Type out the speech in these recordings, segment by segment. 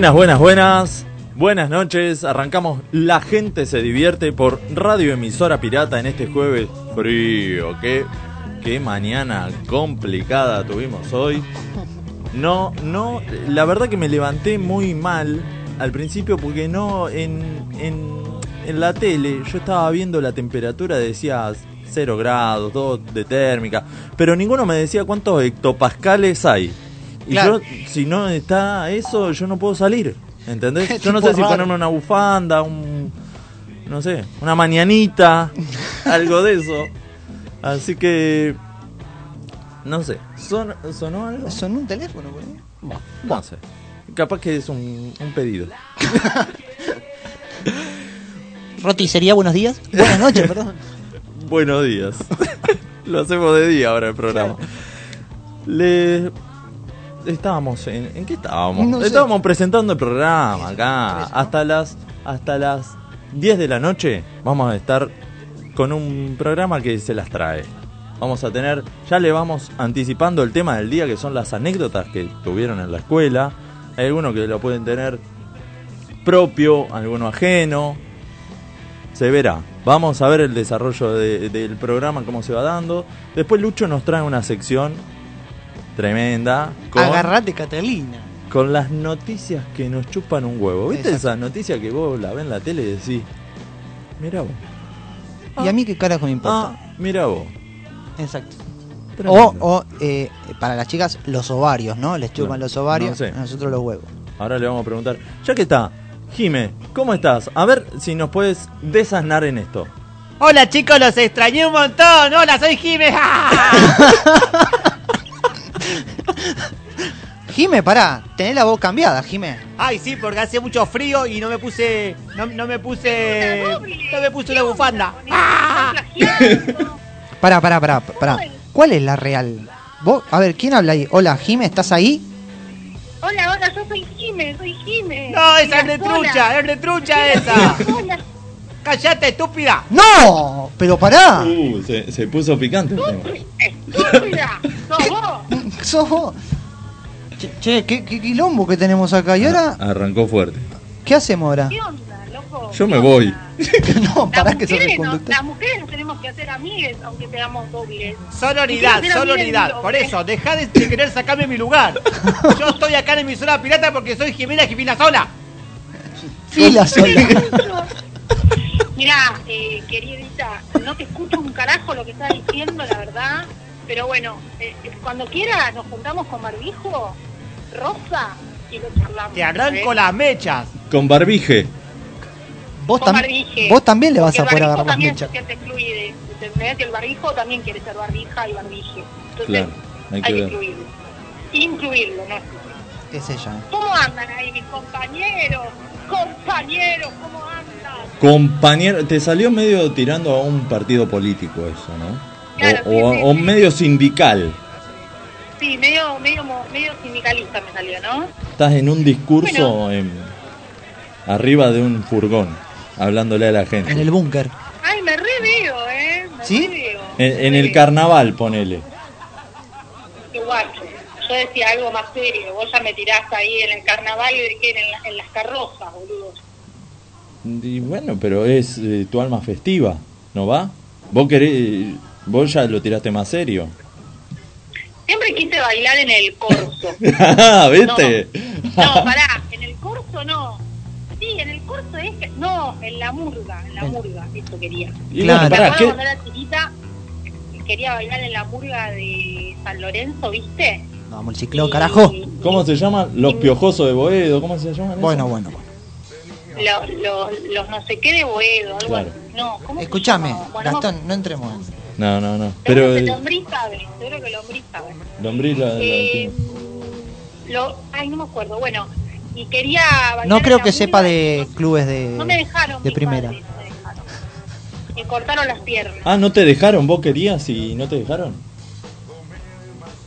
Buenas, buenas, buenas. Buenas noches. Arrancamos La gente se divierte por Radio Emisora Pirata en este jueves frío. Qué, qué mañana complicada tuvimos hoy. No, no, la verdad que me levanté muy mal al principio porque no en, en, en la tele yo estaba viendo la temperatura, decía 0 grados, 2 de térmica, pero ninguno me decía cuántos hectopascales hay. Y Claro. yo, si no está eso, yo no puedo salir. ¿Entendés? Yo no sé si ponerme una bufanda, un. No sé, una mañanita, algo de eso. Así que. No sé. ¿Son- ¿Sonó algo? Sonó un teléfono, por ahí. No sé. Capaz que es un, un pedido. Roti, ¿sería buenos días? Buenas noches, perdón. Buenos días. Lo hacemos de día ahora el programa. Le. Estábamos en. ¿En qué estábamos? No sé. estábamos presentando el programa acá. Hasta las. Hasta las 10 de la noche vamos a estar con un programa que se las trae. Vamos a tener. Ya le vamos anticipando el tema del día que son las anécdotas que tuvieron en la escuela. Hay algunos que lo pueden tener propio, alguno ajeno. Se verá. Vamos a ver el desarrollo de- del programa, cómo se va dando. Después Lucho nos trae una sección tremenda con, Agarrate, Catalina. con las noticias que nos chupan un huevo. ¿Viste esas noticias que vos la ves en la tele y decís, mira vos? ¿Y a mí qué carajo me importa? Ah, mira vos. Exacto. Tremendo. O, o eh, para las chicas, los ovarios, ¿no? Les chupan No, los ovarios, no sé. a nosotros los huevos. Ahora le vamos a preguntar. Ya que está, Jime, ¿cómo estás? A ver si nos puedes desasnar en esto. Hola chicos, los extrañé un montón. Hola, soy Jiménez. Jime, pará, tenés la voz cambiada, Jime. Ay, sí, porque hace mucho frío y no me puse. No, no me puse. No me puse una bufanda. ¡Ah! Pará, pará, pará, pará. ¿Cuál es la real? ¿Vos? A ver, ¿quién habla ahí? Hola, Jime, ¿estás ahí? Hola, hola, yo soy Jime, soy Jime. No, esa es Mira, de trucha, sola. es de trucha esa. Cállate, estúpida. ¡No! Pero pará. Uh, se, se puso picante el tema. Estúpida, sos vos. Sos vos. Che, che, ¿qué, qué quilombo que tenemos acá. ¿Y ahora Arrancó fuerte. qué hacemos ahora? ¿Qué onda, loco? Yo me ¿Qué voy. no, pará Las que sos el no- conductor. las mujeres nos tenemos que hacer amigues, aunque seamos dobles. Sororidad, sororidad. Por eso, dejá de, de querer sacarme mi lugar. Yo estoy acá en mi zona pirata porque soy Jimena Jimena sola. Fila sola. Mirá, eh, queridita, no te escucho un carajo lo que estás diciendo, la verdad. Pero bueno, eh, eh, cuando quiera nos juntamos con barbijo, rosa, y lo charlamos. Te arranco ¿eh? las mechas. Con barbije. Vos, Con tam- barbije. vos también le vas Porque a poder agarrar barbijo las también mechas. se. ¿Entendés? Que el barbijo también quiere ser barbija y barbije. Entonces, Claro, hay hay que que ver. incluirlo. Incluirlo, ¿no? Es ella. eh. ¿Cómo andan ahí mis compañeros? Compañeros, ¿cómo andan? Compañero, te salió medio tirando a un partido político eso, ¿no? Claro, o, sí, o- sí, o sí. medio sindical. Sí, medio, medio, mo- medio sindicalista me salió, ¿no? Estás en un discurso en- arriba de un furgón, hablándole a la gente. En el búnker. Ay, me re veo, ¿eh? Me ¿Sí? re veo, En, el carnaval, ponele. Qué guacho. Yo decía algo más serio. Vos ya me tiraste ahí en el carnaval y de que en, la- en las carrozas, boludo. Y bueno, pero es eh, tu alma festiva, ¿no va? Vos querés, vos ya lo tiraste más serio. Siempre quise bailar en el corso. ¿Viste? No, pará, en el corso no. Sí, en el corso es que... No, en la murga, en la murga, eso quería. Y Claro. bueno, pará, ¿qué? cuando era chiquita, quería bailar en la murga de San Lorenzo, ¿viste? Vamos, el ciclo, Y- carajo. ¿Cómo se llama? Los piojosos de Boedo, ¿cómo se llaman? Bueno, bueno, bueno. Los, los, los no sé qué de Boedo, algo Claro. así. No, ¿cómo? Bueno, no- Gastón, no entremos en... No, no, no. Pero eh, Lombriz sabe, seguro que Lombriz sabe. Lombriz la- la Eh, tiene. lo, ay, no me acuerdo. Bueno, y quería No creo la que sepa de y clubes de, No me dejaron. de primera. padres, no me dejaron. Me cortaron las piernas. Ah, ¿no te dejaron? ¿Vos querías y no te dejaron?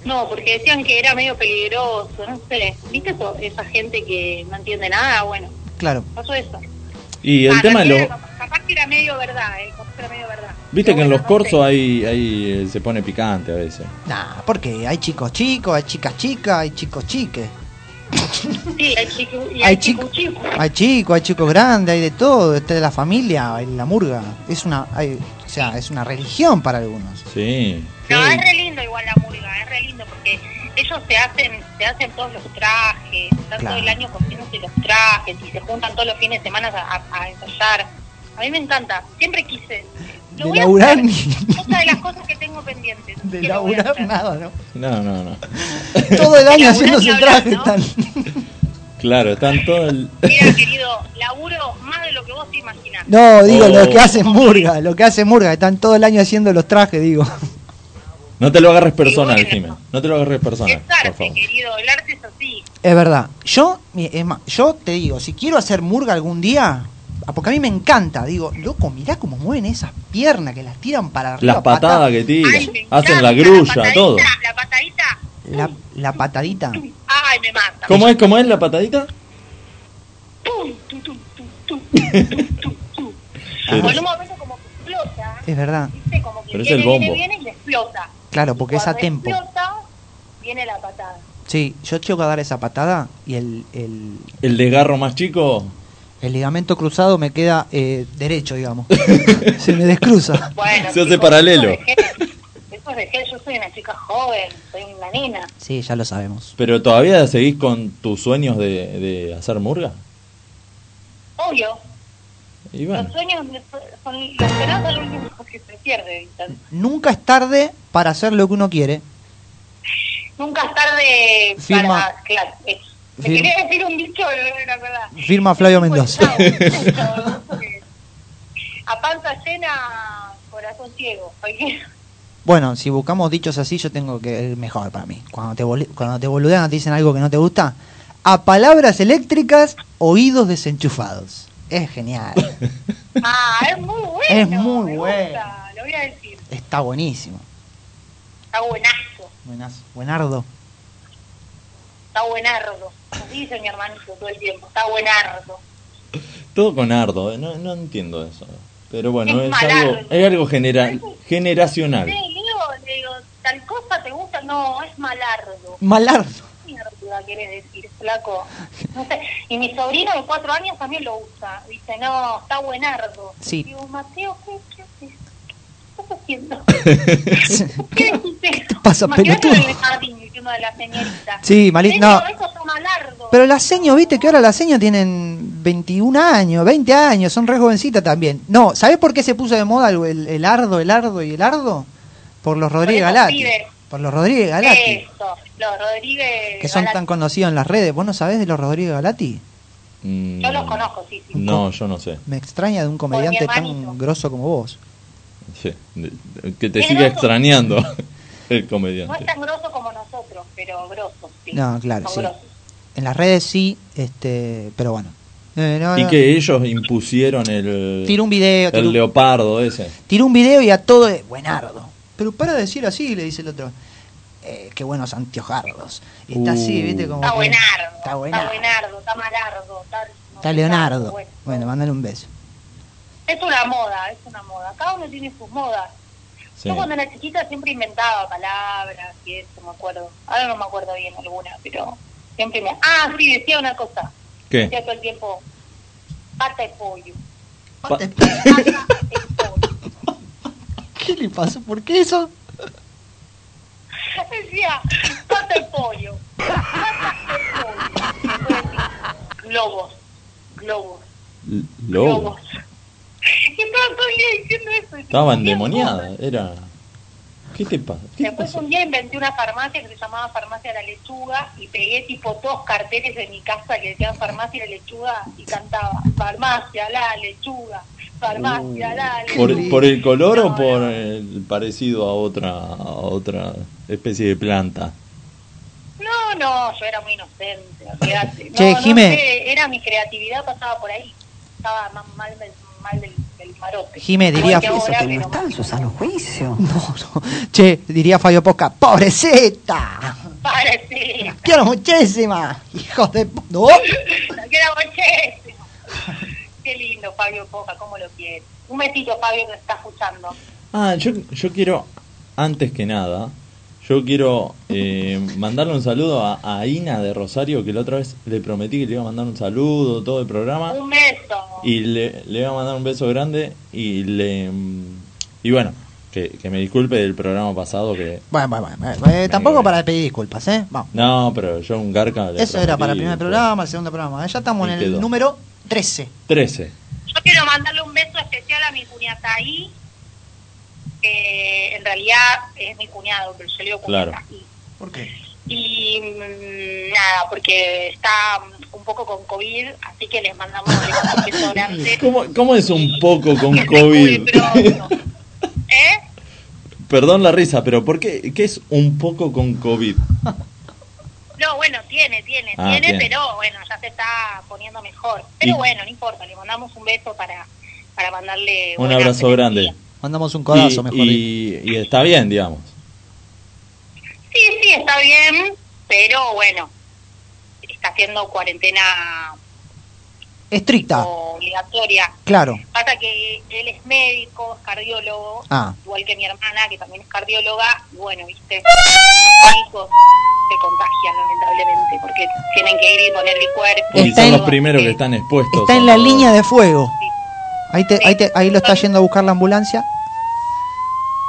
No, porque decían que era medio peligroso, no sé. ¿Viste eso? esa gente que no entiende nada? Bueno, Claro. pasó eso. Y el Ah, tema de los... Capaz que era medio verdad, eh, capaz que era medio verdad. Viste Pero que en los no corsos ahí, ahí eh, se pone picante a veces. Nah, porque hay chicos chicos, hay chicas chicas, hay chicos chiques. Sí, hay chico, y Hay hay chico- chico, chico. Hay chicos, hay chicos grandes, hay de todo, está de la familia, hay la murga. Es una, hay- o sea, es una religión para algunos. Sí. No, sí. es re lindo igual la murga, es re lindo porque ellos se hacen, se hacen todos los trajes, están Claro. todo el año cosiéndose los trajes y se juntan todos los fines de semana a, a- a ensayar. A mí me encanta, siempre quise. Lo De voy a laburar Es Otra de las cosas que tengo pendientes. De a laburar nada, ¿no? No, no, no. Todo el año haciéndose ni el hablar, traje. ¿no? están- Claro, están todo el... Mira, querido, laburo más de lo que vos te imaginás. No, digo, Oh. lo que hacen murga, lo que hacen murga, están todo el año haciendo los trajes, digo. No te lo agarres personal, bueno. Jiménez. No te lo agarres personal, Es por favor. querido, el arte es así. Es verdad. Yo, mi- es más, yo te digo, si quiero hacer murga algún día, ah, porque a mí me encanta, digo, loco, mirá cómo mueven esas piernas que las tiran para arriba. Las patadas que Ay, tiran. Hacen la grulla, todo. La patadita, La, la patadita. ay, me mata. ¿Cómo es, cómo es la patadita? Pum, tu, tu, tu, tu, tu, tu, tu. Pero- En un momento como que explota, Es verdad. ¿viste? Como que Pero es viene, el bombo. viene, viene y le explota. Claro, porque es a explota, viene la patada. Sí, yo tengo que dar esa patada y el, el, El desgarro más chico. el ligamento cruzado me queda eh, derecho, digamos. Se me descruza. Bueno, Se hace paralelo. Es de de gel. Yo soy una chica joven, soy una nena. Sí, ya lo sabemos. Pero todavía seguís con tus sueños de, de hacer murga. Obvio, Y bueno, los sueños son no son los únicos que se pierden. ¿viste? Nunca es tarde para hacer lo que uno quiere. Nunca es tarde Firma- para... Claro, eso. Me Firma- quería decir un dicho, pero me acordaba. Firma Flavio Mendoza. A panza llena, corazón ciego. Bueno, si buscamos dichos así, yo tengo que el mejor para mí. Cuando te, cuando te boludean, te dicen algo que no te gusta. A palabras eléctricas, oídos desenchufados. Es genial. Ah, es muy bueno. Es muy me bueno. gusta, Lo voy a decir. Está buenísimo. Está buenazo. Buenazo. Buenardo. Está buenardo. Así dice mi hermanito todo el tiempo. Está buenardo. todo con ardo. eh, No, no entiendo eso. Pero bueno, Es algo, es algo genera, generacional. Sí, digo, tal cosa te gusta. No, es malardo. Malardo. ¿Qué mierda querés decir, flaco? No sé. Y mi sobrino de cuatro años también lo usa. Dice, no, está buenardo. Sí. Digo, Mateo, ¿qué, qué haces? ¿Qué estás haciendo? ¿Qué? ¿Qué pasa, pelotudo? el jardín de la señorita. Sí, mali- Señor, no. Pero las seños, viste que ahora las seños tienen 21 años, 20 años, son re jovencitas también. No, ¿sabés por qué se puso de moda el, el, el ardo, el ardo y el ardo? Por los Rodríguez Galati. pibes. Por los Rodríguez Galati. Eso, los Rodríguez. Que son tan conocidos en las redes. ¿Vos no sabés de los Rodríguez Galati? Mm, Yo los conozco, sí, sí. No, yo no sé. Me extraña de un comediante tan grosso como vos. Sí, Que te siga grosso. extrañando el No es comediante. tan grosso como nosotros, pero grosso, sí. No, claro, sí. grosos. En las redes sí, este, pero bueno. Eh, no, Y no. que ellos impusieron el, Tiró un video, tiró, el leopardo ese. tiró un video y a todo buenardo. Pero para de decir así, le dice el otro. Eh, qué buenos anteojardos. Y está así, Uh. viste, como. Está buenardo. Está Está buenardo. buenardo, está malardo. Está, no Está Leonardo. bueno. Bueno, mándale un beso. Es una moda, es una moda. Cada uno tiene sus modas. Sí. Yo cuando era chiquita siempre inventaba palabras y eso, me acuerdo. Ahora no me acuerdo bien alguna, pero siempre me... Ah, sí, decía una cosa. ¿Qué? Decía todo el tiempo, pata de pollo. Pa- Pata de pollo. ¿Qué le pasó? ¿Por qué eso? Decía, pata de pollo. De Globos, globos, L- globos. Y estaba el diciendo eso. endemoniada. Era. ¿Qué te pasa? ¿Qué Después un día inventé una farmacia que se llamaba Farmacia La Lechuga y pegué tipo dos carteles de mi casa que decían Farmacia La Lechuga y cantaba Farmacia La Lechuga, Farmacia La Lechuga. ¿Por, por el color o por no. el parecido a otra a otra especie de planta? No, no, yo era muy inocente. No, Che, no Jimé. sé, era mi creatividad pasaba por ahí. Estaba mal, del- mal del, del marote. Jimé, diría- Eso que no está en su sano juicio. No, no. Che, diría Fabio Posca, ¡pobrecita! Parece, ¡Quiero muchísima! ¡Hijos de... ¡No! la que era muchísimo. Qué lindo, Fabio Poca, cómo lo quiere. Un besito, Fabio, que está escuchando. Ah, yo, yo quiero, antes que nada, Yo quiero eh, mandarle un saludo a, a Ina de Rosario, que la otra vez le prometí que le iba a mandar un saludo, todo el programa. Un beso. Y le, le iba a mandar un beso grande y le... Y bueno, que, que me disculpe del programa pasado que... Bueno, bueno, bueno, bueno, eh, tampoco para pedir disculpas, ¿eh? Vamos. No, pero yo un garca... le Eso era para el primer pues, programa, el segundo programa. Ya estamos Y en el quedó. número 13. 13. Yo quiero mandarle un beso especial a mi cuñataí, que en realidad es mi cuñado, pero yo le digo Claro. cuñataí. ¿Por qué? Y mm, nada, porque está un poco con COVID, así que les mandamos un beso grande. ¿Cómo, ¿Cómo es un poco con COVID? ¿Eh? Perdón la risa, pero ¿por qué? ¿Qué es un poco con COVID? No, bueno, tiene, tiene, Ah, tiene, tiene. pero bueno, ya se está poniendo mejor. Pero Y- bueno, no importa, le mandamos un beso para, para mandarle Un abrazo grande. Mandamos un codazo, y, mejor dicho. y, y está bien, digamos. Sí, sí, está bien, pero bueno, está haciendo cuarentena Estricta, obligatoria. claro. Pasa que él es médico, es cardiólogo, Ah. igual que mi hermana, que también es cardióloga, y bueno, viste, médicos se contagian lamentablemente, porque tienen que ir y ponerle cuerpo. Y son en- los primeros que están expuestos. Está en la línea de fuego. Sí. Ahí, te, ahí, te- ahí lo está yendo a buscar la ambulancia.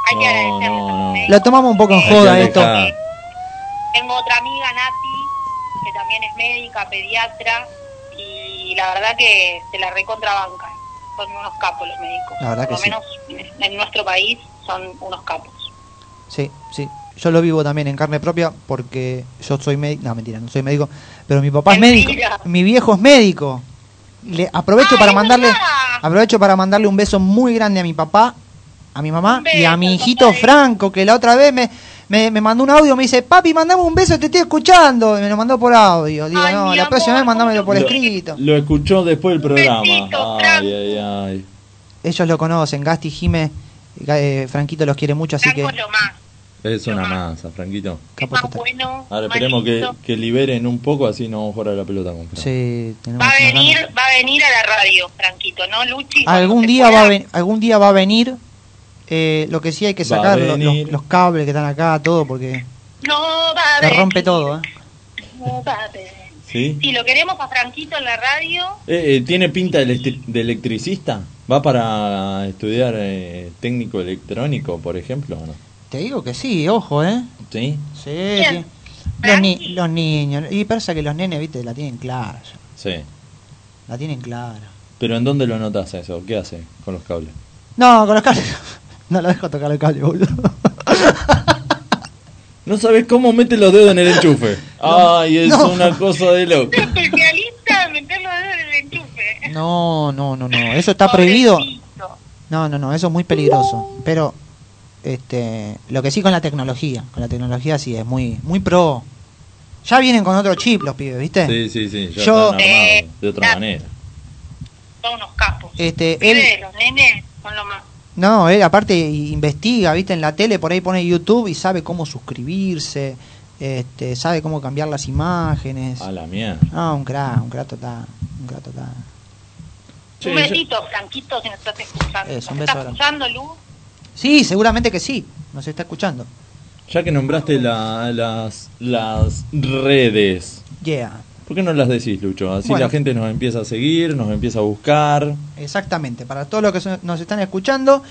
Hay que No, agradecerle no, a los no. médicos. Lo tomamos un poco en joda esto. Tengo otra amiga, Nati, que también es médica, pediatra, y la verdad que se la recontrabanca. Son unos capos los médicos. La verdad Por que lo menos en- en nuestro país son unos capos. Sí, sí. Yo lo vivo también en carne propia porque yo soy médico. No, mentira, no soy médico. Pero mi papá es médico. Mi viejo es médico. Le aprovecho Ay, para mandarle verdad. aprovecho para mandarle un beso muy grande a mi papá, a mi mamá y a mi hijito Franco, que la otra vez me, me, me mandó un audio, me dice, papi, mandame un beso, te estoy escuchando. Y me lo mandó por audio. Digo, Ay, no, la próxima vez mandámelo por lo- escrito. Lo escuchó después del programa. Besito, Ay, Franco. ay, ay. Ellos lo conocen, Gasti, Jime, eh, Franquito los quiere mucho, así que... Franco es lo más. Es una masa, Franquito. Es capo más total. bueno. Ahora esperemos que, que liberen un poco, así no vamos a jugar a la pelota con. Sí, tenemos Va a venir, va a venir a la radio, Franquito, ¿no, Luchi? Cuando Algún día, va a ven- algún día va a venir. eh, lo que sí hay que sacar lo- los, los cables que están acá, todo, porque No va a te venir. rompe todo. ¿eh? No va a venir. ¿Sí? Si lo queremos a Franquito en la radio, Eh, eh, ¿Tiene pinta de electricista? ¿Va para estudiar eh, técnico electrónico, por ejemplo? o no? Te digo que sí, ojo, ¿eh? ¿Sí? Sí. Los, ni- los niños. Y pasa que los nenes, viste, la tienen clara. ya, Sí. La tienen clara. ¿Pero en dónde lo notas eso? ¿Qué hace con los cables? No, con los cables. No lo dejo tocar el cable, boludo. No sabes cómo mete los dedos en el enchufe. Ay, es No. una cosa de loco. especialista en meterlo en el enchufe. No, no, no, no. Eso está prohibido. No, no, no. Eso es muy peligroso. Pero, este, lo que sí con la tecnología. Con la tecnología sí es muy, muy pro. Ya vienen con otro chip los pibes, ¿viste? Sí, sí, sí. Ya Yo- están armados de otra Eh, manera. Son unos capos. Este, él, los nenes son lo más. no, él aparte investiga, ¿viste? En la tele, por ahí pone YouTube y sabe cómo suscribirse, este, sabe cómo cambiar las imágenes. A la mierda. No, un crack, un crack total, un crack total. Un yo- besito, Franquito, si nos estás escuchando. Eso, un ¿Nos beso estás escuchando, Lu? Sí, seguramente que sí, nos está escuchando. Ya que nombraste la- las, las redes, Yeah, ¿por qué no las decís, Lucho? Así Bueno. la gente nos empieza a seguir, nos empieza a buscar. exactamente. Para todos los que nos están escuchando,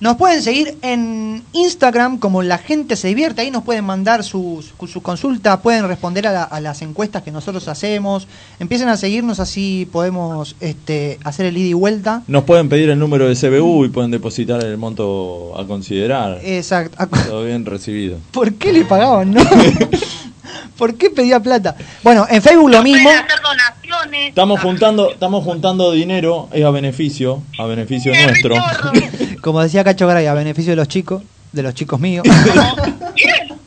nos pueden seguir en Instagram como La Gente Se Divierte. Ahí nos pueden mandar sus, sus consultas, pueden responder a, la- a las encuestas que nosotros hacemos. Empiecen a seguirnos, así podemos este, hacer el ida y vuelta. Nos pueden pedir el número de CBU y pueden depositar el monto a considerar. Exacto. Todo bien recibido. ¿Por qué le pagaban, no? ¿Por qué pedía plata? Bueno, en Facebook lo mismo. Hacer donaciones. Estamos juntando, estamos juntando dinero, es a beneficio, a beneficio Qué nuestro. Como decía Cacho Garay, a beneficio de los chicos, de los chicos míos.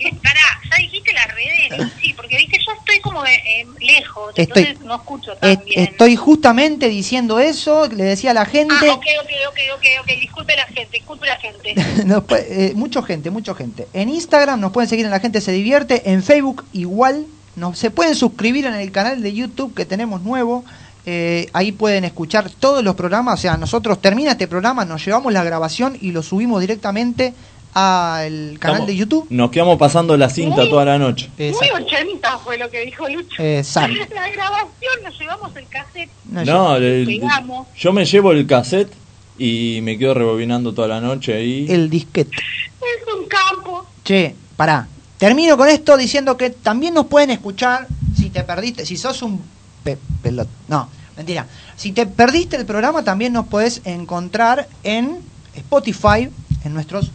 Eh, Pará, ¿ya dijiste las redes? Sí, porque viste, yo estoy como eh, eh, lejos, Estoy- entonces no escucho tan Est- bien. Estoy justamente diciendo eso, le decía a la gente, Ah, ok, ok, ok, ok, ok, disculpe la gente, disculpe la gente. nos pu- eh, mucha gente, mucha gente. En Instagram nos pueden seguir en La Gente Se Divierte, en Facebook igual, nos, se pueden suscribir en el canal de YouTube que tenemos nuevo, eh, ahí pueden escuchar todos los programas, o sea, nosotros termina este programa, nos llevamos la grabación y lo subimos directamente al canal Estamos- de YouTube. Nos quedamos pasando la cinta Muy- toda la noche. Muy Exacto. 80 fue lo que dijo Lucho. Exacto. La grabación, nos llevamos el cassette. No, No, yo- el- Pegamos. yo me llevo el cassette y me quedo rebobinando toda la noche ahí. el disquete. Es un campo. Che, pará. Termino con esto diciendo que también nos pueden escuchar si te perdiste, si sos un pe- pelot. No, mentira. Si te perdiste el programa, también nos puedes encontrar en Spotify, en nuestros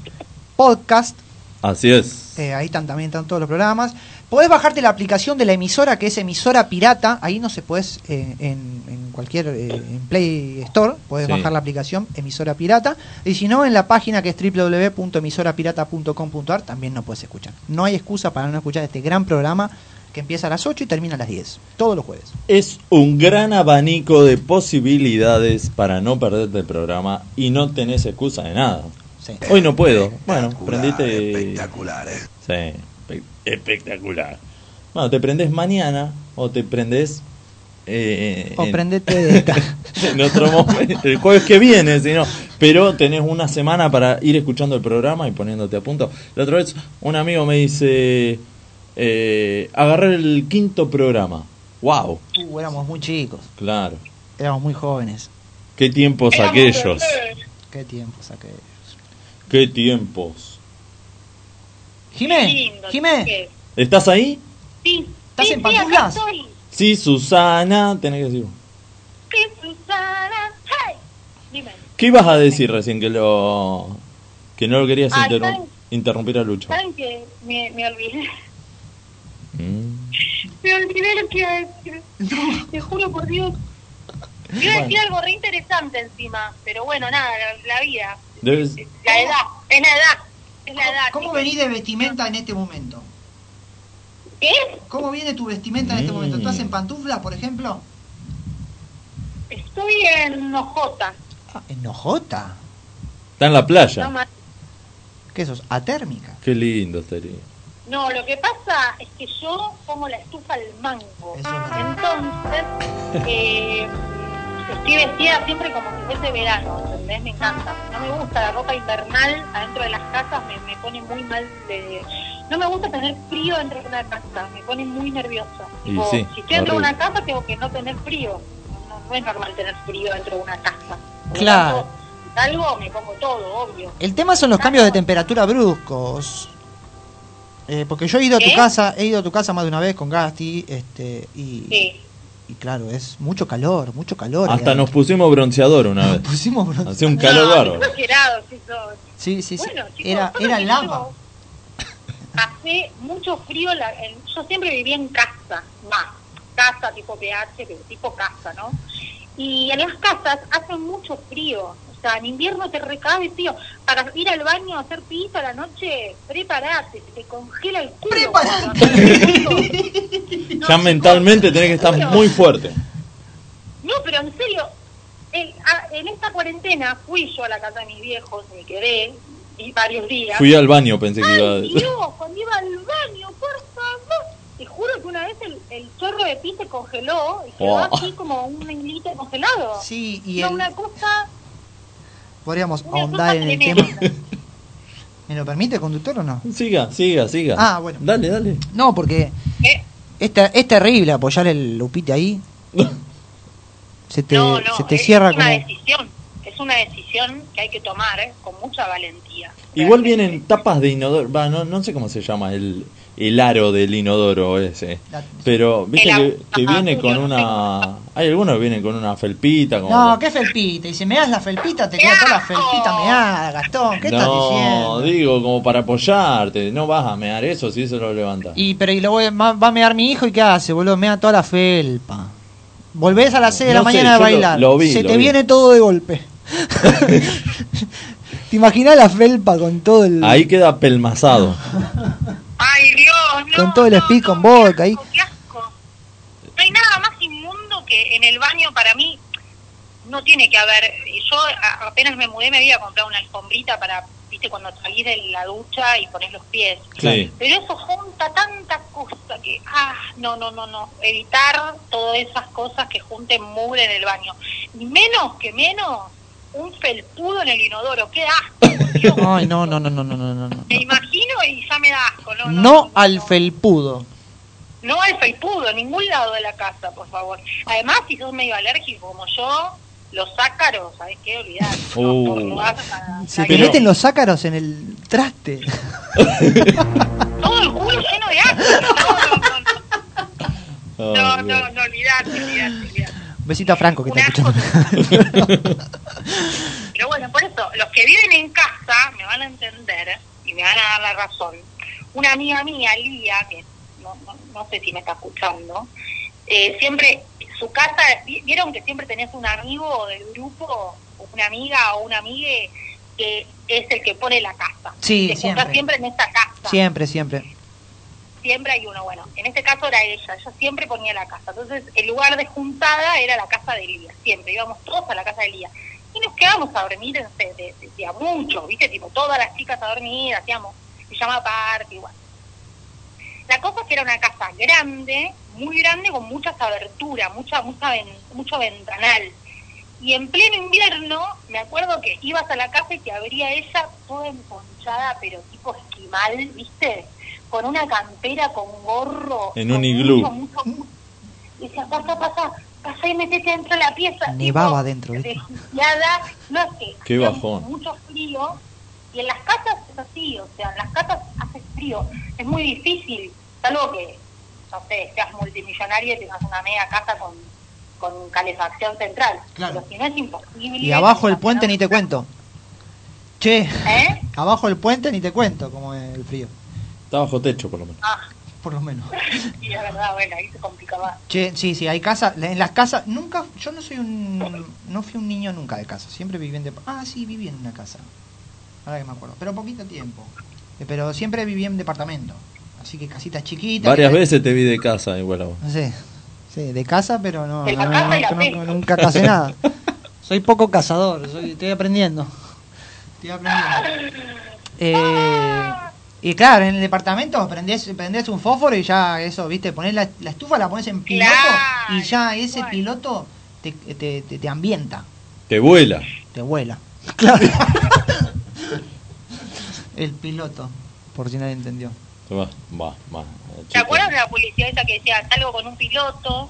podcasts. Así es. Eh, ahí están, también están todos los programas. Podés bajarte la aplicación de la emisora, que es emisora pirata. Ahí no se puedes, eh, en, en cualquier eh, en Play Store, podés Sí. bajar la aplicación emisora pirata. Y si no, en la página que es www.emisorapirata.com.ar también no puedes escuchar. No hay excusa para no escuchar este gran programa que empieza a las 8 y termina a las 10, todos los jueves. Es un gran abanico de posibilidades para no perderte el programa y no tenés excusa de nada. Sí. Hoy no puedo. Bueno, prendiste. Espectacular, ¿eh? Sí, espectacular. Bueno, te prendés mañana o te prendés. Eh, O en- prendete de esta. en otro momento, el jueves que viene, si no. Pero tenés una semana para ir escuchando el programa y poniéndote a punto. La otra vez un amigo me dice, eh, agarré el quinto programa. ¡Wow! Uh, éramos muy chicos, Claro. éramos muy jóvenes. ¿Qué tiempos Éramos aquellos? bebés. Qué tiempos aquellos. ¿Qué tiempos? Jimé, lindo, Jimé, chiques. ¿Estás ahí? Sí. ¿Estás sí, en sí, pantuflas? estoy. Sí, Susana, tenés que decir. Sí, Susana. Hey. Dime. ¿Qué ibas a decir recién que lo que no lo querías Ah, interrumpir a Lucho? ¿Saben que me, me olvidé? Mm. Me olvidé lo que iba a decir. Te juro por Dios. Iba a decir algo re interesante encima, pero bueno, nada, la, la vida. Debes- La edad, es la edad. Es la edad. ¿Cómo venís de vestimenta en este momento? ¿Qué? ¿Cómo viene tu vestimenta en este Mm. momento? ¿Estás en pantuflas, por ejemplo? Estoy en Ojota. Ah, en Nojota. Está en la playa. No, ¿Qué sos? Atérmica. Qué lindo estaría. no, lo que pasa es que yo pongo la estufa al mango. Eso es. Entonces, eh, estoy vestida siempre como si fuese verano, ¿entendés? Me encanta. No me gusta la ropa invernal adentro de las casas, me, me pone muy mal de... No me gusta tener frío dentro de una casa, me pone muy nerviosa. Y Tipo, sí, si estoy dentro de una casa tengo que no tener frío. No, no es normal tener frío dentro de una casa. Por Claro. tanto, si salgo, me pongo todo, obvio. El tema son los cambios de temperatura bruscos. Eh, porque yo he ido a tu casa, he ido a tu casa más de una vez con Gasti, este, y, Sí. Y claro, es mucho calor, mucho calor. Hasta nos pusimos bronceador una adentro. vez. Nos pusimos bronce. Hacía un calor No, bárbaro. sí. Sí, sí, sí. Bueno, chicos, era era lava. Hace mucho frío, la- en- yo siempre viví en casa, más, casa tipo PH, pero tipo casa, ¿no? Y en las casas hace mucho frío, sea, en invierno te recabe frío. Para ir al baño a hacer pis a la noche, prepárate, se te congela el culo. Prepárate. No, Ya mentalmente tenés que estar muy fuerte. No, pero en serio, el- a- en esta cuarentena fui yo a la casa de mis viejos, me quedé y varios días. Fui al baño, pensé que iba a. Dios, cuando iba al baño, por favor. Te juro que una vez el, el chorro de pis se congeló y quedó Oh. así como un hilito congelado. Sí, y No, el- una cosa, podríamos una ahondar en el tema. ¿Me lo permite el conductor o no? Siga, siga, siga. Ah, bueno. Dale, dale. No, porque es, ter- es terrible apoyar el lupite ahí. Se te, no, no, se te es cierra una como... decisión. Es una decisión que hay que tomar ¿eh? con mucha valentía. Igual Realmente. vienen tapas de inodoro. Va, no, no sé cómo se llama el, el aro del inodoro ese. Pero, viste que, que viene con no una. Hay algunos que vienen con una felpita. Como No, ¿qué felpita? Y si me das la felpita, te queda toda la felpita meada, Gastón. ¿Qué estás No, diciendo? digo, como para apoyarte. No vas a mear eso si eso lo levantas. Y pero y lo voy- va va a mear mi hijo y ¿qué hace, boludo? Mea toda la felpa. Volvés a las 6 de la No sé, mañana a lo- bailar. lo vi, Se lo te vi. viene todo de golpe. ¿Te imaginas la felpa con todo el. Ahí queda pelmazado. Ay, Dios, no. Con todo el no, speed no, con vodka ahí. asco, qué asco. No hay nada más inmundo que en el baño para mí. No tiene que haber. Yo a- apenas me mudé, me había comprado una alfombrita para, viste, cuando salís de la ducha y pones los pies. Sí. Pero eso junta tanta cosa que, ah, no, no, no, no. Evitar todas esas cosas que junten mugre en el baño. Y menos que menos un felpudo en el inodoro. ¡Qué asco! Ay, no, no, no, no, no, no, no. Me imagino y ya me da asco. No, no, No no, al no. felpudo. No al felpudo, en ningún lado de la casa, por favor. Además, si sos medio alérgico como yo, los ácaros, ¿sabes qué? Olvidar. Uh. Se te meten los ácaros en el traste. Todo el culo lleno de ácaros. No, no, no. No, no, Dios. no, olvidate, olvidate, olvidate. Besito a Franco que asco escuchando. Pero bueno, por eso, los que viven en casa me van a entender y me van a dar la razón. Una amiga mía, Lía, que no, no, no sé si me está escuchando, eh, siempre, su casa, vi- vieron que siempre tenés un amigo del grupo, una amiga o un amigue que es el que pone la casa. Sí, Te siempre. siempre en esta casa. Siempre, siempre. Siempre hay uno. Bueno, en este caso era ella, ella siempre ponía la casa. Entonces, el lugar de juntada era la casa de Lía, siempre. Íbamos todos a la casa de Lía. Y nos quedábamos a dormir sé, de, de- de a mucho, ¿viste? Tipo, todas las chicas a dormir, hacíamos pijama party, igual. La cosa es que era una casa grande, muy grande, con muchas aberturas, mucha, mucha ven- mucho ventanal. Y en pleno invierno, me acuerdo que ibas a la casa y te abría ella toda emponchada, pero tipo esquimal, ¿viste? Con una campera, con gorro. En con un iglú. mucho, mucho, mucho. Y decía, pasa, pasa, pasa y metete dentro de la pieza. Nevaba adentro, ¿viste? desquiciada, no es que Qué bajón. mucho frío. Y en las casas es así, o sea, en las casas hace frío. Es muy difícil, salvo que, no sé, seas multimillonario y tengas una mega casa con, con calefacción central. Claro. Pero si no es imposible. Y abajo del puente ni te cuento. Che, ¿Eh? abajo del puente ni te cuento como es el frío. Está bajo techo, por lo menos. Ah, Por lo menos. sí, es verdad, bueno, ahí se complica más. Che, sí, sí, hay casas. En las casas, nunca. Yo no soy un. No fui un niño nunca de casa. Siempre viví en. dep- Ah, sí, viví en una casa. Ahora que me acuerdo. Pero poquito tiempo. Eh, Pero siempre viví en departamento. Así que casitas chiquitas. Varias que- veces te vi de casa igual a vos. No sé. Sí, de casa, pero no. De la no, casa y la no, pesca. nunca casé nada. Soy poco cazador. Soy, estoy aprendiendo. Estoy aprendiendo. Eh, y claro, en el departamento prendés, prendés un fósforo y ya eso, viste, ponés la, la estufa, la pones en piloto Claro, y ya ese piloto te, te, te, te ambienta, Te vuela. te vuela. Claro. el piloto, por si nadie entendió. Va, va, va. ¿Te acuerdas de la publicidad esa que decía salgo con un piloto?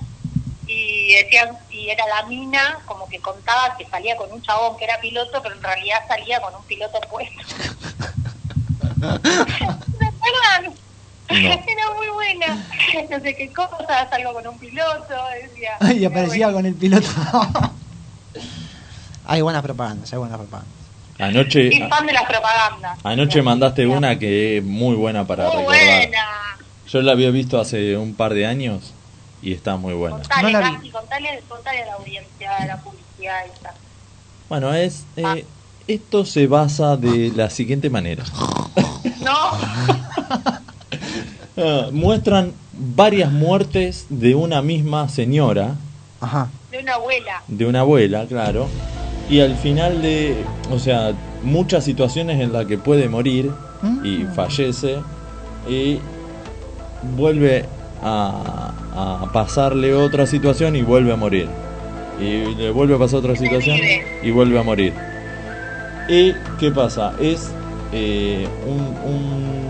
Y decían, y era la mina, como que contaba que salía con un chabón que era piloto, pero en realidad salía con un piloto puesto. ¿Se acuerdan? No. Era muy buena. No sé qué cosa, salgo con un piloto, decía. y aparecía con el piloto. hay buenas propagandas, hay buenas propagandas. Anoche, Soy fan de las propagandas. anoche mandaste una que es muy buena para Muy recordar. buena. Yo la había visto hace un par de años y está muy buena. Contale, No la vi. Casi, contale, contale a la audiencia de la publicidad esa. Bueno, es eh, esto se basa de la siguiente manera. No, Ah, muestran varias muertes de una misma señora, Ajá. de una abuela. de una abuela, claro, y al final de, o sea, muchas situaciones en las que puede morir y Mm. fallece y vuelve a, a pasarle otra situación y vuelve a morir. Y le vuelve a pasar otra situación y vuelve a morir. ¿Y qué pasa? Es eh, un, un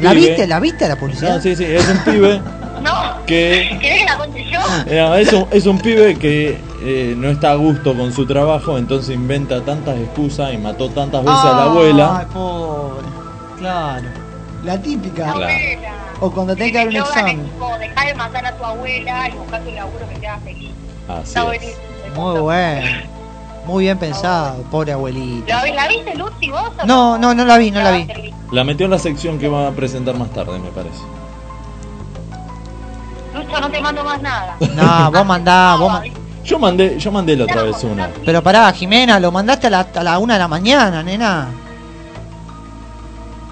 ¿La pibe- viste? ¿La viste la publicidad? No, sí, sí, es un pibe No, que ¿querés que la cuente yo? eh, es, un, es un pibe que eh, no está a gusto con su trabajo, entonces inventa tantas excusas y mató tantas veces a la Ay, abuela. pobre. Claro. La típica. La Claro. abuela. O cuando tenés que dar un examen. dejá de matar a tu abuela y buscate un laburo que te haga feliz. Así Está es. buenísimo. Muy bueno. Muy bien pensado, pobre abuelita. ¿La, ¿La viste, Lucy, vos? No, no, no la vi, no la vi. La metió en la sección que va a presentar más tarde, me parece. Lucho, no te mando más nada. No, vos mandá, vos ma- Yo mandé, yo mandé la otra vez una. Pero pará, Jimena, lo mandaste a la, a la una de la mañana, nena.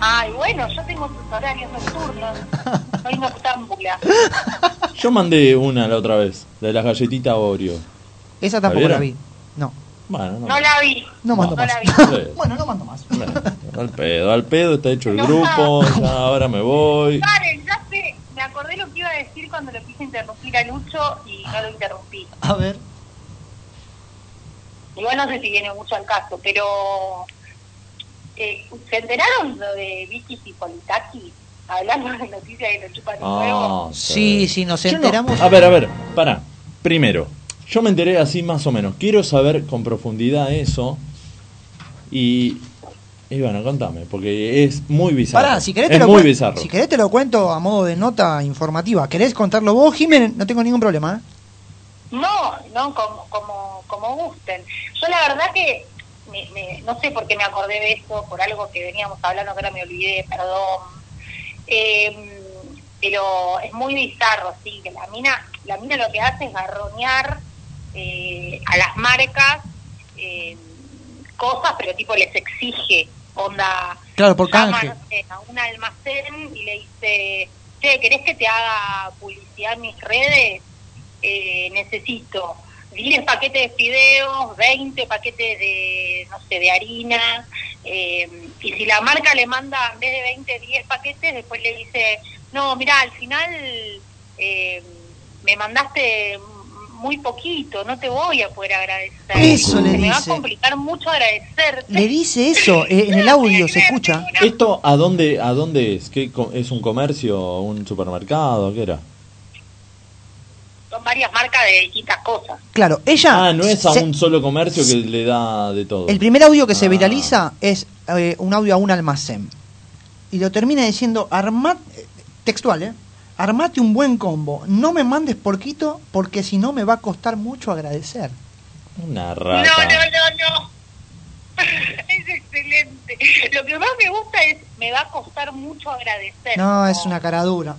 Ay, bueno, yo tengo sus horarios nocturnos. Soy noctámbula. Yo mandé una la otra vez, la de las galletitas Oreo. Esa tampoco la vi. No, Bueno, no. No la vi. no mando No más. la vi. Bueno, no mando más. Bueno, al pedo, al pedo está hecho el grupo, ya ahora me voy. Karen, ya sé, me acordé lo que iba a decir cuando lo quise interrumpir a Lucho y no lo interrumpí. A ver. igual no sé si viene mucho al caso, pero eh, ¿se enteraron lo de Vicky Cipolitaki? Hablando de noticias de los chupan Ah, nuevo. Sí, sí, nos no- enteramos. A ver, a ver, para. Primero, yo me enteré así más o menos. Quiero saber con profundidad eso. Y. Y bueno, contame, porque es muy bizarro. Pará, si querés, te es lo muy bizarro. si querés te lo cuento a modo de nota informativa. ¿Querés contarlo vos, Jiménez? No tengo ningún problema. ¿eh? No, no, como, como, como gusten. Yo la verdad que me- me- no sé por qué me acordé de eso, por algo que veníamos hablando que ahora me olvidé, perdón. Eh, pero es muy bizarro, sí, que la mina, la mina lo que hace es garroñar eh, a las marcas eh, cosas, pero tipo les exige, onda, Claro, por a un almacén y le dice, che, ¿querés que te haga publicidad en mis redes? Eh, necesito 10 paquetes de fideos, 20 paquetes de, no sé, de harina, eh, y si la marca le manda en vez de 20, 10 paquetes, después le dice, no, mira, al final eh, me mandaste muy poquito, no te voy a poder agradecer. Eso le Se me va a dice. complicar mucho agradecerte. Le dice eso, eh, en el audio se escucha. ¿Esto a dónde, a dónde es? ¿Qué, co- ¿Es un comercio, un supermercado? ¿Qué era? Son varias marcas de distintas cosas. Claro, ella. Ah, no es a se- un solo comercio que le da de todo. El primer audio que se Ah. viraliza es eh, un audio a un almacén. Y lo termina diciendo, armad, eh, textual, ¿eh? Armate un buen combo. No me mandes porquito porque si no me va a costar mucho agradecer. Una No, rata. no, no, no. Es excelente. Lo que más me gusta es, me va a costar mucho agradecer. No, es una cara dura.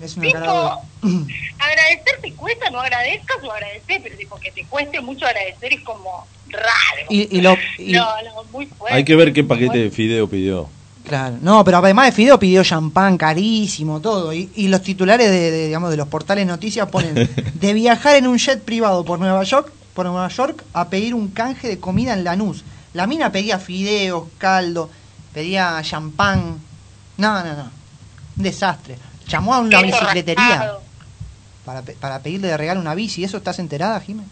Es una Tipo, cara dura. agradecer te cuesta, no agradezcas o agradecer, pero tipo que te cueste mucho agradecer es como raro. Y, y lo, y- no, no, muy fuerte. Hay que ver qué paquete de fideo pidió. Claro, no, pero además de Fideo pidió champán carísimo, todo. Y, y los titulares de, de, digamos, de los portales noticias ponen de viajar en un jet privado por Nueva York, por Nueva York a pedir un canje de comida en Lanús. La mina pedía fideos, caldo, pedía champán. No, no, no. Un desastre. Llamó a una bicicletería para, para pedirle de regalo una bici. ¿Eso estás enterada, Jiménez?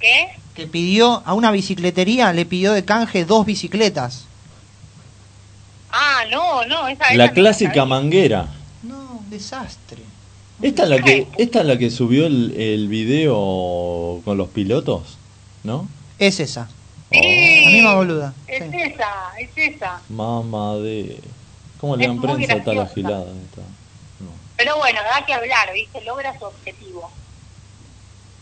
¿Qué? Que pidió a una bicicletería, le pidió de canje dos bicicletas. Ah, no, no, esa esa La clásica manguera. No, un desastre. ¿Esta es la que, esta es la que subió el, el video con los pilotos? ¿No? Es esa. Sí, La misma boluda. Es sí. esa, es esa. Mamá de... ¿Cómo le Es dan prensa a esta la graciosa. gilada? esta? No. Pero bueno, da que hablar, ¿viste? Logra su objetivo.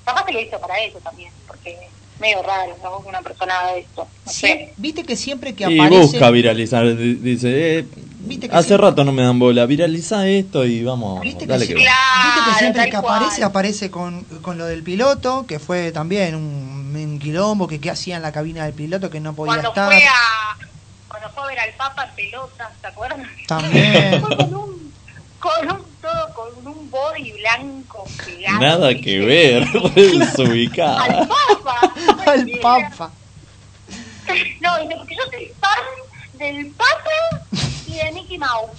Capaz que lo hizo para eso también, porque es medio raro, ¿no? Una persona de esto. No sé. Viste que siempre que Y aparece. busca viralizar, di- dice, eh, Viste que hace sí. rato no me dan bola, viraliza esto y vamos, Viste que, dale sí- que. Claro, viste que siempre que aparece, cual. aparece con, con lo del piloto, que fue también un, un quilombo, que qué hacía en la cabina del piloto, que no podía Cuando estar. fue a cuando fue a ver al Papa en pelotas, ¿te acuerdas? También. Fue con un con un todo con un body blanco gigante. Nada que ver, desubicada. Al Papa. Al papa. No, y porque yo soy fan del Papa y de Mickey Mouse.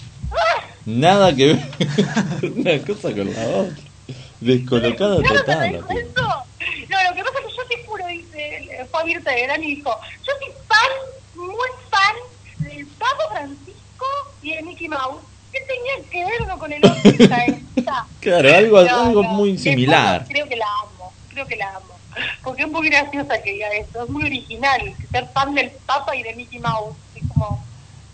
Nada que ver una cosa con la otra. Descolocada ¿No lo total. No, lo que pasa es que yo te juro, dice, fue abierta de gran y dijo, yo soy fan, muy fan del Papa Francisco y de Mickey Mouse. ¿Qué tenía que ver uno con el otro? Claro, algo, No, algo no, muy similar. Creo que la amo, creo que la amo. Porque es muy graciosa que diga eso, es muy original, ser fan del Papa y de Mickey Mouse. Es como,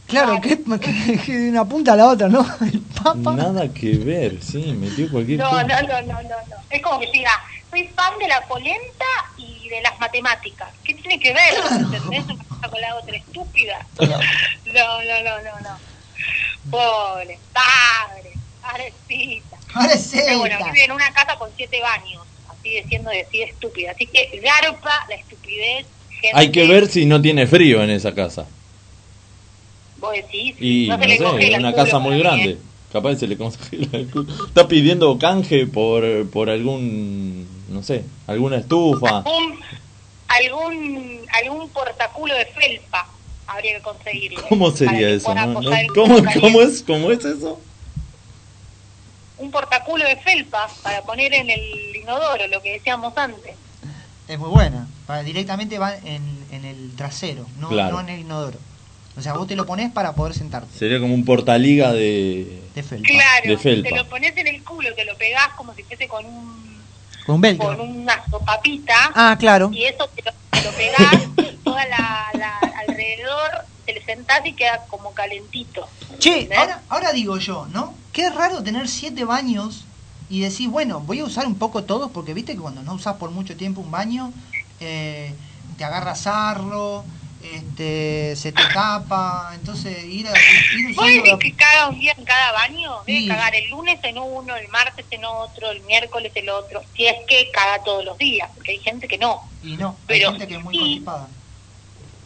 Claro, que, que- que de una punta a la otra, ¿no? El papa. Nada que ver, sí, metió cualquier no, cosa. no, no, no, no, no. Es como que diga, soy fan de la polenta y de las matemáticas. ¿Qué tiene que ver? ¿Entendés? Una cosa con la otra, estúpida. No, no, no, no, no. Pobre, padre, pobrecita. Pero bueno, vive en una casa con siete baños, así de siendo así de estúpida. Así que garpa la estupidez. Gente, Hay que ver si no tiene frío en esa casa. Vos decís, Y no no se le sé, es una casa muy la grande. Capaz se le congela el culo. Está pidiendo canje por, por algún, no sé, alguna estufa. algún, algún, algún portaculo de felpa habría que conseguirle. ¿Cómo sería eso? no? ¿Cómo, ¿Cómo es? ¿Cómo es eso? Un portaculo de felpa para poner en el inodoro, lo que decíamos antes. Es muy buena. para- directamente va en, en el trasero, no, Claro. no en el inodoro. O sea, vos te lo pones para poder sentarte. Sería como un portaliga de... De felpa. Claro, De felpa. te lo pones en el culo, te lo pegás como si fuese con un Con un velcro. con una sopapita Ah, claro. y eso te lo, te lo pegás toda la, la- alrededor, te le sentás y queda como calentito. Che, ahora, ahora digo yo, ¿no? Qué raro tener siete baños y decir, bueno, voy a usar un poco todos, porque viste que cuando no usás por mucho tiempo un baño, eh, te agarra sarro, este, se te tapa, entonces ir, a, ir ¿Vos decís que caga un día en cada baño? Debe Sí. cagar el lunes en uno, el martes en otro, el miércoles el otro. Si es que caga todos los días, porque hay gente que no. Y no, hay Pero gente que es muy sí. constipada.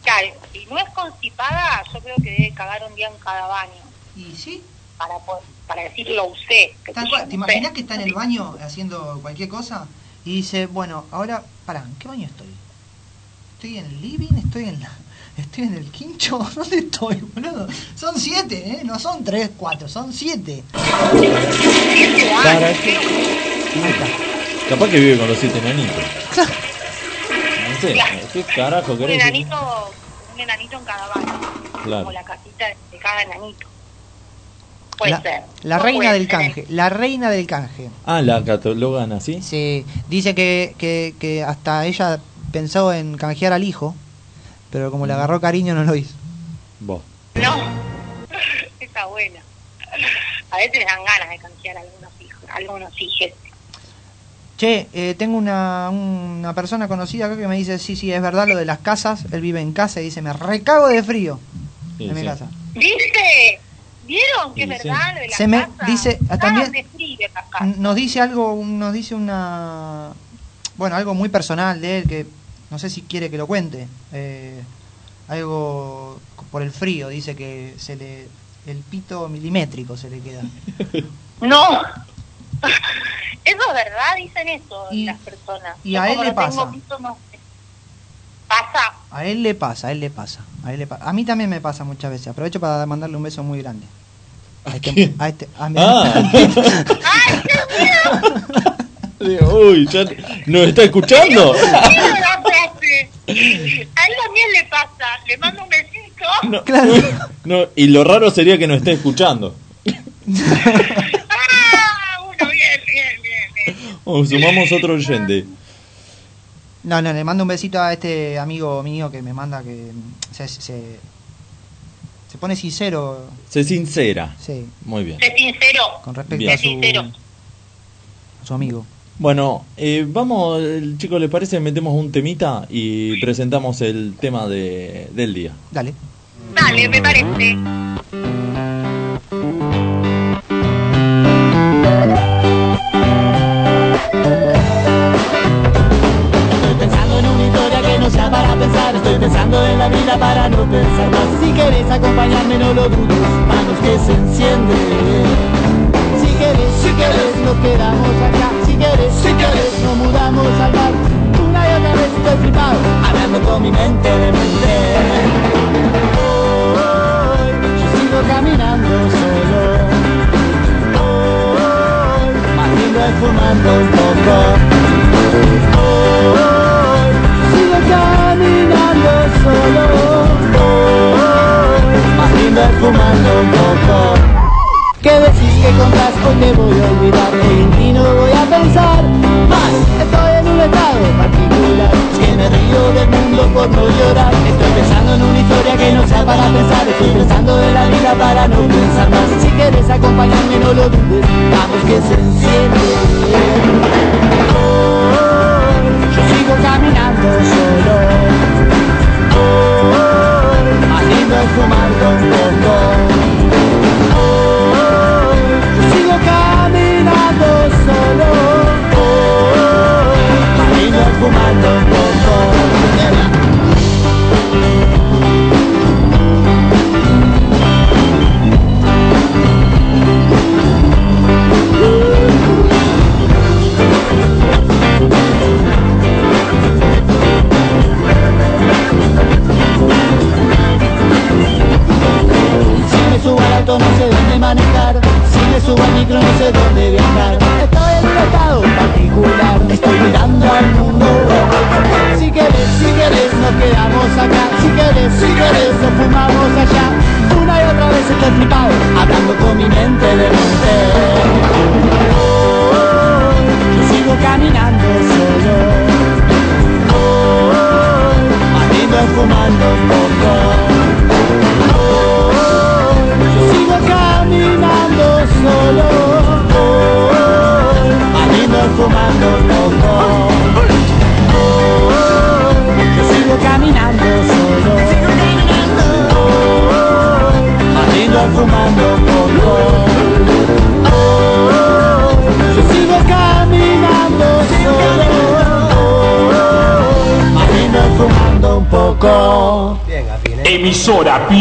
Claro, si no es constipada, yo creo que debe cagar un día en cada baño. Y sí, Para, po- para decir lo usé. ¿Te imaginas que está en el baño haciendo cualquier cosa? Y dice, bueno, ahora, pará, ¿en qué baño estoy? ¿Estoy en el living? ¿Estoy en la... ¿Estoy en el quincho? ¿Dónde estoy, boludo? Son siete, ¿eh? No son tres, cuatro, son siete. Para que- Capaz que vive con los siete enanitos. No sé, ¿qué carajo Un querés enanito, un enanito en cada baño. Claro. Como la casita de cada enanito. Puede La, ser. la No reina del ser. canje, la reina del canje. Ah, la catalogan así. Sí, dice que, que, que hasta ella pensó en canjear al hijo, pero como le agarró cariño no lo hizo. Vos. No, está buena. A veces dan ganas de canjear a algunos hijos, a algunos hijos. Che, eh, tengo una, una persona conocida acá que me dice, sí, sí, es verdad lo de las casas, él vive en casa y dice, me recago de frío Sí, en mi casa. ¿Viste? ¿Vieron que Sí, es verdad lo de la Se me casa? dice, también- de frío esas casas. Nos dice algo, nos dice una, bueno, algo muy personal de él que no sé si quiere que lo cuente. Eh, algo por el frío, dice que se le, el pito milimétrico se le queda. No. Eso es verdad, dicen eso Y- las personas. y a él le pasa. Pasa. A él le pasa, a él le pasa, a él le pasa. A mí también me pasa muchas veces. Aprovecho para mandarle un beso muy grande. A este, a este- a mi- Ah. ¡Ay, qué miedo! Digo, Uy, ya nos está escuchando. ¡Qué miedo la frase! A él también le pasa. Le mando un besito. No, Claro. no, y lo raro sería que nos esté escuchando. ¡Ah! Uno, bien, bien, bien, bien. O sumamos otro oyente. No, no, le mando un besito a este amigo mío que me manda que mm, se, se, se pone sincero, Sé sincera. sí, Muy bien. Sé sincero. con respecto Bien. a su, sincero. a su amigo. Bueno, eh, vamos, chicos, ¿les parece? Metemos un temita y presentamos el tema de, del día. Dale. Dale, me parece. Estoy pensando en la vida para no pensar más. Si querés acompañarme no lo dudes Manos que se encienden. Si querés, si querés nos quedamos acá. Si querés, si querés nos mudamos al mar Una y otra vez estoy flipado Hablando con mi mente de mente. Hoy yo sigo caminando solo. Hoy más lindo fumando un poco lo Vamos que se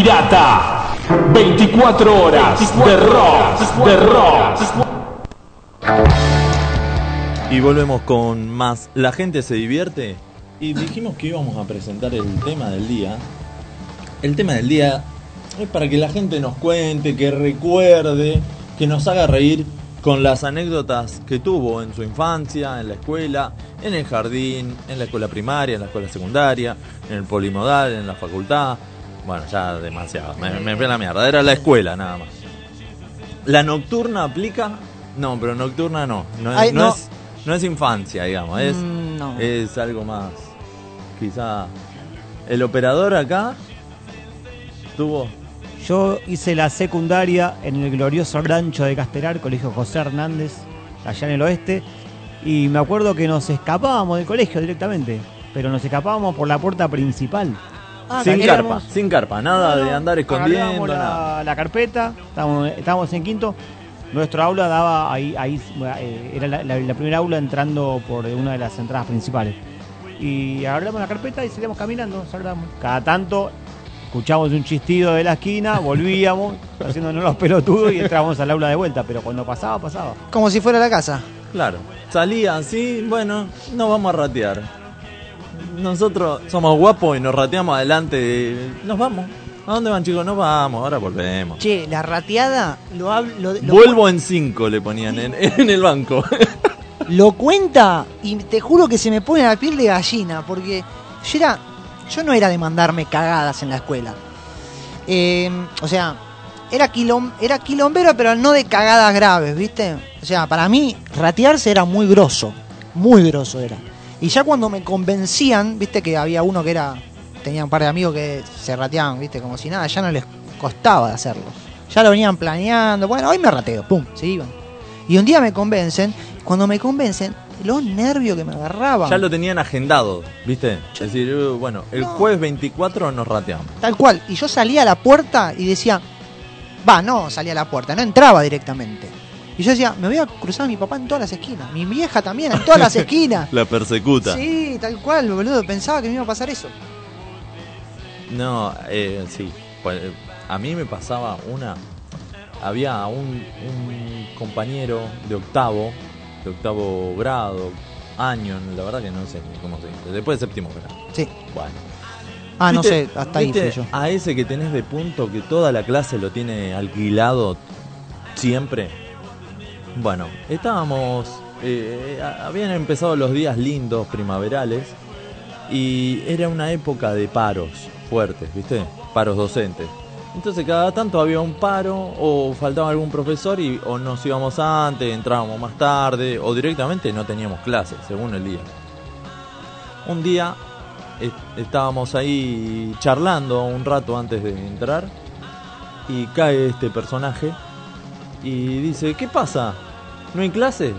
pirata. 24 horas de rock, de rock. Y volvemos con más La gente se divierte. Y dijimos que íbamos a presentar el tema del día. El tema del día es para que la gente nos cuente, que recuerde, que nos haga reír con las anécdotas que tuvo en su infancia, en la escuela, en el jardín, en la escuela primaria, en la escuela secundaria, en el polimodal, en la facultad. Bueno, ya demasiado. Me, me fui a la mierda. Era la escuela nada más. ¿La nocturna aplica? No, pero nocturna no. No, es- Ay, no no. es, no es infancia, digamos. Es, Mm, no. es algo más. Quizá. El operador acá tuvo. Yo hice la secundaria en el glorioso rancho de Castelar, Colegio José Hernández, allá en el oeste. Y me acuerdo que nos escapábamos del colegio directamente, pero nos escapábamos por la puerta principal. Ah, sin éramos- carpa, sin carpa, nada de andar escondiendo, Agarrábamos nada. la, la carpeta, estábamos, estábamos en quinto. Nuestro aula daba ahí, ahí eh, era la, la- la primera aula entrando por una de las entradas principales. Y agarramos la carpeta y salíamos caminando, salíamos. Cada tanto escuchábamos un chistido de la esquina, volvíamos, haciéndonos los pelotudos y entrábamos al aula de vuelta. Pero cuando pasaba, pasaba. Como si fuera la casa. Claro. Salía así, bueno, no vamos a ratear. Nosotros somos guapos y nos rateamos adelante. de- Nos vamos. ¿A dónde van chicos? Nos vamos, ahora volvemos. Che, la rateada lo, hab- lo, lo- Vuelvo en cinco, le ponían en, en el banco. lo cuenta y te juro que se me pone la piel de gallina porque yo era yo no era de mandarme cagadas en la escuela Eh, o sea era quilom, era quilombero pero no de cagadas graves viste o sea para mí ratearse era muy grosso muy grosso era y ya cuando me convencían viste que había uno que era tenía un par de amigos que se rateaban viste como si nada ya no les costaba hacerlo ya lo venían planeando bueno hoy me rateo pum se iban y un día me convencen, cuando me convencen, los nervios que me agarraban. ya lo tenían agendado, ¿viste? Es decir, uh, bueno, el No. jueves 24 nos rateamos. Tal cual. Y yo salía a la puerta y decía, va, no salía a la puerta, no entraba directamente. Y yo decía, me voy a cruzar a mi papá en todas las esquinas. Mi vieja también, en todas las esquinas. La persecuta. Sí, tal cual, boludo. Pensaba que me iba a pasar eso. No, eh, sí. Pues, a mí me pasaba una. Había un, un compañero de octavo, de octavo grado, año, la verdad que no sé ni cómo se dice. Después de séptimo grado. Sí. Bueno. Ah, no ¿Viste- sé, hasta ahí fui yo. A ese que tenés de punto que toda la clase lo tiene alquilado siempre. Bueno, estábamos. eh, habían empezado los días lindos, primaverales. Y era una época de paros fuertes, ¿viste? Paros docentes. Entonces cada tanto había un paro o faltaba algún profesor y o nos íbamos antes, entrábamos más tarde o directamente no teníamos clases, según el día. Un día est- estábamos ahí charlando un rato antes de entrar y cae este personaje y dice, ¿qué pasa? ¿No hay clase?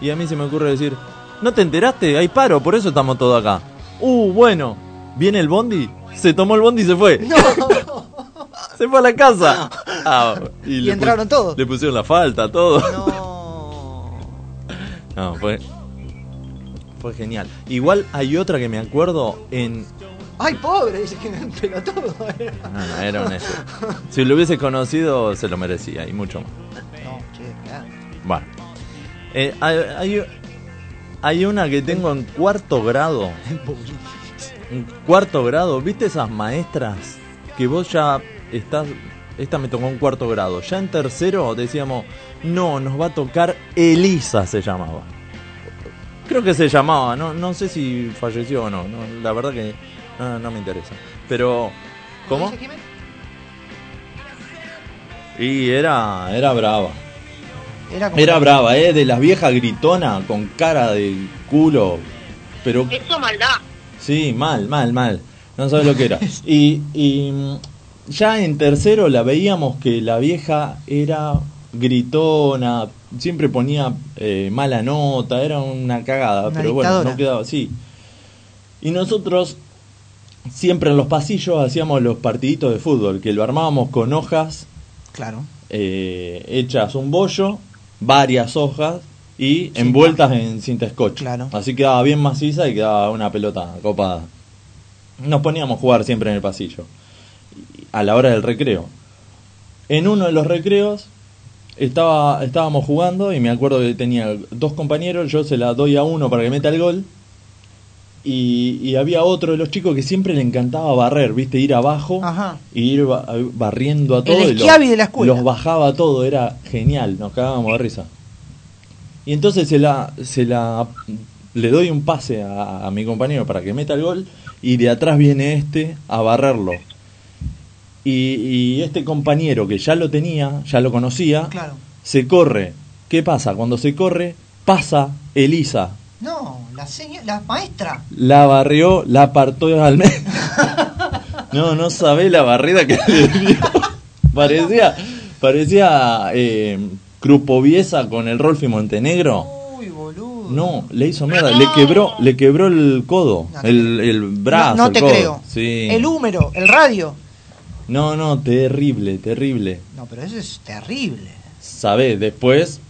Y a mí se me ocurre decir, ¿no te enteraste? Hay paro, por eso estamos todos acá. Uh, bueno, viene el bondi, se tomó el bondi y se fue. se fue a la casa. Ah, Y le entraron todos. Le pusieron la falta, todo. No. No, fue. Fue genial. Igual hay otra que me acuerdo en. Ay, pobre, dice que me pelotudo. No, no, era un eso. Si lo hubiese conocido, se lo merecía y mucho más. No, che, claro. Bueno. Eh, hay, hay, hay una que tengo en cuarto grado. En cuarto grado, ¿viste esas maestras que vos ya estás... Esta me tocó en cuarto grado. Ya en tercero decíamos, no, nos va a tocar Elisa se llamaba. Creo que se llamaba, no, no sé si falleció o no, no, la verdad que no, no me interesa. Pero, ¿cómo? Y era, era brava. Era como Era brava, ¿eh? De las viejas gritonas con cara de culo. Pero Eso maldad. Sí, mal, mal, mal. No sabes lo que era. Y, y mm, ya en tercero la veíamos que la vieja era gritona, siempre ponía eh, mala nota, era una cagada, Una pero bueno, no quedaba así. Y nosotros siempre en los pasillos hacíamos los partiditos de fútbol, que lo armábamos con hojas Claro. eh, hechas un bollo, varias hojas y envueltas en cinta scotch. Claro. Así quedaba bien maciza y quedaba una pelota copada. Nos poníamos a jugar siempre en el pasillo, a la hora del recreo. En uno de los recreos estaba, estábamos jugando y me acuerdo que tenía dos compañeros, yo se la doy a uno para que meta el gol. Y, y había otro de los chicos que siempre le encantaba barrer, viste, ir abajo Ajá. y ir ba- barriendo a todo. y los- de la escuela. Los bajaba todo, era genial, nos cagábamos de risa. Y entonces se la, se la le doy un pase a, a mi compañero para que meta el gol y de atrás viene este a barrerlo. Y, y este compañero que ya lo tenía, ya lo conocía, Claro. se corre. ¿Qué pasa? Cuando se corre, pasa Elisa. No, la, seño- la maestra. La barrió, la apartó al medio. No, no sabe la barrida que le dio. Parecía, parecía eh, Crupoviesa con el Rolfi Montenegro. Uy, boludo. No, le hizo mierda, le quebró, le quebró el codo, No el, el brazo. no, no el te codo. creo. Sí. El húmero, el radio. No, no, terrible, terrible. No, pero eso es terrible. Sabés, después,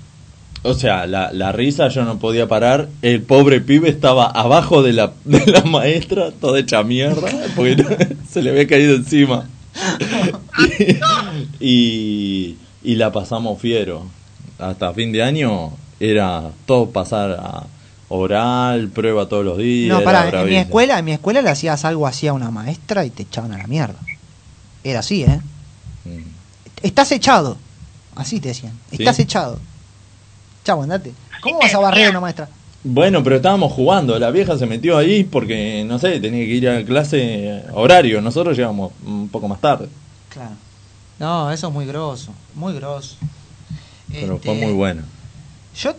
o sea, la, la risa yo no podía parar. El pobre pibe estaba abajo de la, de la maestra, toda hecha mierda, porque no- se le había caído encima. y, y la pasamos fiero. Hasta fin de año era todo pasar a oral, prueba todos los días. No, pará, en mi escuela, en mi escuela le hacías algo así a una maestra y te echaban a la mierda. Era así, ¿eh? Mm. Estás echado. Así te decían. ¿Sí? Estás echado. Chavo, andate. ¿Cómo vas a barrer una maestra? Bueno, pero estábamos jugando. La vieja se metió ahí porque, no sé, tenía que ir a clase horario. Nosotros llegamos un poco más tarde. Claro. No, eso es muy grosso, muy grosso. Pero Este, fue muy bueno. Yo,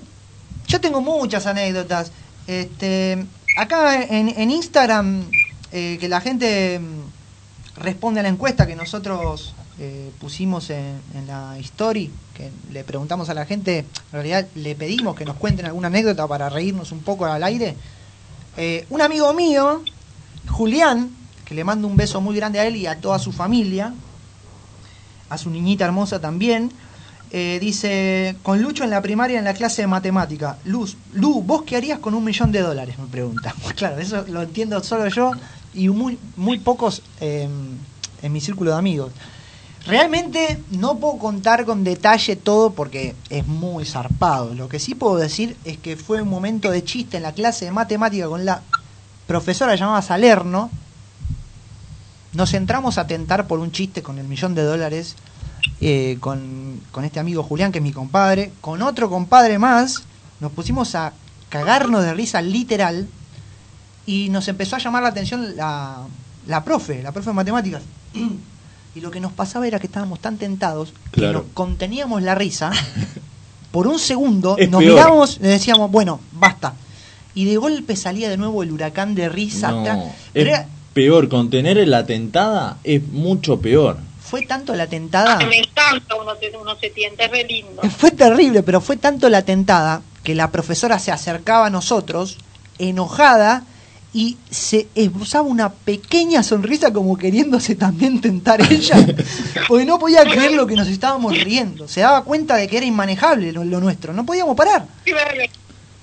yo tengo muchas anécdotas. Este, acá en, en Instagram, eh, que la gente mm, responde a la encuesta que nosotros eh, pusimos en, en la story, le preguntamos a la gente, en realidad le pedimos que nos cuenten alguna anécdota para reírnos un poco al aire. Eh, un amigo mío, Julián, que le mando un beso muy grande a él y a toda su familia, a su niñita hermosa también, eh, dice, con Lucho en la primaria en la clase de matemática. Luz, Lu, ¿vos qué harías con un millón de dólares? Me pregunta. Claro, eso lo entiendo solo yo y muy, muy pocos eh, en mi círculo de amigos. Realmente no puedo contar con detalle todo porque es muy zarpado. Lo que sí puedo decir es que fue un momento de chiste en la clase de matemática con la profesora llamada Salerno. Nos entramos a tentar por un chiste con el millón de dólares eh, con, con este amigo Julián, que es mi compadre, con otro compadre más, nos pusimos a cagarnos de risa literal y nos empezó a llamar la atención la, la profe, la profe de matemáticas. Y lo que nos pasaba era que estábamos tan tentados que nos conteníamos la risa. Por un segundo Es nos peor. mirábamos y decíamos, bueno, basta. Y de golpe salía de nuevo el huracán de risa. No, Tra- es era- peor, contener la tentada es mucho peor. fue tanto la tentada. Me encanta uno, se re lindo. Fue terrible, pero fue tanto la tentada que la profesora se acercaba a nosotros, enojada, y se esbozaba una pequeña sonrisa como queriéndose también tentar ella, porque no podía creer lo que nos estábamos riendo. Se daba cuenta de que era inmanejable lo, lo nuestro, no podíamos parar,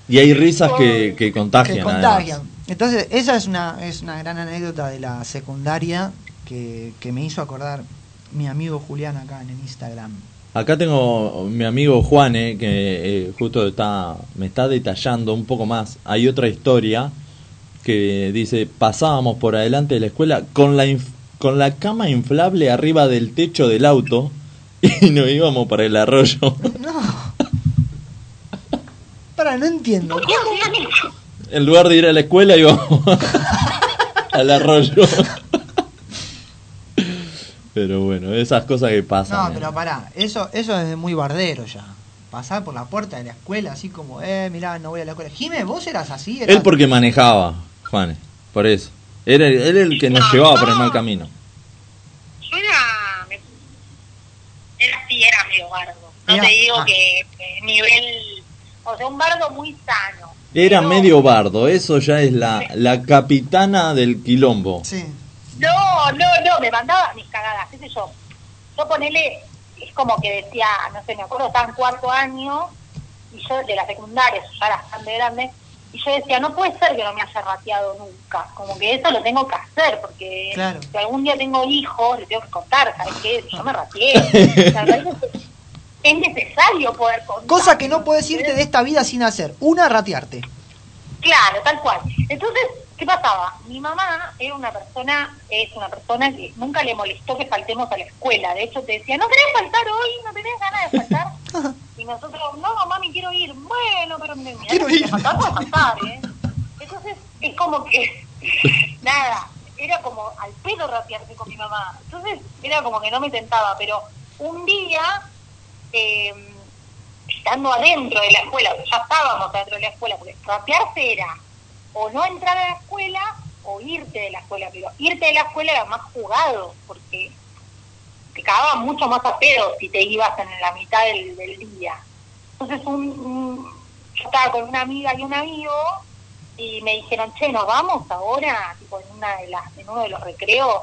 Y hay risas que, que contagian. que contagian. Entonces, esa es una, es una gran anécdota de la secundaria que, que me hizo acordar mi amigo Julián acá en el Instagram. Acá tengo mi amigo Juane que eh, justo está me está detallando un poco más. Hay otra historia que dice pasábamos por adelante de la escuela con la inf- con la cama inflable arriba del techo del auto y nos íbamos para el arroyo. No. Para, no entiendo. ¿Por qué hacían eso? En lugar de ir a la escuela íbamos al arroyo. Pero bueno, esas cosas que pasan. No, eh. pero pará, eso, eso es muy bardero ya. Pasar por la puerta de la escuela así como, eh, mirá, no voy a la escuela. Jimé, vos eras así. Eras... Él porque manejaba, Juan, por eso. Era, él era el que nos No, llevaba no. por el mal camino. Yo era, era sí, era medio bardo. No Era- te digo ah. que, que nivel, o sea, un bardo muy sano. Era Pero- medio bardo, eso ya es la, la capitana del quilombo. Sí. No, no, no, me mandaba mis cagadas, qué sé yo. Yo ponele, es como que decía, no sé, me acuerdo, estaba en cuarto año, y yo de la secundaria, ya era bastante grande, y yo decía, no puede ser que no me haya rateado nunca, como que eso lo tengo que hacer, porque Claro. si algún día tengo hijos, le tengo que contar, ¿sabes qué? Yo me rateé. O sea, es es necesario poder contar. Cosa que no puedes irte de esta vida sin hacer. Una, ratearte. Claro, tal cual. Entonces, ¿qué pasaba? Mi mamá era una persona, es una persona que nunca le molestó que faltemos a la escuela. De hecho, te decía, ¿no querés faltar hoy? ¿No tenés ganas de faltar? nosotros, no, mamá, me quiero ir. Bueno, pero me Quiero ir. puedo faltar, ¿eh? Entonces, es como que, nada, era como al pedo ratearse con mi mamá. Entonces, era como que no me tentaba, pero un día... Eh, estando adentro de la escuela, ya estábamos adentro de la escuela, porque rapearse era o no entrar a la escuela o irte de la escuela, pero irte de la escuela era más jugado, porque cagaban mucho más a pedo si te ibas en la mitad del, del día. Entonces un, un- yo estaba con una amiga y un amigo y me dijeron, che, nos vamos ahora, tipo en, una de las, en uno de los recreos.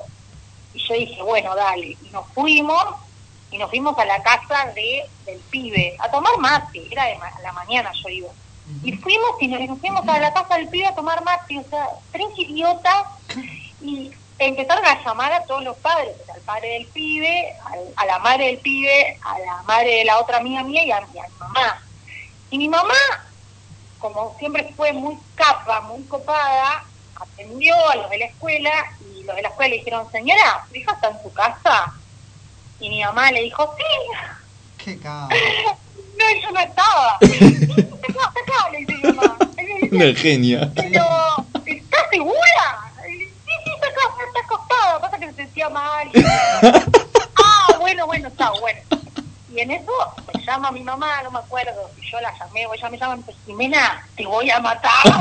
Y yo dije, bueno, dale. Y nos fuimos y nos fuimos a la casa de del pibe a tomar mate, era de ma- a la mañana yo iba. Y fuimos y nos fuimos a la casa del pibe a tomar mate, o sea, tres idiotas y empezaron a llamar a todos los padres, al padre del pibe, al- a la madre del pibe, a la madre de la otra amiga mía y a, y a mi mamá. Y mi mamá, como siempre fue muy capa, muy copada, atendió a los de la escuela y los de la escuela le dijeron, señora, ¿su hija está en su casa? Y mi mamá le dijo, sí, Qué no, yo no estaba. ¿Qué pasa acá? Le dice mi mamá. Una genia. pero, ¿estás segura? Pasa que se sentía mal. ah, bueno, bueno, está bueno. Y en eso me llama mi mamá, no me acuerdo, y yo la llamé, o ella me llama me dice, Jimena, te voy a matar.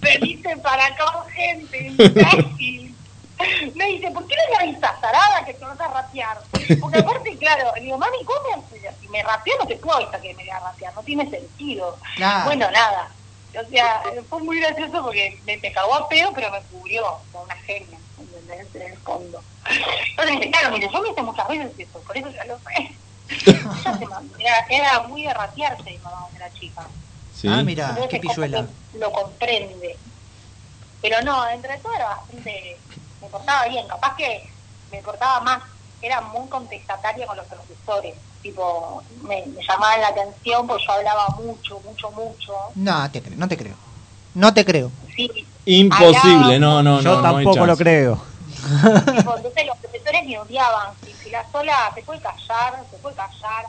Veniste para acá urgente, imbécil. Me dice, ¿por qué no le avisas, tarada, que te vas a ratear? Porque aparte, claro, le digo, mami, ¿cómo me haces? Si me rateo no te puedo avisar que me voy a ratear, no tiene sentido. Claro. Bueno, nada. O sea, fue muy gracioso porque me, me cagó a pedo, pero me cubrió como una genia, ¿entendés? En el fondo. Entonces, dice, claro, mire, yo me hice muchas veces eso, por eso ya lo sé. Ella se mandó, era, era muy de ratearse mi mamá cuando era chica. Sí. Ah, mira, qué pilluela. Lo comprende. Pero no, entre todo era bastante. Me portaba bien, capaz que me portaba más. Era muy contestataria con los profesores. Tipo, me, me llamaban la atención porque yo hablaba mucho, mucho, mucho. No, te creo, no te creo. No te creo. Sí, Imposible, no, no, Yo no. no hay tampoco lo creo. tipo, entonces los profesores me odiaban. Si, si la sola se puede callar, se puede callar.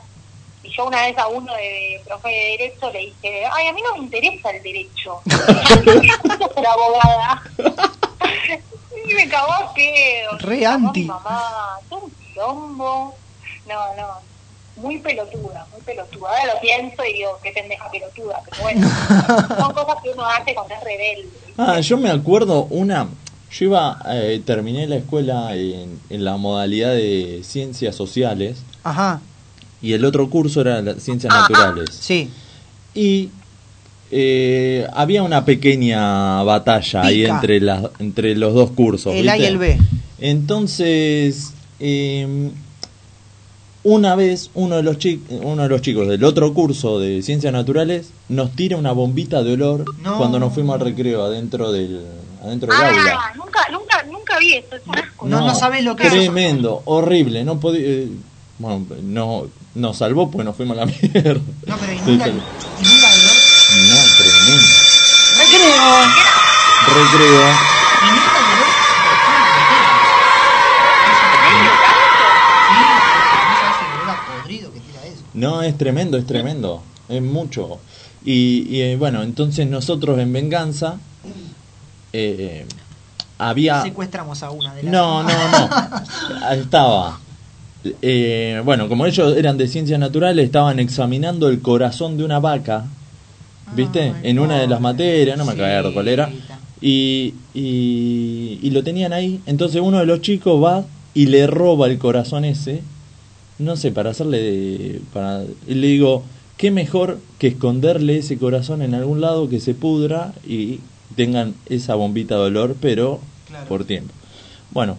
Y yo una vez a uno de profe de derecho le dije, ay, a mí no me interesa el derecho. Yo soy abogada. y me cagó a pedo. Re anti. Mi mamá, un quilombo. No, no. Muy pelotuda, muy pelotuda. Ahora lo pienso y digo, qué pendeja pelotuda. Pero bueno, son cosas que uno hace cuando es rebelde. Ah, yo me acuerdo una. Yo iba, eh, terminé la escuela en, en la modalidad de ciencias sociales Ajá, y el otro curso era las ciencias Ah, naturales. sí. Y eh, había una pequeña batalla ahí entre, las entre los dos cursos. El A y el B. Entonces, eh, una vez uno de, los chi- uno de los chicos del otro curso de ciencias naturales nos tira una bombita de olor No. cuando nos fuimos al recreo adentro del, adentro del aula. Ah, nunca, nunca, nunca vi eso, es un asco. No, no sabes lo que es. Tremendo, horrible. No podía. eh, bueno, no, nos salvó porque nos fuimos a la mierda. No, pero inunda, sí. inunda de olor. No, tremendo. Recreo. Recreo. No, es tremendo, es tremendo. Es mucho. Y, y, eh, bueno, entonces nosotros en venganza eh, había... Secuestramos a una de las. No, no, no. Estaba. eh, bueno, como ellos eran de ciencias naturales, estaban examinando el corazón de una vaca, ¿viste? Ay, en una de las materias, no me Sí, acuerdo cuál era. Y, y, y lo tenían ahí. Entonces uno de los chicos va y le roba el corazón ese. No sé, para hacerle. de- para, y le digo, ¿qué mejor que esconderle ese corazón en algún lado que se pudra y tengan esa bombita de olor, pero Claro. por tiempo? Bueno,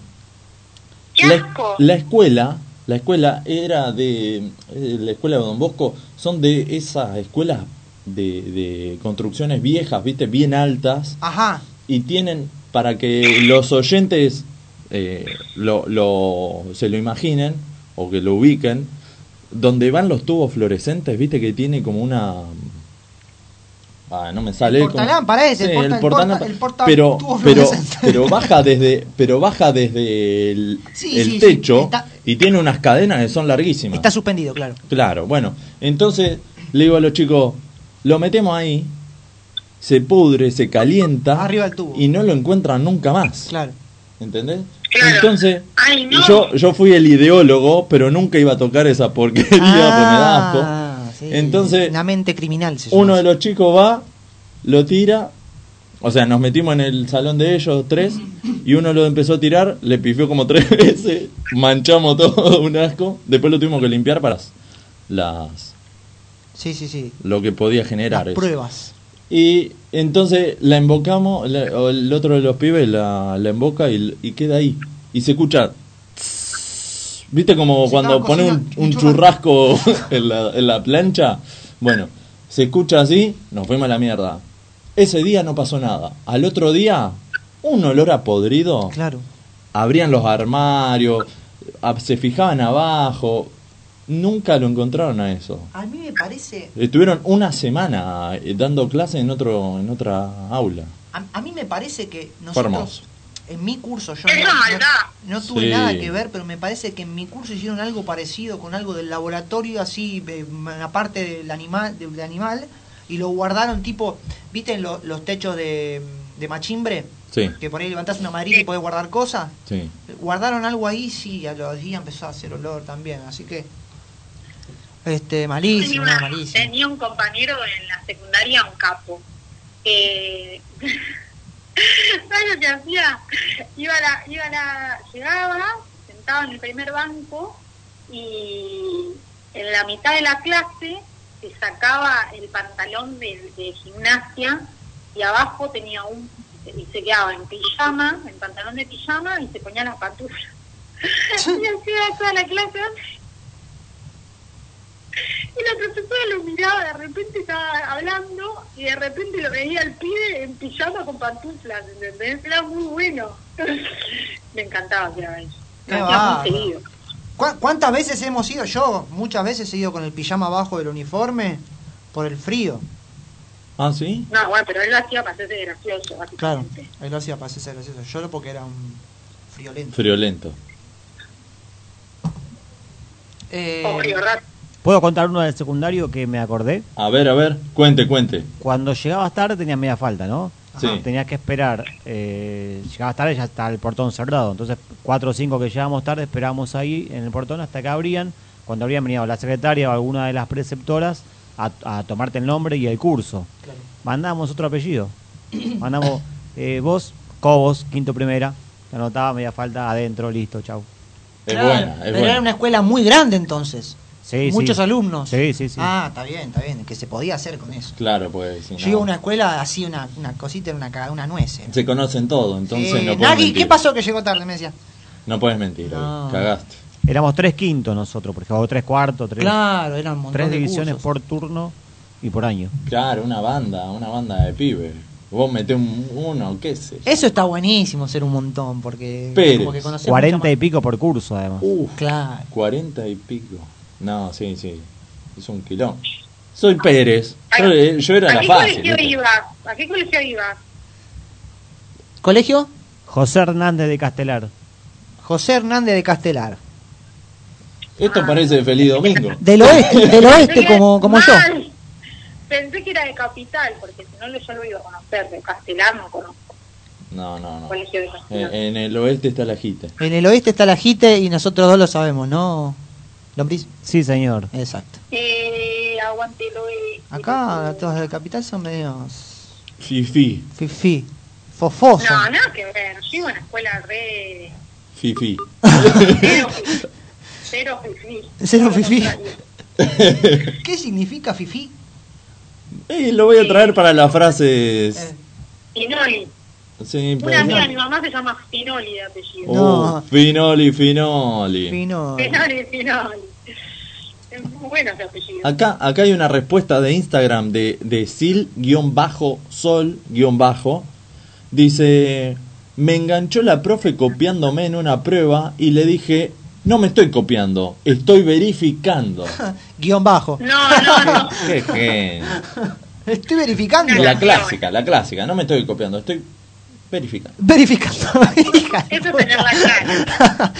¡Qué la, la escuela, la escuela era de, eh, la escuela de Don Bosco, son de esas escuelas de, de construcciones viejas, viste, bien altas, Ajá. y tienen, para que los oyentes eh, lo, lo, se lo imaginen, o que lo ubiquen, donde van los tubos fluorescentes, viste que tiene como una... Ah, no me sale. El portalámpara ese, el porta- el porta- el porta- pero, tubo pero, fluorescente. pero baja desde, pero baja desde el, Sí, el sí, sí, techo está- y tiene unas cadenas que son larguísimas. Está suspendido, claro. Claro, bueno, entonces le digo a los chicos, lo metemos ahí, se pudre, se calienta Arriba del tubo. y no lo encuentran nunca más. Claro. ¿Entendés? Claro. Entonces, Ay, no. yo, yo fui el ideólogo, pero nunca iba a tocar esa porquería porque me da asco. Ah, sí. Entonces, Una mente criminal se llama uno de los chicos va, lo tira, o sea, nos metimos en el salón de ellos tres, y uno lo empezó a tirar, le pifió como tres veces, manchamos todo, un asco, después lo tuvimos que limpiar para las Sí, sí, sí. lo que podía generar Las pruebas. Y entonces la invocamos, la- o el otro de los pibes la, la invoca y, y queda ahí. Y se escucha... tss, ¿Viste como Se cuando pone un, cocinando un un churrasco en la, en la plancha? Bueno, se escucha así, nos fuimos a la mierda. Ese día no pasó nada. Al otro día, un olor a podrido. Claro. Abrían los armarios, a- se fijaban abajo. Nunca lo encontraron a eso. A mí me parece. Estuvieron una semana eh, dando clase en otro en otra aula. A, a mí me parece que nosotros. En mi curso, yo Es no, no- tuve Sí. nada que ver, pero me parece que en mi curso hicieron algo parecido con algo del laboratorio, así, eh, una parte del animal, del animal, y lo guardaron tipo, ¿viste en lo- los techos de, de machimbre? Sí, Que por ahí levantás una madrita y podés guardar cosas. sí. Guardaron algo ahí, sí, a los días empezó a hacer olor también, así que. Este, malísimo, tenía, no, una- malísimo. tenía un compañero en la secundaria, un capo. Eh, ¿Sabes lo que hacía? Iba la, iba la, llegaba, sentaba en el primer banco y en la mitad de la clase se sacaba el pantalón de, de gimnasia y abajo tenía un y se quedaba en pijama, en pantalón de pijama y se ponía las pantuflas. y hacía toda la clase y la profesora lo miraba, de repente estaba hablando y de repente lo veía al pibe en pijama con pantuflas, ¿entendés? Era muy bueno. Me encantaba que era eso. Qué Lo hacía muy bárbaro. seguido. ¿Cu- ¿Cuántas veces hemos ido? Yo muchas veces he ido con el pijama abajo del uniforme por el frío. Ah, sí. No, bueno, pero él lo hacía para hacerse gracioso, Claro, ahí lo hacía para hacerse gracioso. Yo lo porque era un friolento. Friolento. Eh, O frío rato. ¿Puedo contar uno del secundario que me acordé? A ver, a ver, cuente, cuente. Cuando llegabas tarde tenías media falta, ¿no? Sí. Tenías que esperar. Eh, llegabas tarde ya está el portón cerrado. Entonces, cuatro o cinco que llegábamos tarde, esperábamos ahí en el portón hasta que abrían. Cuando habrían venido la secretaria o alguna de las preceptoras a, a tomarte el nombre y el curso. claro. Mandamos otro apellido. Mandamos eh, vos, Cobos, quinto primera. Te anotaba media falta adentro, listo, chau. Es Claro, buena, es pero buena. era una escuela muy grande entonces. Sí, Muchos sí. alumnos. Sí, sí, sí. Ah, está bien, está bien. Que se podía hacer con eso. Claro, pues. si Yo no- iba a una escuela así, una, una cosita, una, una nuez. Se conocen todo, entonces no puedes Nagui, mentir. ¿qué pasó que llegó tarde? Me decía. No puedes mentir, No. cagaste. Éramos tres quintos nosotros, porque o tres cuartos, tres, Claro, eran un tres de divisiones cursos. por turno y por año. Claro, una banda, una banda de pibes. Vos metés un, uno, qué sé. yo. Eso está buenísimo, ser un montón, porque como que conocemos 40 mucho y pico por curso, además. Uf. Claro. 40 y pico. No, sí, sí. Es un quilón. Soy Pérez. Yo, eh, yo era ¿A la qué fácil. colegio ¿viste? ibas? ¿A qué colegio ibas? ¿Colegio? José Hernández de Castelar. José Hernández de Castelar. Esto parece de Feliz Domingo. Del oeste, del oeste como, como yo. Pensé que era de Capital, porque si no yo lo iba a conocer, de Castelar no conozco. No, no, no. Colegio de En, Castelar. en el oeste está la jite. En el oeste está la JITE y nosotros dos lo sabemos, ¿no? Lombriz. Sí, señor. Exacto. Eh, aguante lo de... Acá todos de capital son medios Fifi, fifi, fofosos. No, nada que ver. Yo iba a una escuela re... fifi. Cero fifí. Cero fifí. Cero Todo lo fifí. contrario. ¿Qué significa fifi? Eh, lo voy a traer para las frases. Finoli. Sí, Una amiga de mi mamá se llama Finoli de apellido. Oh, No. Finoli, Finoli. Fino. Finoli, Finoli. Es muy bueno ese apellido. Acá, acá hay una respuesta de Instagram de, de sil-sol-bajo. Dice, me enganchó la profe copiándome en una prueba y le dije, no me estoy copiando, estoy verificando. Guión bajo. No, no, no. Qué genio. Estoy verificando. La clásica, la clásica, no me estoy copiando, estoy verificando. Verificando. Eso es tener la cara.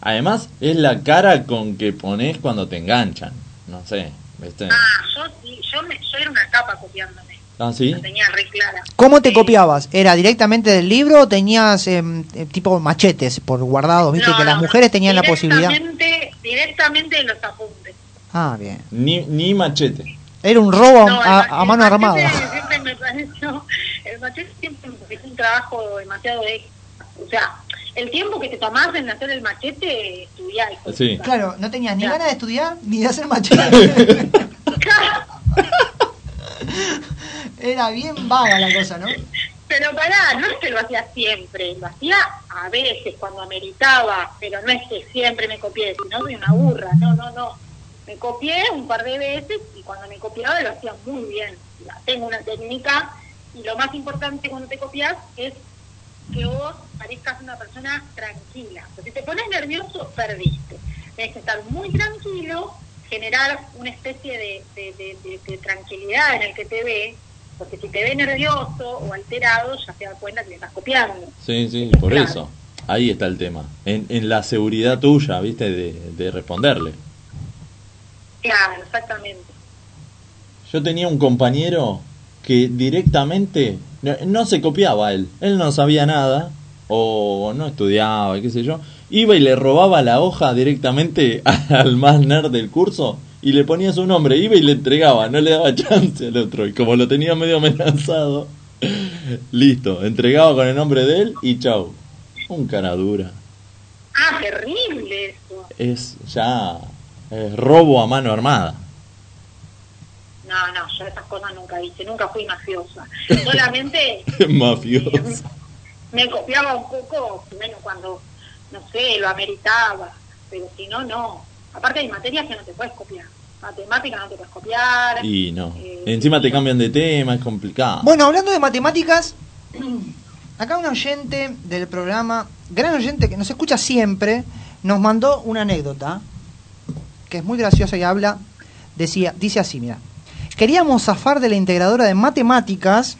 Además, es la cara con que pones cuando te enganchan. No sé, ¿viste? Ah, yo sí, yo, me, yo era una capa copiándome. ¿Ah, sí? La tenía re clara. ¿Cómo te copiabas? ¿Era directamente del libro o tenías em, eh, tipo machetes por guardados? Viste No, que las mujeres tenían la posibilidad. directamente- de los apuntes. Ah, bien. Ni, ni machete. Era un robo a, No, mano armada. Siempre me pareció, el machete pareció un trabajo demasiado de... O sea, el tiempo que te tomás en hacer el machete, estudiar. Sí. Claro, no tenías ni ganas de estudiar ni de hacer machete. Era bien vaga la cosa, ¿no? Pero pará, no es que lo hacía siempre, lo hacía a veces cuando ameritaba, pero no es que siempre me copié, si no soy una burra, no, no, no. Me copié un par de veces y cuando me copiaba lo hacía muy bien. Tengo una técnica y lo más importante cuando te copias es que vos parezcas una persona tranquila. Porque si te pones nervioso, perdiste. Tienes que estar muy tranquilo, generar una especie de, de- de- de- de tranquilidad en el que te ve, porque si te ve nervioso o alterado, ya se da cuenta que le estás copiando. Sí, sí, es por eso. Ahí está el tema. En, en la seguridad tuya, ¿viste? De responderle. Claro, exactamente. Yo tenía un compañero que directamente no, se copiaba él. Él no sabía nada o no estudiaba, qué sé yo. Iba y le robaba la hoja directamente al más nerd del curso y le ponía su nombre. Iba y le entregaba, no le daba chance al otro. Y como lo tenía medio amenazado, listo, entregaba con el nombre de él y chau. Un cara dura. Ah, terrible eso. Es ya es robo a mano armada. No, no, yo esas cosas nunca hice, nunca fui mafiosa. Solamente Mafioso. me copiaba un poco, menos cuando, no sé, lo ameritaba, pero si no, no. Aparte hay materias que no te puedes copiar. Matemática no te puedes copiar. Y no. Eh, Encima te cambian de tema, es complicado. Bueno, hablando de matemáticas, acá un oyente del programa, gran oyente que nos escucha siempre, nos mandó una anécdota que es muy graciosa y habla, decía, dice así, mira, queríamos zafar de la integradora de matemáticas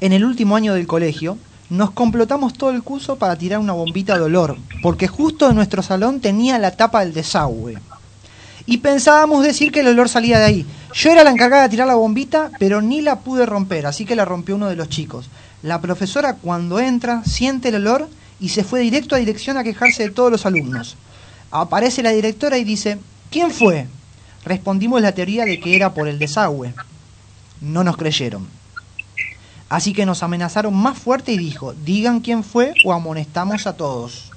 en el último año del colegio, nos complotamos todo el curso para tirar una bombita de olor, porque justo en nuestro salón tenía la tapa del desagüe. Y pensábamos decir que el olor salía de ahí. Yo era la encargada de tirar la bombita, pero ni la pude romper, así que la rompió uno de los chicos. La profesora cuando entra siente el olor y se fue directo a dirección a quejarse de todos los alumnos. Aparece la directora y dice, ¿quién fue? Respondimos la teoría de que era por el desagüe. No nos creyeron. Así que nos amenazaron más fuerte y dijo, digan quién fue o amonestamos a todos.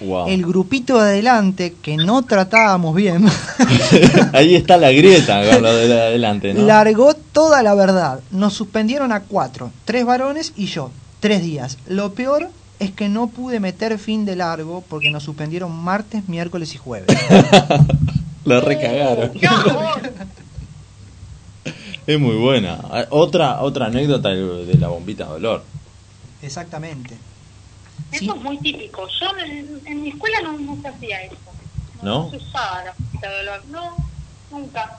Wow. El grupito de adelante, que no tratábamos bien, Ahí está la grieta con lo de adelante, ¿no? largó toda la verdad. Nos suspendieron a cuatro, tres varones y yo, tres días. Lo peor es que no pude meter fin de largo porque nos suspendieron martes, miércoles y jueves. La recagaron. No, Es muy buena. Otra otra anécdota de la bombita de olor. Exactamente. Sí. eso es muy típico. Yo en, en mi escuela no, no se hacía eso. ¿No? se usaba la bombita de olor. No, nunca.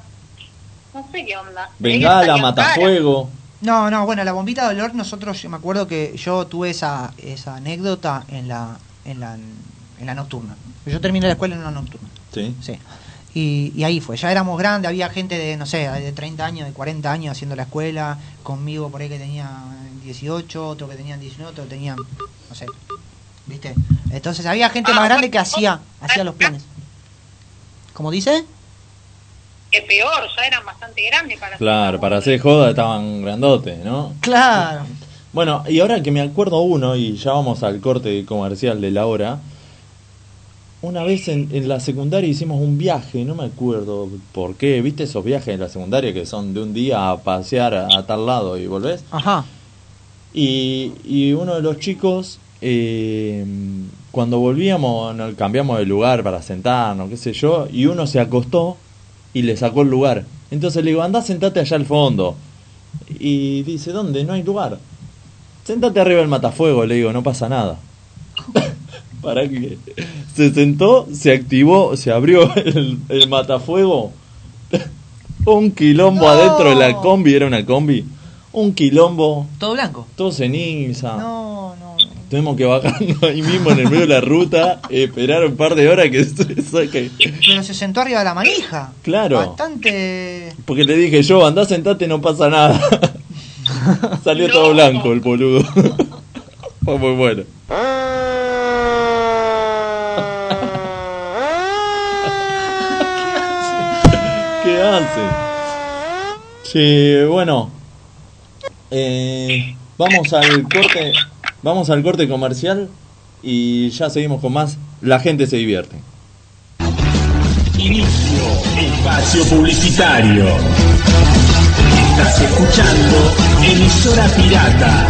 No sé qué onda. Bengala, matafuego. No, no, bueno, la bombita de olor, nosotros, yo me acuerdo que yo tuve esa, esa anécdota en la, en la, en la nocturna. Yo terminé la escuela en una nocturna. Sí. Sí. Y, y ahí fue, ya éramos grandes, había gente de, no sé, de 30 años, de 40 años haciendo la escuela, conmigo por ahí que tenía 18, otro que tenían 19, otro que tenían, no sé, ¿viste? Entonces había gente más grande que hacía, hacía los planes. ¿Cómo dice? Que peor, ya eran bastante grandes para Claro, para hacer joda estaban grandotes, ¿no? Claro. Bueno, y ahora que me acuerdo uno, y ya vamos al corte comercial de la hora, una vez en, en la secundaria hicimos un viaje, no me acuerdo por qué, ¿viste esos viajes en la secundaria que son de un día a pasear a, a tal lado y volvés? Ajá. Y, y uno de los chicos, eh, cuando volvíamos, nos cambiamos de lugar para sentarnos, qué sé yo, y uno se acostó y le sacó el lugar. Entonces le digo, anda, sentate allá al fondo. Y dice, ¿dónde? No hay lugar. Sentate arriba del matafuego, le digo, no pasa nada. para que se sentó, se activó, se abrió el, el matafuego. Un quilombo No. adentro de la combi, era una combi. Un quilombo, Todo blanco. todo ceniza. No, no. Tuvimos que bajarnos ahí mismo en el medio de la ruta, esperar un par de horas que se saque. Pero se sentó arriba de la manija. Claro. Bastante. Porque le dije yo, andá sentate, no pasa nada. Salió No. todo blanco el boludo. Fue muy bueno. Sí, bueno. Eh, vamos al corte. Vamos al corte comercial y ya seguimos con más. La gente se divierte. Inicio espacio publicitario. Estás escuchando emisora pirata.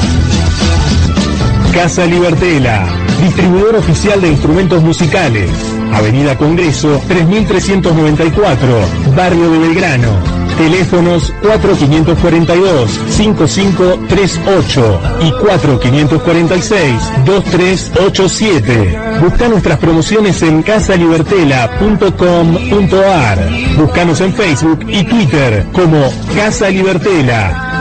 Casa Libertela, distribuidor oficial de instrumentos musicales. Avenida Congreso 3394, Barrio de Belgrano. Teléfonos 4542-5538 y 4546-2387. Busca nuestras promociones en casalibertela.com.ar. Búscanos en Facebook y Twitter como Casa Libertela.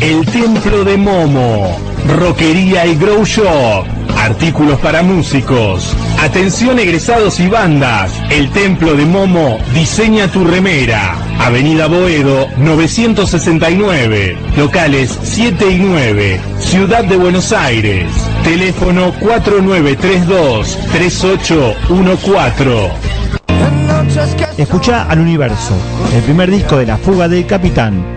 El Templo de Momo, Roquería y Grow Shop, artículos para músicos. Atención egresados y bandas, El Templo de Momo diseña tu remera. Avenida Boedo 969, locales 7 y 9, Ciudad de Buenos Aires. Teléfono 4932-3814. Escucha al universo, el primer disco de La Fuga del Capitán.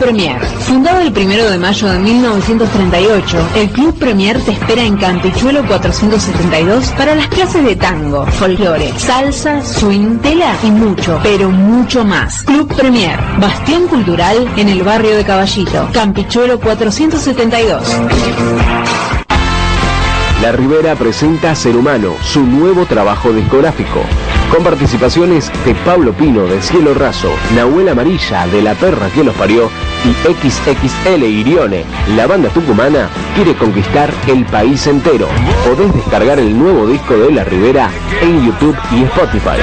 Premier. Fundado el 1 de mayo de 1938, el Club Premier te espera en Campichuelo 472 para las clases de tango, folclore, salsa, swing, tela y mucho, pero mucho más. Club Premier, bastión cultural en el barrio de Caballito, Campichuelo 472. La Ribera presenta Ser Humano, su nuevo trabajo discográfico. Con participaciones de Pablo Pino de Cielo Raso, Nahuel Amarilla de La Perra que los parió y XXL Irione, la banda tucumana quiere conquistar el país entero. Podés descargar el nuevo disco de La Ribera en YouTube y Spotify.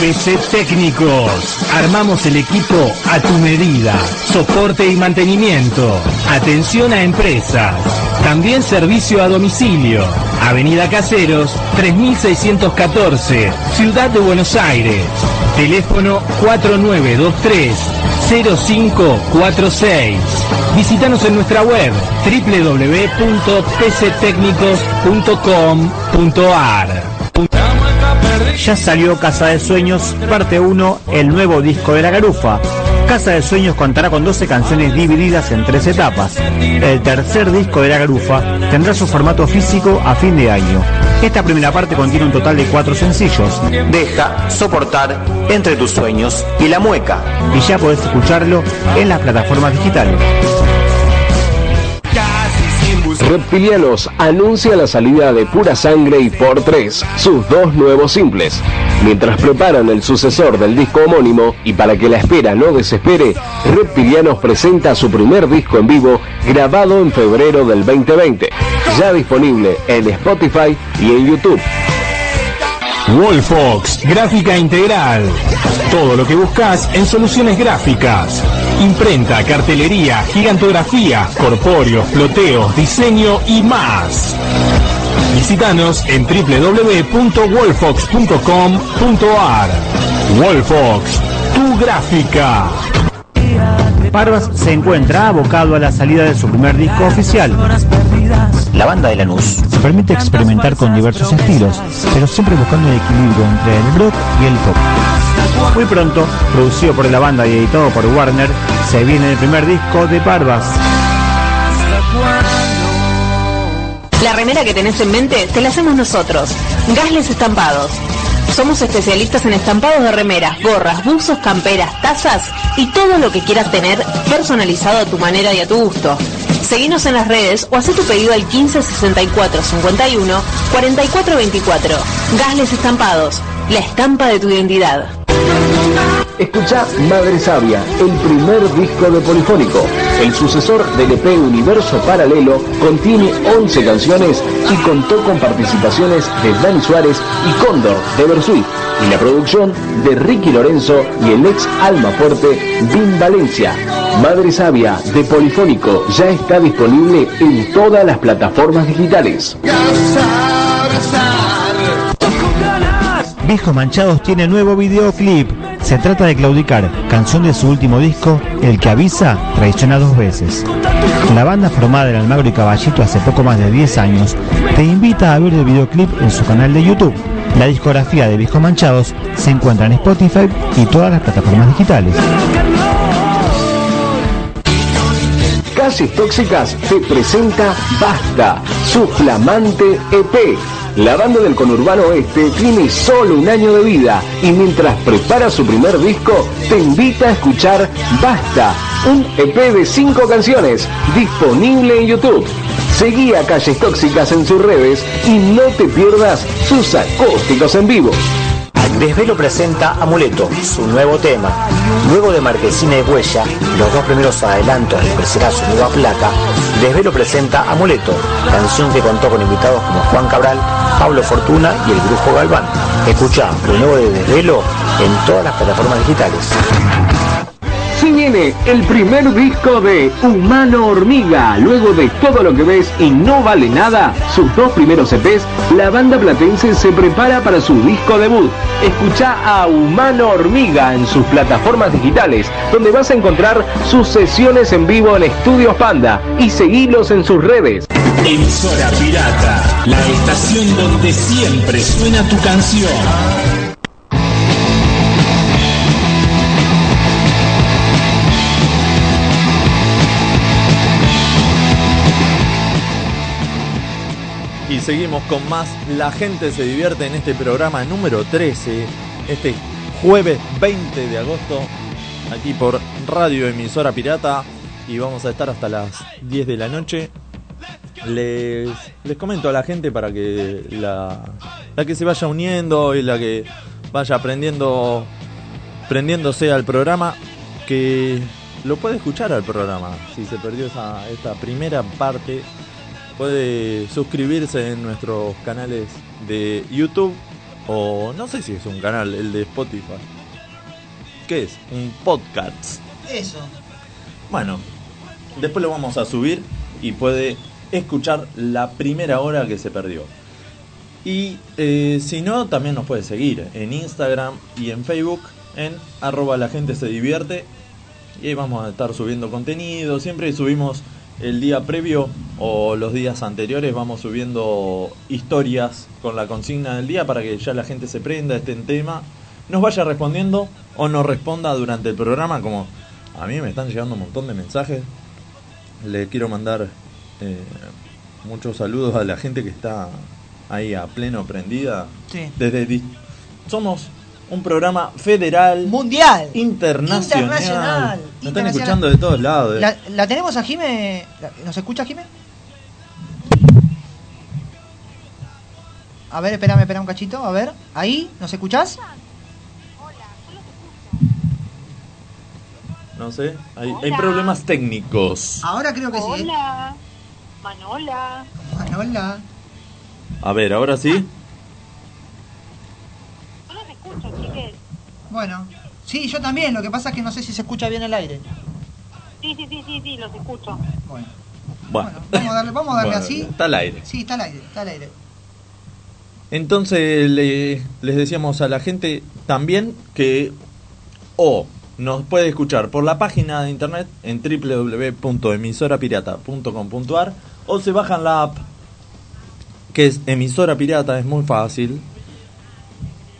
PC Técnicos. Armamos el equipo a tu medida. Soporte y mantenimiento. Atención a empresas. También servicio a domicilio. Avenida Caseros, 3614, Ciudad de Buenos Aires. Teléfono 4923 0546. Visítanos en nuestra web www.pctecnicos.com.ar. Ya salió Casa de Sueños, parte 1, el nuevo disco de la garufa. Casa de Sueños contará con 12 canciones divididas en tres etapas. El tercer disco de La Garufa tendrá su formato físico a fin de año. Esta primera parte contiene un total de cuatro sencillos. Deja, soportar, entre tus sueños y la mueca. Y ya podés escucharlo en las plataformas digitales. Reptilianos anuncia la salida de Pura Sangre y Por 3, sus dos nuevos simples. Mientras preparan el sucesor del disco homónimo y para que la espera no desespere, Reptilianos presenta su primer disco en vivo grabado en febrero del 2020, ya disponible en Spotify y en YouTube. Wolfox, gráfica integral. Todo lo que buscas en soluciones gráficas. Imprenta, cartelería, gigantografía, corpóreos, floteos, diseño y más. Visítanos en www.wolfox.com.ar. Wolfox, tu gráfica. Parvas se encuentra abocado a la salida de su primer disco oficial. La banda de Lanús. Se permite experimentar con diversos estilos, pero siempre buscando el equilibrio entre el rock y el pop. Muy pronto, producido por la banda y editado por Warner, se viene el primer disco de Parvas. La remera que tenés en mente te la hacemos nosotros. Gasles Estampados. Somos especialistas en estampados de remeras, gorras, buzos, camperas, tazas y todo lo que quieras tener personalizado a tu manera y a tu gusto. Seguinos en las redes o haz tu pedido al 15 64 51 44 24. Gasles Estampados, la estampa de tu identidad. Escucha Madre Sabia, el primer disco de Polifónico. El sucesor del EP Universo Paralelo contiene 11 canciones y contó con participaciones de Dani Suárez y Cóndor de Bersuit y la producción de Ricky Lorenzo y el ex Alma Fuerte Vin Valencia. Madre Sabia de Polifónico ya está disponible en todas las plataformas digitales. Viejos Manchados tiene nuevo videoclip. Se trata de Claudicar, canción de su último disco, El que avisa, traiciona dos veces. La banda formada en Almagro y Caballito hace poco más de 10 años te invita a ver el videoclip en su canal de YouTube. La discografía de Viejos Manchados se encuentra en Spotify y todas las plataformas digitales. Calles Tóxicas te presenta Basta, su flamante EP. La banda del conurbano oeste tiene solo un año de vida y mientras prepara su primer disco, te invita a escuchar Basta, un EP de cinco canciones, disponible en YouTube. Seguí a Calles Tóxicas en sus redes y no te pierdas sus acústicos en vivo. Desvelo presenta Amuleto, su nuevo tema. Luego de Marquesina y Huella, los dos primeros adelantos del que su nueva placa, Desvelo presenta Amuleto, canción que contó con invitados como Juan Cabral, Pablo Fortuna y el Brujo Galván. Escucha lo nuevo de Desvelo en todas las plataformas digitales. Se viene el primer disco de Humano Hormiga. Luego de todo lo que ves y no vale nada, sus dos primeros EPs, la banda platense se prepara para su disco debut. Escucha a Humano Hormiga en sus plataformas digitales, donde vas a encontrar sus sesiones en vivo en Estudios Panda y seguilos en sus redes. Emisora Pirata, la estación donde siempre suena tu canción. Y seguimos con más La gente se divierte en este programa número 13, este jueves 20 de agosto, aquí por Radio Emisora Pirata. Y vamos a estar hasta las 10 de la noche. Les, les comento a la gente para que la, la que se vaya uniendo y la que vaya aprendiendo, prendiéndose al programa, que lo puede escuchar al programa. Si se perdió esa, esta primera parte, puede suscribirse en nuestros canales de YouTube o no sé si es un canal, el de Spotify. ¿Qué es? Un podcast. Eso. Bueno, después lo vamos a subir y puede escuchar la primera hora que se perdió. Y eh, si no, también nos puede seguir en Instagram y en Facebook en arroba la gente se divierte. Y ahí vamos a estar subiendo contenido. Siempre subimos el día previo o los días anteriores, vamos subiendo historias con la consigna del día para que ya la gente se prenda, esté en tema, nos vaya respondiendo o nos responda durante el programa como A mí me están llegando un montón de mensajes. Le quiero mandar eh, muchos saludos a la gente que está ahí a pleno prendida. Sí. Desde di- somos un programa federal, Mundial. internacional. Internacional. Nos están escuchando de todos lados. La, la tenemos a Jime. ¿Nos escucha Jime? A ver, espérame, espera un cachito. A ver, ahí, ¿nos escuchás? No sé, hay, hay problemas técnicos. Ahora creo que sí. Hola, Manola. Manola. A ver, ahora sí. Yo los escucho, chiques. Bueno, sí, yo también. Lo que pasa es que no sé si se escucha bien el aire. Sí, sí, sí, sí, sí, los escucho. Bueno, Bueno, vamos a darle, vamos a darle Bueno, así. Está al aire. Sí, está al aire, está al aire. Entonces le- les decíamos a la gente también que o nos puede escuchar por la página de internet en www.emisorapirata.com.ar o se bajan la app que es emisora pirata, es muy fácil.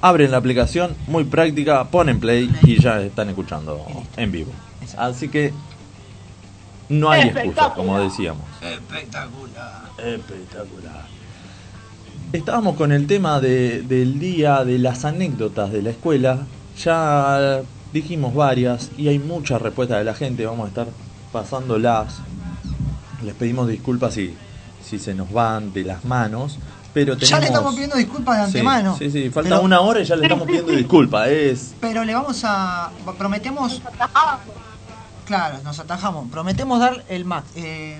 Abren la aplicación, muy práctica, ponen play y ya están escuchando en vivo. Así que no hay excusa, como decíamos. Espectacular. Espectacular. Estábamos con el tema de- del día de las anécdotas de la escuela. Ya dijimos varias y hay muchas respuestas de la gente. Vamos a estar pasándolas. Les pedimos disculpas si, si se nos van de las manos. Pero tenemos... Ya le estamos pidiendo disculpas de antemano. Sí, sí, falta Pero- una hora y ya le estamos pidiendo disculpas. Es Pero le vamos a. Prometemos. Atajamos. Claro, nos atajamos. Prometemos dar el max. Eh,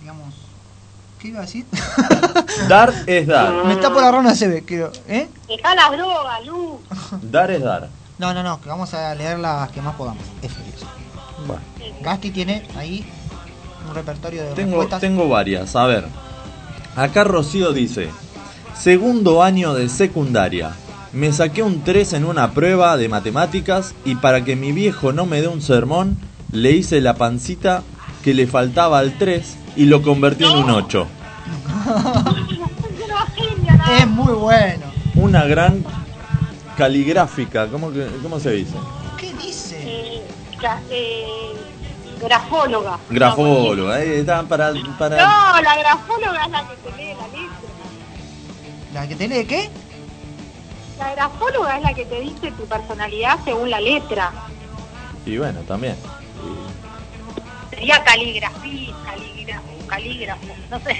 digamos. ¿Qué iba a decir? dar es dar. Me está por agarrar una CB, creo. ¿Eh? Dejá las drogas, Lu. Dar es dar. No, no, no, que vamos a leer las que más podamos. Eso, eso. Bueno. Gasti tiene ahí un repertorio de Tengo, respuestas. tengo varias. A ver. Acá Rocío dice: Segundo año de secundaria. Me saqué un 3 en una prueba de matemáticas y para que mi viejo no me dé un sermón, le hice la pancita que le faltaba al 3 y lo convertí en un 8. Una genia, la- Es muy bueno. Una gran caligráfica. ¿Cómo, que, cómo se dice? ¿Qué dice? eh, ca- eh, grafóloga. Grafólogo. Ahí está para. para... No, la grafóloga es la que te lee la letra. ¿La que te lee qué? La grafóloga es la que te dice tu personalidad según la letra. Y bueno, también. Sería caligrafía, calígrafo, calígrafo, no sé.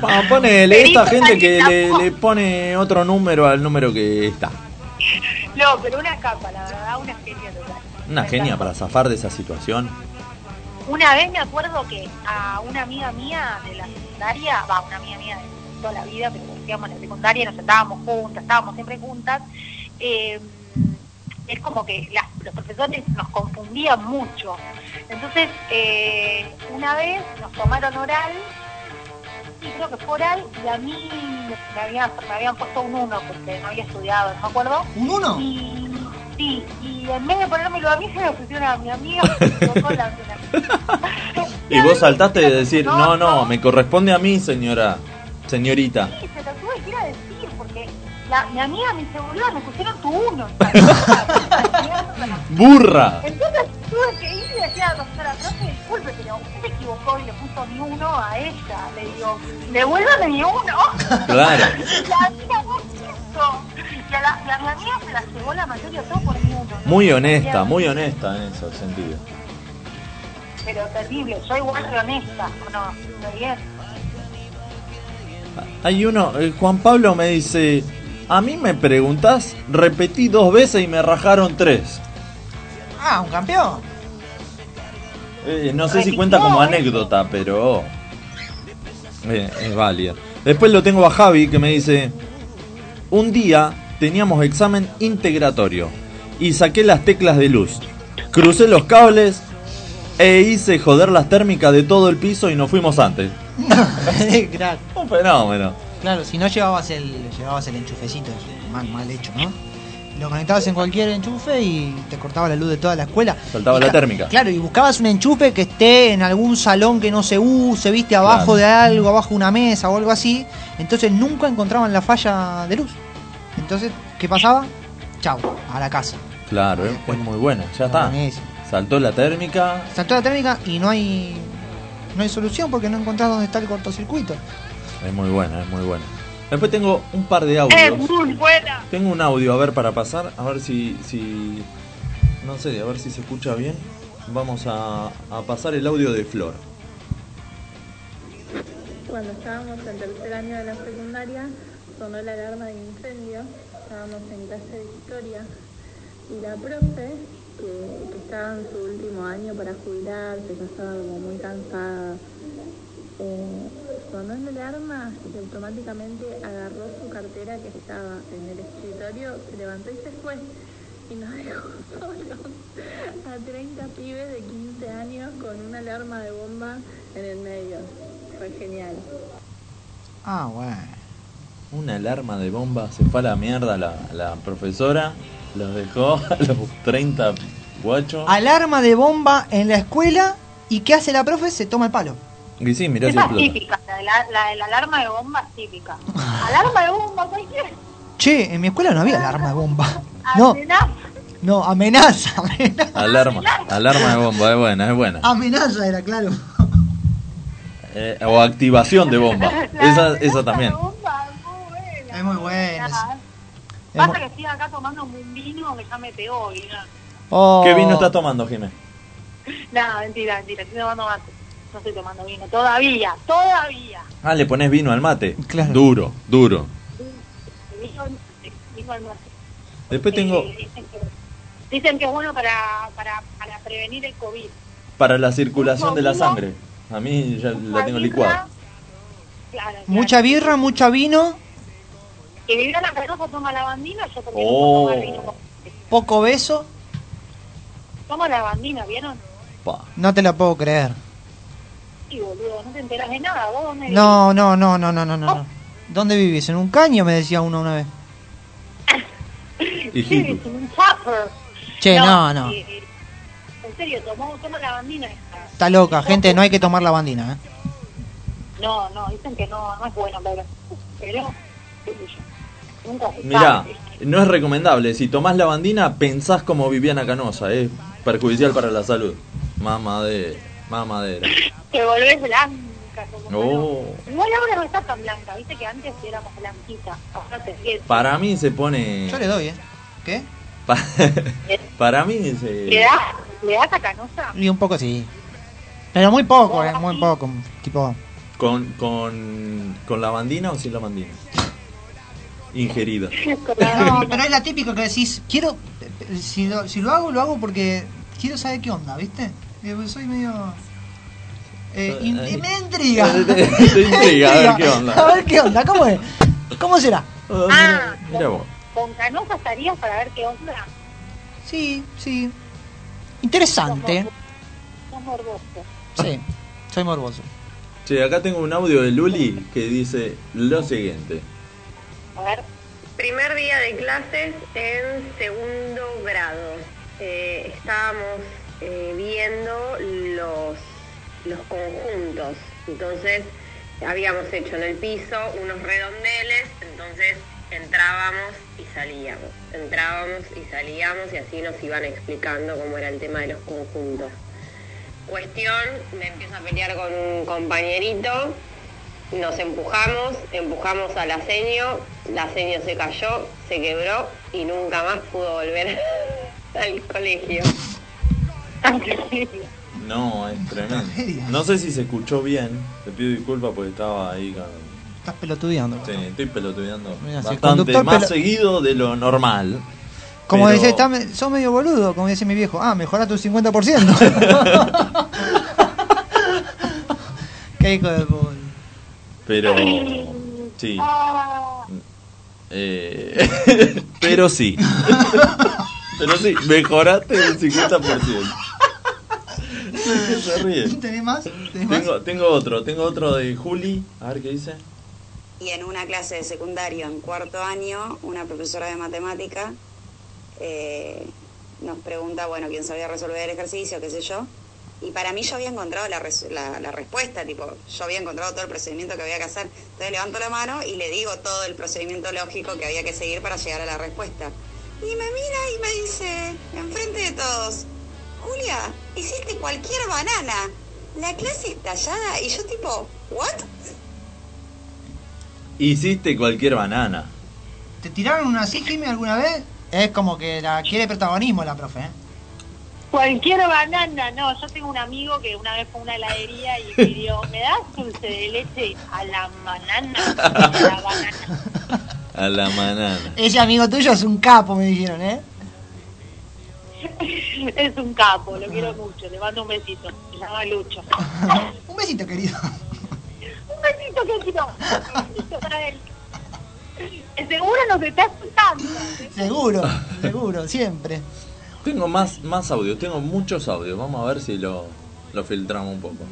Vamos, ponele esta gente que le, le pone otro número al número que está. No, pero una capa, la verdad, una genia total. Una genia para zafar de esa situación. Una vez me acuerdo que a una amiga mía de la secundaria, va, una amiga mía de toda la vida, pero digamos en la secundaria nos sentábamos juntas, estábamos siempre juntas, eh, es como que los profesores nos confundían mucho. Entonces, eh, una vez nos tomaron oral, y creo que fue oral, y a mí me, había, me habían puesto un 1 porque no había estudiado, ¿no me acuerdo? ¿Un 1? Sí, y en vez de ponérmelo a mí, se lo pusieron a mi amiga. equivocó la- Y vos saltaste de decir, no, no, me corresponde a mí, señora, señorita. Sí, se lo tuve que ir a decir, porque la, mi amiga me dice, boludo, me pusieron tu uno. ¡Burra! Entonces tuve que ir y decir a la profesora, profe, disculpe, pero usted se equivocó y le puso mi uno a ella. Le digo, devuélvame mi uno. Claro. Y la amiga no quiso. Y a, la, y a mi amiga se la llevó la materia todo por uno. ¿no? Muy honesta, muy honesta en ese sentido. Pero terrible, soy igual de honesta, ¿o no? ¿Está bien? Hay uno, eh, Juan Pablo me dice, a mí me preguntás, repetí dos veces y me rajaron tres. Ah, un campeón. Eh, no sé si cuenta como anécdota, pero eh, es válida. Después lo tengo a Javi que me dice, un día teníamos examen integratorio y saqué las teclas de luz, crucé los cables e hice joder las térmicas de todo el piso y nos fuimos antes. claro. Un fenómeno. Claro, si no llevabas el, llevabas el enchufecito, mal, mal hecho, ¿no? Lo conectabas en cualquier enchufe y te cortaba la luz de toda la escuela. Faltaba Y la ca- térmica. Claro, y buscabas un enchufe que esté en algún salón que no se use, viste, abajo Claro. de algo, abajo de una mesa o algo así. Entonces nunca encontraban la falla de luz. Entonces, ¿qué pasaba? Chau, a la casa. Claro, es, es muy buena, ya está. Buenísimo. Saltó la térmica. Saltó la térmica y no hay no hay solución porque no encontrás dónde está el cortocircuito. Es muy buena, es muy buena. Después tengo un par de Es audios. muy buena. Tengo un audio, a ver, para pasar, a ver si, si no sé, a ver si se escucha bien. Vamos a, a pasar el audio de Flor. Cuando estábamos en tercer año de la secundaria, sonó la alarma de incendio, estábamos en clase de historia y la profe, que, estaba en su último año para jubilarse, ya estaba como muy cansada, eh, sonó la alarma y automáticamente agarró su cartera que estaba en el escritorio, se levantó y se fue. Y nos dejó solos a 30 pibes de 15 años con una alarma de bomba en el medio. Fue genial. Ah, bueno. Una alarma de bomba, se fue a la mierda la, la profesora, los dejó a los 30 guachos. Alarma de bomba en la escuela y ¿qué hace la profe? Se toma el palo. Y sí, mirá si es típica, la, de la, la alarma de bomba es típica. Alarma de bomba cualquiera. Che, en mi escuela no había alarma de bomba. No, Amenaza. no, amenaza, amenaza. Alarma, alarma de bomba, es buena, es buena. Amenaza era, claro. Eh, o activación de bomba, esa, esa también. Es muy buena. Es Pasa que estoy acá tomando un vino que ya me pegó. Y Oh. ¿Qué vino estás tomando, Jiménez? Nada, mentira, mentira, estoy tomando mate. No estoy tomando vino, todavía, todavía. Ah, le pones vino al mate. Claro. Duro, duro. Vino, vino al mate. Después tengo Eh, dicen, que, dicen que es bueno para, para, para prevenir el COVID. para la circulación de la sangre. A mí ya la tengo licuada. Claro, claro. Mucha birra, mucho vino, Que Viviana Canosa toma lavandina, yo también Oh. puedo tomar vino. poco beso. Toma lavandina, ¿vieron? Pa. No te la puedo creer. Sí, boludo, no te enteras de nada. ¿Vos dónde No, no, no, no, no, no, no. ¿Dónde vivís? ¿En un caño? Me decía uno una vez. Sí, en un chopper. Che, no, no. eh, en serio, tomó, toma lavandina. Está loca, gente, no hay que tomar la bandina, ¿eh? No, no, dicen que no, no es bueno, pero... Pero, qué sé yo. Nunca se Mirá, sabe. no es recomendable. Si tomás lavandina, pensás como Viviana Canosa. Es perjudicial para la salud. Mamadera, mamadera. Te volvés blanca. Como Oh. Igual ahora no está tan blanca, viste que antes éramos blanquitas. Ahora te ríes. Para mí se pone... Yo le doy, ¿eh? ¿Qué? Pa- Para mí ¿Le se... das, ¿Le das a canosa? Y un poco sí. Pero muy poco, ¿eh? Muy poco. Tipo, ¿Con, con, ¿Con lavandina o sin lavandina? Ingerida. No, pero es la típica que decís, quiero, si lo, si lo hago, lo hago porque quiero saber qué onda, ¿viste? Eh, pues Soy medio... Eh, in- eh, me intriga. Te- te intriga, a ver qué onda. A ver qué onda, ¿cómo es? ¿Cómo será? Ah, Mira vos. con canosa estarías para ver qué onda. Sí, sí. Interesante. Sos morboso. Sí, soy morboso. Che, acá tengo un audio de Luli que dice lo siguiente. A ver. Primer día de clases en segundo grado. Eh, estábamos eh, viendo los, los conjuntos. Entonces habíamos hecho en el piso unos redondeles, entonces entrábamos y salíamos. Entrábamos y salíamos y así nos iban explicando cómo era el tema de los conjuntos. Cuestión, me empiezo a pelear con un compañerito, nos empujamos, empujamos a la seño, la seño se cayó, se quebró y nunca más pudo volver al colegio. No, es tremendo. No sé si se escuchó bien. Te pido disculpas porque estaba ahí con... Estás pelotudeando. Sí, estoy pelotudeando bastante más pelo- seguido de lo normal. Como pero- dice, está, me- sos medio boludo, como dice mi viejo. Ah, mejorá tu 50%. Qué hijo de puta. Pero... Sí. Eh, pero sí. pero sí, mejoraste el 50%. Se ríe. ¿Tenés más? ¿Tenés más? Tengo, tengo otro, tengo otro de Juli. A ver qué dice. Y en una clase de secundario, en cuarto año, una profesora de matemática eh, nos pregunta, bueno, quién sabía resolver el ejercicio, qué sé yo. Y para mí yo había encontrado la, res- la, la respuesta, tipo, yo había encontrado todo el procedimiento que había que hacer. Entonces levanto la mano y le digo todo el procedimiento lógico que había que seguir para llegar a la respuesta. Y me mira y me dice, enfrente de todos, Julia, hiciste cualquier banana. La clase estallada y yo tipo, ¿what? Hiciste cualquier banana. ¿Te tiraron una así, Jimmy, alguna vez? Es como que la quiere protagonismo la profe, ¿eh? Cualquier banana, no, yo tengo un amigo que una vez fue a una heladería y pidió, ¿me das dulce de leche a la banana? A la banana. A la banana. Ese amigo tuyo es un capo, me dijeron, ¿eh? Es un capo, lo quiero mucho, le mando un besito, se llama Lucho. Un besito, querido. Un besito, querido. Un besito para él. Seguro nos está escuchando. Seguro, seguro, siempre. Tengo más, más audios, tengo muchos audios. Vamos a ver si lo, lo filtramos un poco.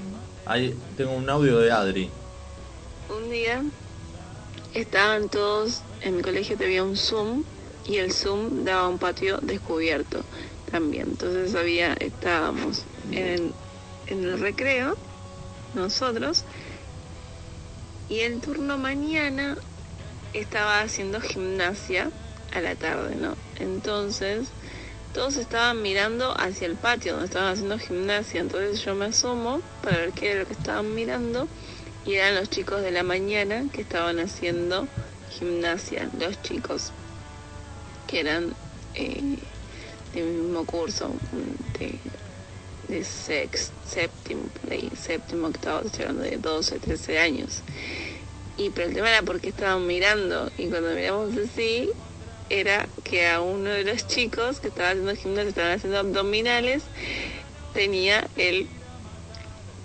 Ahí tengo un audio de Adri. Un día estaban todos, en mi colegio había un Zoom y el Zoom daba un patio descubierto también. Entonces había, estábamos en, en el recreo, nosotros, y el turno mañana estaba haciendo gimnasia a la tarde, ¿no? Entonces todos estaban mirando hacia el patio donde estaban haciendo gimnasia. Entonces yo me asomo para ver qué era lo que estaban mirando y eran los chicos de la mañana que estaban haciendo gimnasia, los chicos que eran eh, del mismo curso, de, de sex, séptimo, séptimo, octavo, estoy de 12, 13 años. Y pero el tema era porque estaban mirando y cuando miramos así era que a uno de los chicos que estaba haciendo gimnasia, estaban haciendo abdominales, tenía el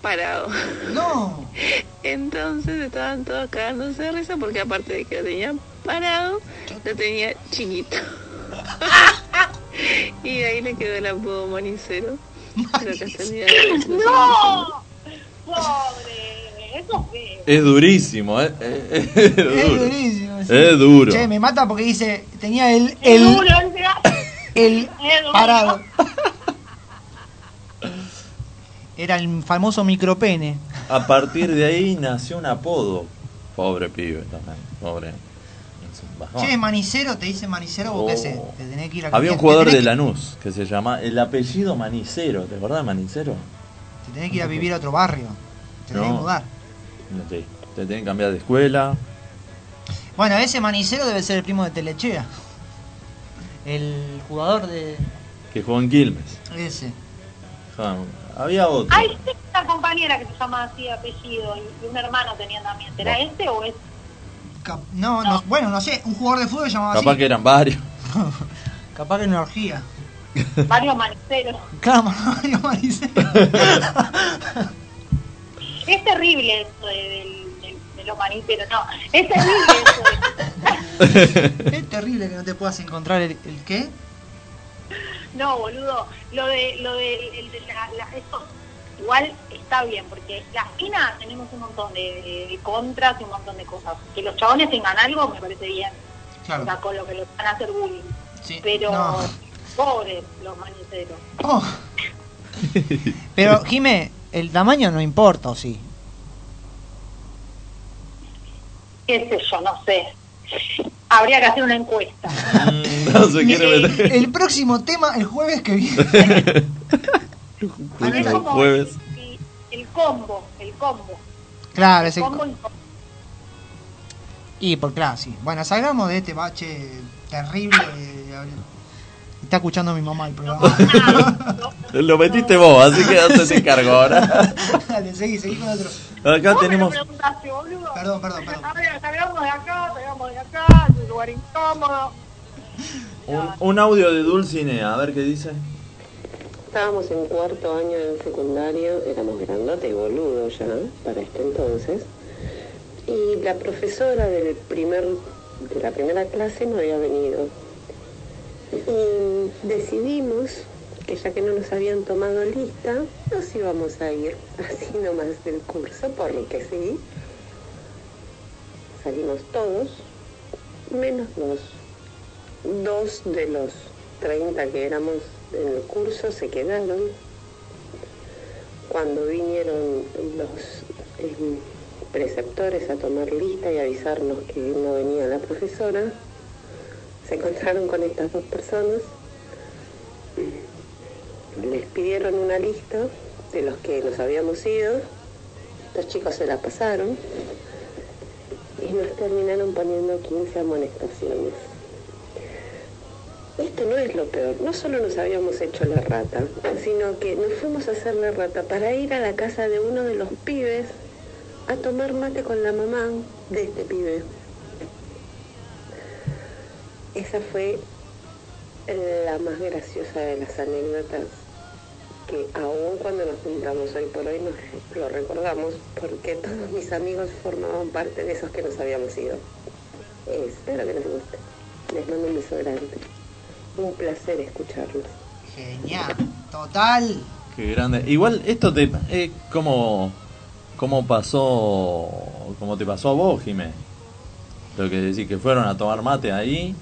parado. No. Entonces estaban todos cagándose de risa porque aparte de que lo tenía parado, lo tenía chiquito. y de ahí le quedó el apodo manicero. Pero que hasta el día de hoy no se ¡No! Pobre, eso es durísimo, ¿eh? Es, Es duro. durísimo. sí. Es duro. Che, me mata porque dice, tenía el, Es el, duro, el Es duro. parado. Era el famoso micropene. A partir de ahí nació un apodo. Pobre pibe también. Pobre. Che, manicero, te dice manicero, vos qué sé, Oh. te tenés que ir a Había un jugador tenés de que- Lanús que se llama el apellido Manicero. ¿Te acordás de Manicero? Te tenés que ir a vivir a otro barrio. Te tenés No. que mudar. Te tienen que cambiar de escuela. Bueno, ese manicero debe ser el primo de Telechea. El jugador de Que jugó en Quilmes. ese. Ah, Había otro. Hay una compañera que se llama así de apellido y un hermano tenían también. ¿Será Bueno. este o es? Cap- no, no, bueno, no sé, un jugador de fútbol llamaba Capaz así. que eran varios. Capaz que una orgía. Varios maniceros. Claro, Mario Manicero. Es terrible eso de, los maniceros, no. Es terrible eso de... es terrible que no te puedas encontrar el, el qué. No, boludo. Lo de, lo de, la, la- eso igual está bien, porque la fina tenemos un montón de contras y un montón de cosas. Que los chabones tengan algo me parece bien. Claro. O sea, con lo que los van a hacer bullying. Sí, Pero no. pobres los maniceros. Oh. Pero, Jime, el tamaño no importa, ¿o sí? Qué sé yo, no sé. Habría que hacer una encuesta. No se quiere meter. El próximo tema, el jueves que viene. El jueves. El, el combo, el combo. Claro, ese. combo y combo. Y por claro, sí. Bueno, salgamos de este bache terrible. de- Está escuchando mi mamá el programa. Lo metiste vos, así que hazte cargo ahora. Dale, seguí, seguí con otro. Acá ¿Vos me tenemos. Perdón, perdón, perdón. A ver, salgamos de acá, salgamos de acá, es un lugar incómodo. Un, un audio de Dulcinea, a ver qué dice. Estábamos en cuarto año del secundario, éramos grandote y boludo ya para este entonces. Y la profesora del primer, de la primera clase no había venido. Y decidimos que ya que no nos habían tomado lista, nos íbamos a ir así nomás del curso, porque sí. Salimos todos, menos dos. Dos de los 30 que éramos en el curso se quedaron. Cuando vinieron los eh, preceptores a tomar lista y avisarnos que no venía la profesora, se encontraron con estas dos personas les pidieron una lista de los que nos habíamos ido. Los chicos se la pasaron y nos terminaron poniendo 15 amonestaciones. Esto no es lo peor, no solo nos habíamos hecho la rata, sino que nos fuimos a hacer la rata para ir a la casa de uno de los pibes a tomar mate con la mamá de este pibe. Esa fue la más graciosa de las anécdotas que aún cuando nos juntamos hoy por hoy nos lo recordamos porque todos mis amigos formaban parte de esos que nos habíamos ido. espero que les guste. Les mando un beso grande. Un placer escucharlos. Genial. Total. Qué grande. Igual esto te eh, como cómo pasó como te pasó a vos, Jimé. Lo que decís que fueron a tomar mate ahí.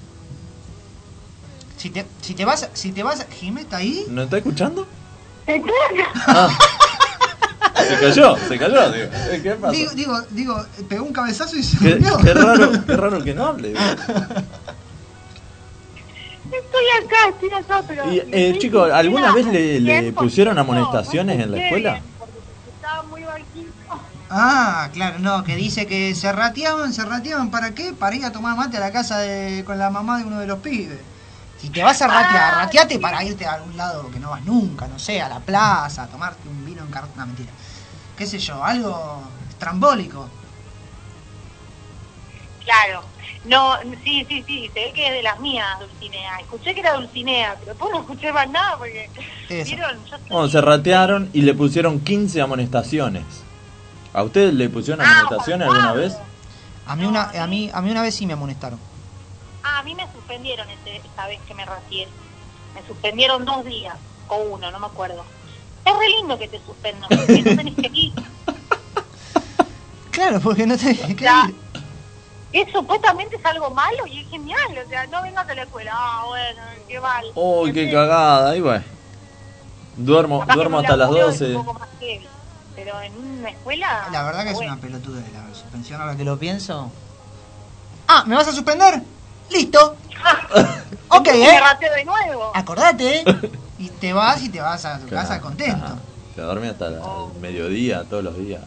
Si te, si te vas, si te vas, Jimé está ahí. ¿No está escuchando? Ah. Se cayó, se cayó. Digo, ¿Qué pasó? Digo, digo, digo, pegó un cabezazo y se Qué, raro, qué raro que no hable. Estoy acá, estoy acá, pero... Y, eh, chicos, ¿alguna vez le, le pusieron amonestaciones en la escuela? Estaba muy bajito. Ah, claro, no, que dice que se rateaban, se rateaban, ¿para qué? Para ir a tomar mate a la casa de, con la mamá de uno de los pibes. Si te vas a ratear, rateate para irte a algún lado que no vas nunca, no sé, a la plaza, a tomarte un vino en cartón, no, mentira. Qué sé yo, algo estrambólico. Claro. No, sí, sí, sí, se ve que es de las mías, Dulcinea. Escuché que era Dulcinea, pero después no escuché más nada porque... ¿Vieron? Yo Bueno, se ratearon y le pusieron 15 amonestaciones. ¿A ustedes le pusieron amonestaciones alguna vez? A mí una, a mí, a mí una vez sí me amonestaron. Ah, a mí me suspendieron ese, esa vez que me ratié. Me suspendieron dos días, o uno, no me acuerdo. Es re lindo que te suspendan, porque no tenés que ir. Claro, porque no te... ¿qué? Ya. Es supuestamente es algo malo y es genial, o sea, no vengas a la escuela, ah, bueno, qué mal. ¡Uy, qué cagada! Ahí va. Duermo, que duermo hasta las laburo es 12. un poco más heavy, Pero en una escuela... La verdad que es una pelotuda la suspensión ahora que lo pienso. Ah, ¿me vas a suspender? Listo. ok, Y ¿eh? Me de nuevo. Acordate. Y te vas y te vas a tu Claro, casa contento. ajá. Se duerme hasta el mediodía, todos los días.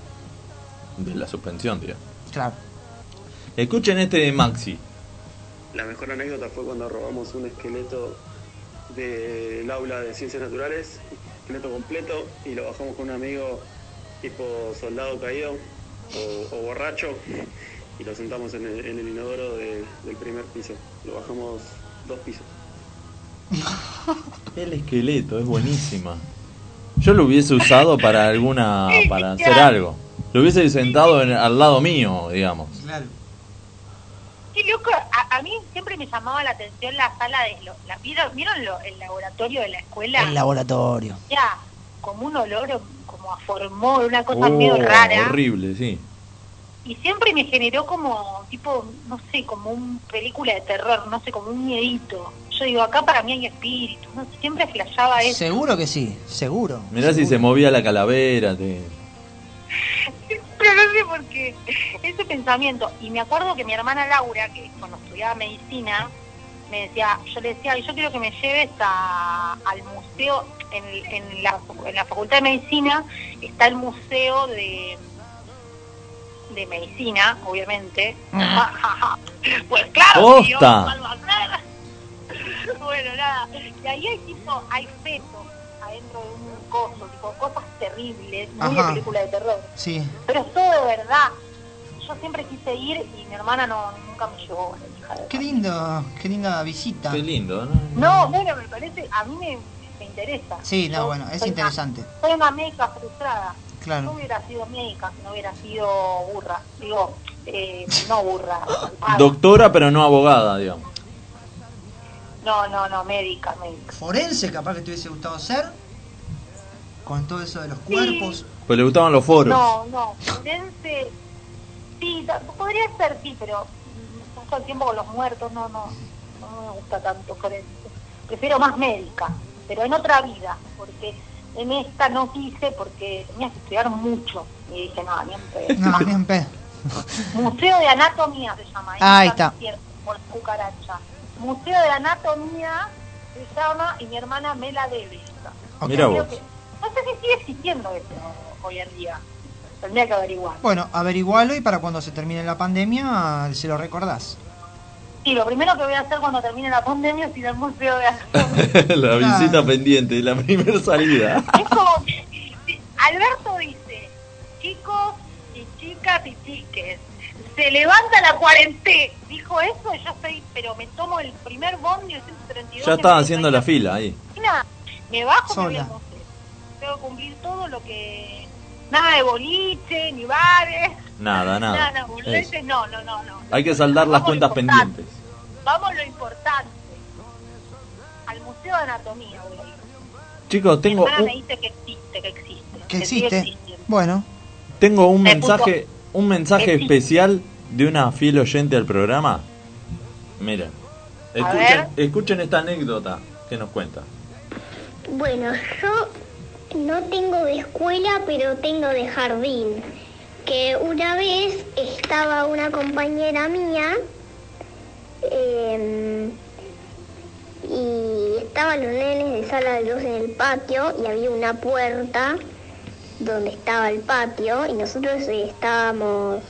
De la suspensión, tío. Claro. Escuchen este de Maxi. La mejor anécdota fue cuando robamos un esqueleto del aula de ciencias naturales, esqueleto completo, y lo bajamos con un amigo tipo soldado caído o, o borracho, y lo sentamos en el, en el inodoro de- del primer piso. Lo bajamos dos pisos. El esqueleto, es buenísima. Yo lo hubiese usado para alguna. para hacer algo. Lo hubiese sentado en- al lado mío, digamos. Claro. Qué loco, a, a mí siempre me llamaba la atención la sala de... Lo, la, ¿Vieron, vieron lo- el laboratorio de la escuela? El laboratorio. Ya, como un olor como a formol, una cosa Oh, medio rara. horrible, sí. Y siempre me generó como, tipo, no sé, como una película de terror, no sé, como un miedito. Yo digo, acá para mí hay espíritus, no sé, siempre flashaba eso. Seguro que sí, seguro. Mirá si se movía la calavera. te- Pero no sé por qué. Ese pensamiento. Y me acuerdo que mi hermana Laura, que cuando estudiaba medicina, me decía, yo le decía, yo quiero que me lleves a, al museo, en, en, la, en la Facultad de Medicina está el museo de de medicina, obviamente. pues claro, sí, ¡Posta! ¿cómo lo va a hacer? bueno, nada. Y ahí hay tipo, hay fetos adentro de un coso, tipo cosas terribles, muy de Ajá. película de terror. Sí. Pero es todo de verdad. Yo siempre quise ir y mi hermana no nunca me llevó. la hija de- Qué lindo, qué linda visita. Qué lindo, ¿no? No, bueno, me parece, a mí me, me interesa. Sí, no, Yo bueno, es soy una- interesante. soy una médica frustrada. Claro. No hubiera sido médica no hubiera sido burra. Digo, eh, no burra. Ah, Doctora, pero no abogada, digamos. No, no, no, médica, médica. Forense, capaz que te hubiese gustado ser. Con todo eso de los cuerpos. Pues le gustaban los foros. No, no, forense, sí, podría ser, sí, pero todo el tiempo con los muertos, no, no, no me gusta tanto forense. Prefiero más médica, pero en otra vida, porque en esta no quise porque tenía que estudiar mucho. Y dije, no, ni en pedo. No, ni en pedo. Museo de Anatomía se llama. Ahí está. Por cucaracha. Museo de Anatomía se llama y mi hermana me la debe. Mira vos. que- no sé si sigue existiendo eso hoy en día. Tendría que averiguar. Bueno, averigualo y para cuando se termine la pandemia se lo recordás. Sí, lo primero que voy a hacer cuando termine la pandemia es ir al museo de arte. la visita pendiente, la primera salida. Es como que Alberto dice, chicos y chicas y chiques, se levanta la cuarentena. Dijo eso y yo estoy, pero me tomo el primer bondi el 132. Ya me estaba haciendo la fila ahí. Me bajo, me voy Sola. al museo. Tengo que cumplir todo lo que... Nada de boliche, ni bares. Nada, nada. Nada, no, no, no, no. Hay que saldar las cuentas pendientes. Vamos a lo importante. Al Museo de Anatomía voy a ir. Chicos, Mi tengo hermana un, me dice que existe, que existe. Que existe. Bueno, tengo un Me mensaje, un mensaje Existe. especial de una fiel oyente al programa. Miren, escuchen, escuchen esta anécdota que nos cuenta. Bueno, yo no tengo de escuela, pero tengo de jardín. Que una vez estaba una compañera mía eh, y estaban los nenes de sala de dos en el patio y había una puerta donde estaba el patio y nosotros eh, estábamos...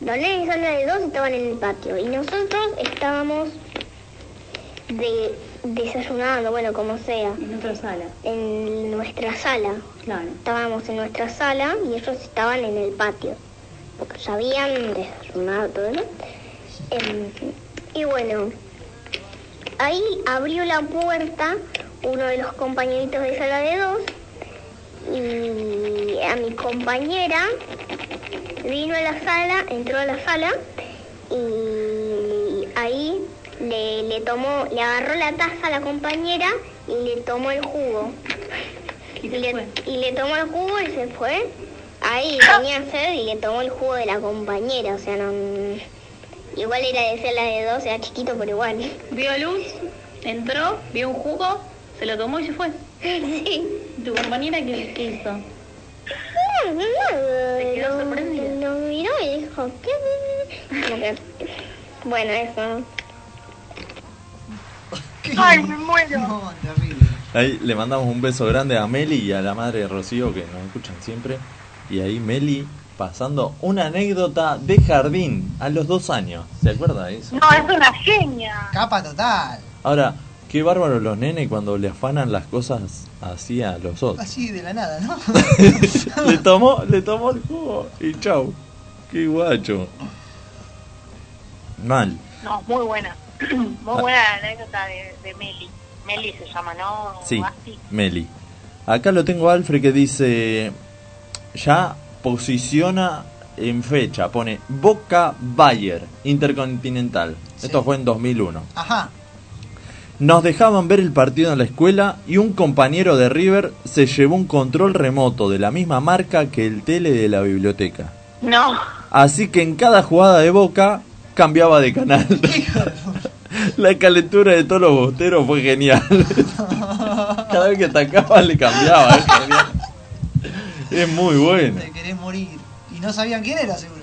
Los nenes de sala de dos estaban en el patio y nosotros estábamos de desayunando, bueno, como sea. En nuestra sala. En nuestra sala. Claro. Estábamos en nuestra sala y ellos estaban en el patio. Porque ya habían desayunado todo, ¿no? Em, y bueno, ahí abrió la puerta uno de los compañeritos de sala de dos y a mi compañera vino a la sala, entró a la sala y ahí le, le tomó, le agarró la taza a la compañera y le tomó el jugo. Y, le, y le tomó el jugo y se fue. Ahí tenía sed y le tomó el jugo de la compañera, o sea, no... Igual era de ser la de dos, era chiquito, pero igual. Vio luz, entró, vio un jugo, se lo tomó y se fue. Sí. ¿Tu compañera qué, qué hizo? No, no, no, lo, lo miró y dijo, ¿qué? Bueno, eso. Ay, me muero. no, terrible. Ahí le mandamos un beso grande a Meli y a la madre de Rocío que nos escuchan siempre. Y ahí Meli pasando una anécdota de jardín a los dos años. ¿Se acuerda de eso? No, es una genia. Capa total. Ahora, qué bárbaro los nenes cuando le afanan las cosas así a los otros. Así de la nada, ¿no? le tomó, le tomó el jugo y chau. Qué guacho. Mal. No, muy buena. Muy buena la anécdota de, de Meli. Meli se llama, ¿no? Sí, Así. Meli. Acá lo tengo a Alfred que dice, ya posiciona en fecha, pone Boca Bayer Intercontinental. Esto fue en 2001. Ajá. Nos dejaban ver el partido en la escuela y un compañero de River se llevó un control remoto de la misma marca que el tele de la biblioteca. No. Así que en cada jugada de Boca cambiaba de canal. La calentura de todos los bosteros fue genial. Cada vez que atacaba le cambiaba. Es, genial. Es muy bueno. Te querés morir. Y no sabían quién era, seguro.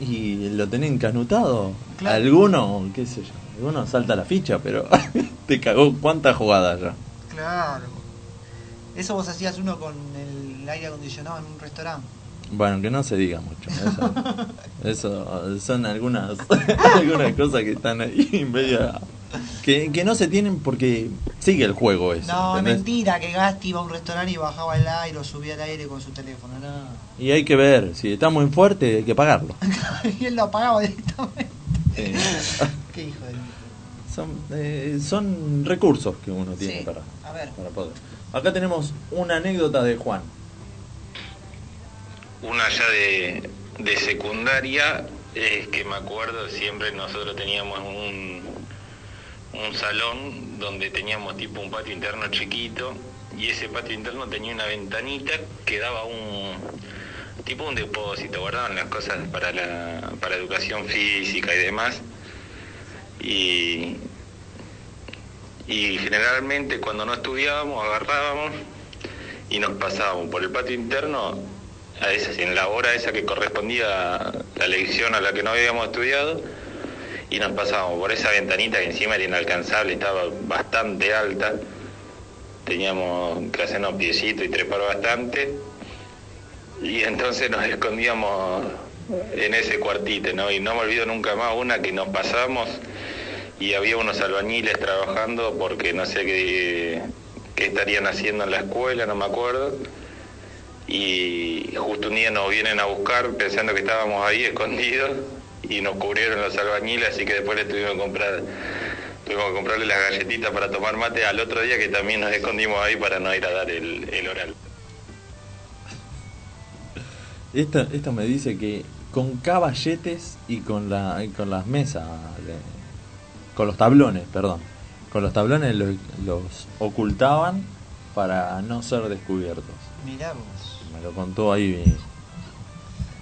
Y lo tenés encanutado. Claro. Alguno, qué sé yo, alguno salta la ficha, pero te cagó cuántas jugadas ya. Claro. Eso vos hacías uno con el aire acondicionado en un restaurante. Bueno, que no se diga mucho. Eso, eso son algunas, algunas cosas que están ahí medio... Que, que no se tienen porque sigue el juego eso. No, es ¿entendés? mentira que Gasti iba a un restaurante y bajaba el aire o subía al aire con su teléfono. No. Y hay que ver, si está muy fuerte hay que pagarlo. y él lo apagaba directamente. Eh, Qué hijo de... son, eh, son recursos que uno tiene Sí, para, a ver. para poder. Acá tenemos una anécdota de Juan. Una ya de, de secundaria es que me acuerdo siempre nosotros teníamos un, un salón donde teníamos tipo un patio interno chiquito y ese patio interno tenía una ventanita que daba un tipo un depósito, guardaban las cosas para la para educación física y demás. Y, y generalmente cuando no estudiábamos agarrábamos y nos pasábamos por el patio interno a esa, en la hora esa que correspondía a la lección a la que no habíamos estudiado y nos pasábamos por esa ventanita que encima era inalcanzable, estaba bastante alta, teníamos que hacernos piecitos y trepar bastante. Y entonces nos escondíamos en ese cuartito, ¿no? Y no me olvido nunca más una que nos pasamos y había unos albañiles trabajando porque no sé qué, qué estarían haciendo en la escuela, no me acuerdo. Y justo un día nos vienen a buscar pensando que estábamos ahí escondidos y nos cubrieron los albañiles, así que después les tuvimos que comprar tuvimos que comprarle las galletitas para tomar mate al otro día que también nos escondimos ahí para no ir a dar el, el oral. Esto, esto me dice que con caballetes y con la y con las mesas, de- con los tablones, perdón, con los tablones los, los ocultaban para no ser descubiertos. Mirá vos. Me lo contó ahí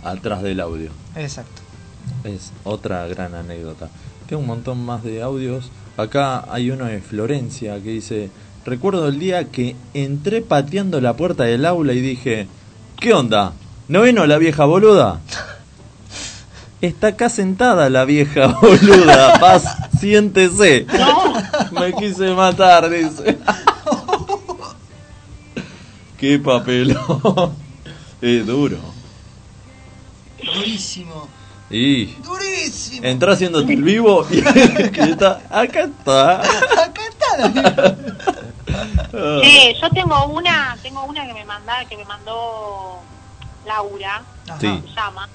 atrás del audio. Exacto. Es otra gran anécdota. Tengo un montón más de audios. Acá hay uno de Florencia que dice, recuerdo el día que entré pateando la puerta del aula y dije, ¿qué onda? ¿No vino la vieja boluda? Está acá sentada la vieja boluda. Paz, siéntese. Me quise matar, dice. Qué papelón. Es duro. Durísimo. Y Durísimo. entra haciéndote el vivo y, y está, acá está. Acá está la. Ah. Sí, yo tengo una, tengo una que me manda, que me mandó Laura, Sí. se llama,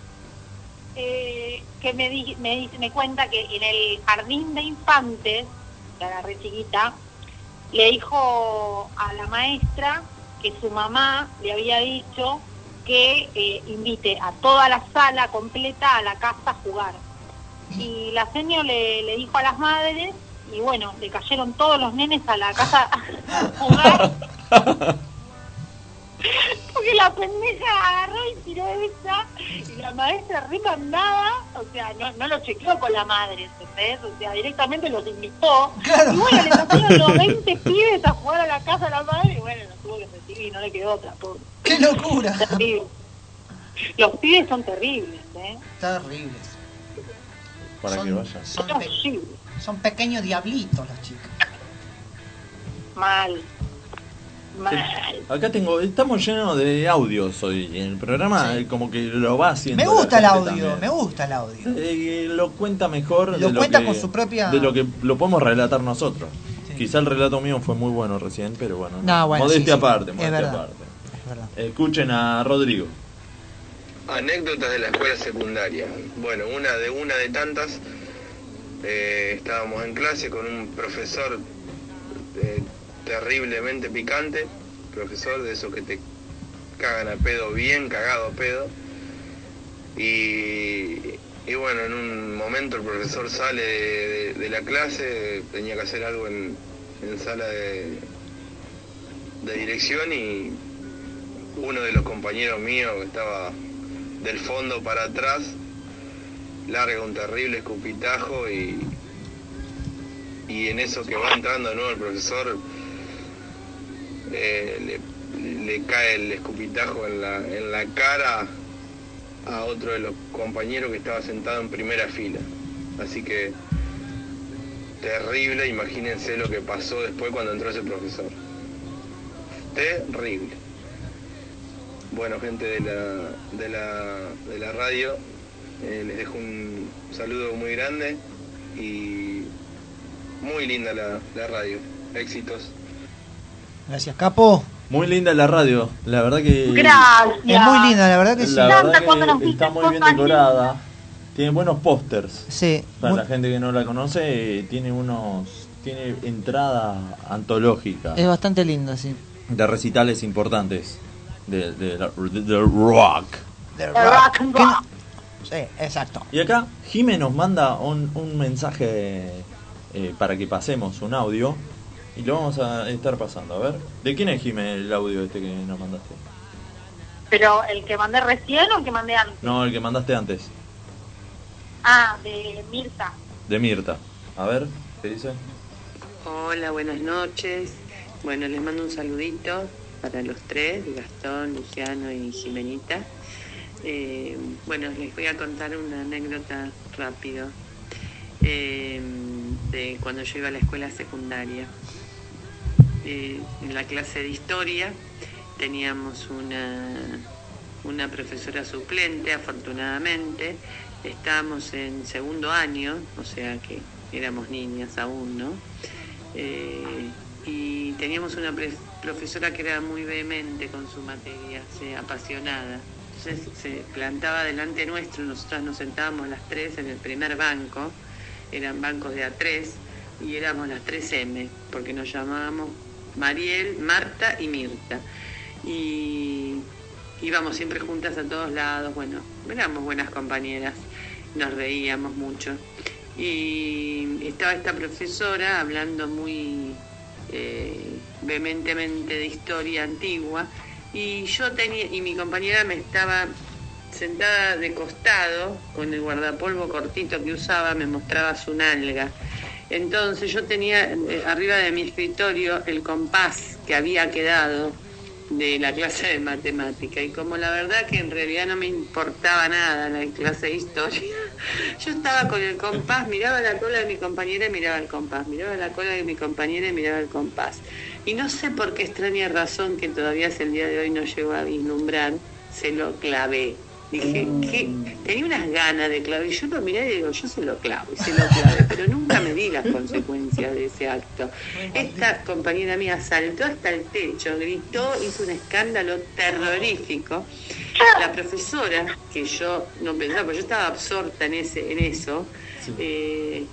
eh, que me, di- me, dice- me cuenta que en el jardín de infantes, era re chiquita, le dijo a la maestra que su mamá le había dicho que eh, invite a toda la sala completa a la casa a jugar. Y la señora le, le dijo a las madres, y bueno, le cayeron todos los nenes a la casa a jugar. Porque la pendeja agarró y tiró esa, y la maestra remandada, o sea, no, no lo chequeó con la madre, ¿entendés? O sea, directamente los invitó. Y bueno, le trajeron los 20 pibes a jugar a la casa de la madre, y bueno, los tuvo que recibir, no le quedó otra, pobre. ¡Qué locura! Terrible. Los pibes son terribles, ¿eh? Terribles. Para Son- que vaya. Son, pe- son pequeños diablitos los chicos. Mal. Mal. Acá tengo, estamos llenos de audios hoy. El programa eh, como que lo va haciendo. Me la gusta el audio, también. me gusta el audio. Eh, lo cuenta mejor. Lo de lo cuenta que- con su propia- De lo que lo podemos relatar nosotros. Quizá el relato mío fue muy bueno recién, pero bueno. No, bueno, modestia sí, aparte, Es modestia verdad. aparte. Escuchen a Rodrigo. Anécdotas de la escuela secundaria. Bueno, una de una de tantas. eh, estábamos en clase con un profesor eh, terriblemente picante, profesor de esos que te cagan a pedo bien, cagado a pedo. Y, y bueno, en un momento el profesor sale de, la clase, tenía que hacer algo en, en sala de, de dirección y uno de los compañeros míos que estaba del fondo para atrás larga un terrible escupitajo y, y en eso que va entrando de nuevo el profesor eh, le, cae el escupitajo en la, en la cara a otro de los compañeros que estaba sentado en primera fila. Así que terrible, imagínense lo que pasó después cuando entró ese profesor. Terrible. Bueno, gente de la, de la, de la radio, eh, les dejo un saludo muy grande y muy linda la, la radio. Éxitos. Gracias, Capo. Muy linda la radio, la verdad que. Gracias. Es muy linda, la verdad que sí. La verdad que está muy bien decorada. Tiene buenos pósters. Sí. Para muy- la gente que no la conoce, tiene unos. Tiene entrada antológica Es bastante lindo, sí. de recitales importantes de, de, la- de- de rock. Rock and ¿Qué- roll. Sí, exacto. Y acá Jime nos manda un, un mensaje eh, para que pasemos un audio y lo vamos a estar pasando. A ver, ¿de quién es Jime el audio este que nos mandaste? Pero el que mandé recién o el que mandé antes. No, el que mandaste antes, Ah, de Mirta. de Mirta. A ver, ¿qué dice? Hola, buenas noches. Bueno, les mando un saludito para los tres, Gastón, Luciano y Jimenita. Eh, bueno, les voy a contar una anécdota rápido eh, de cuando yo iba a la escuela secundaria. Eh, en la clase de historia teníamos una, una profesora suplente, afortunadamente. Estábamos en segundo año, o sea que éramos niñas aún, ¿no? Eh, y teníamos una profesora que era muy vehemente con su materia, se- apasionada. Entonces se plantaba delante nuestro, nosotras nos sentábamos las tres en el primer banco, eran bancos de A3 y éramos las 3M, porque nos llamábamos Mariel, Marta y Mirta. Y íbamos siempre juntas a todos lados, bueno, éramos buenas compañeras, nos reíamos mucho. Y estaba esta profesora hablando muy eh, vehementemente de historia antigua y yo tenía y mi compañera me estaba sentada de costado con el guardapolvo cortito que usaba me mostraba su nalga entonces yo tenía eh, arriba de mi escritorio el compás que había quedado de la clase de matemática y como la verdad que en realidad no me importaba nada la clase de historia, yo estaba con el compás, miraba la cola de mi compañera y miraba el compás, miraba la cola de mi compañera y miraba el compás. Y no sé por qué extraña razón que todavía hasta el día de hoy no llegó a vislumbrar, se lo clavé. Dije, que tenía unas ganas de clavar y yo lo miré y digo, yo se lo clavo y se lo clavé, pero nunca me di las consecuencias de ese acto. Esta compañera mía saltó hasta el techo, gritó, hizo un escándalo terrorífico. La profesora, que yo no pensaba, porque yo estaba absorta en, ese, en eso, eh,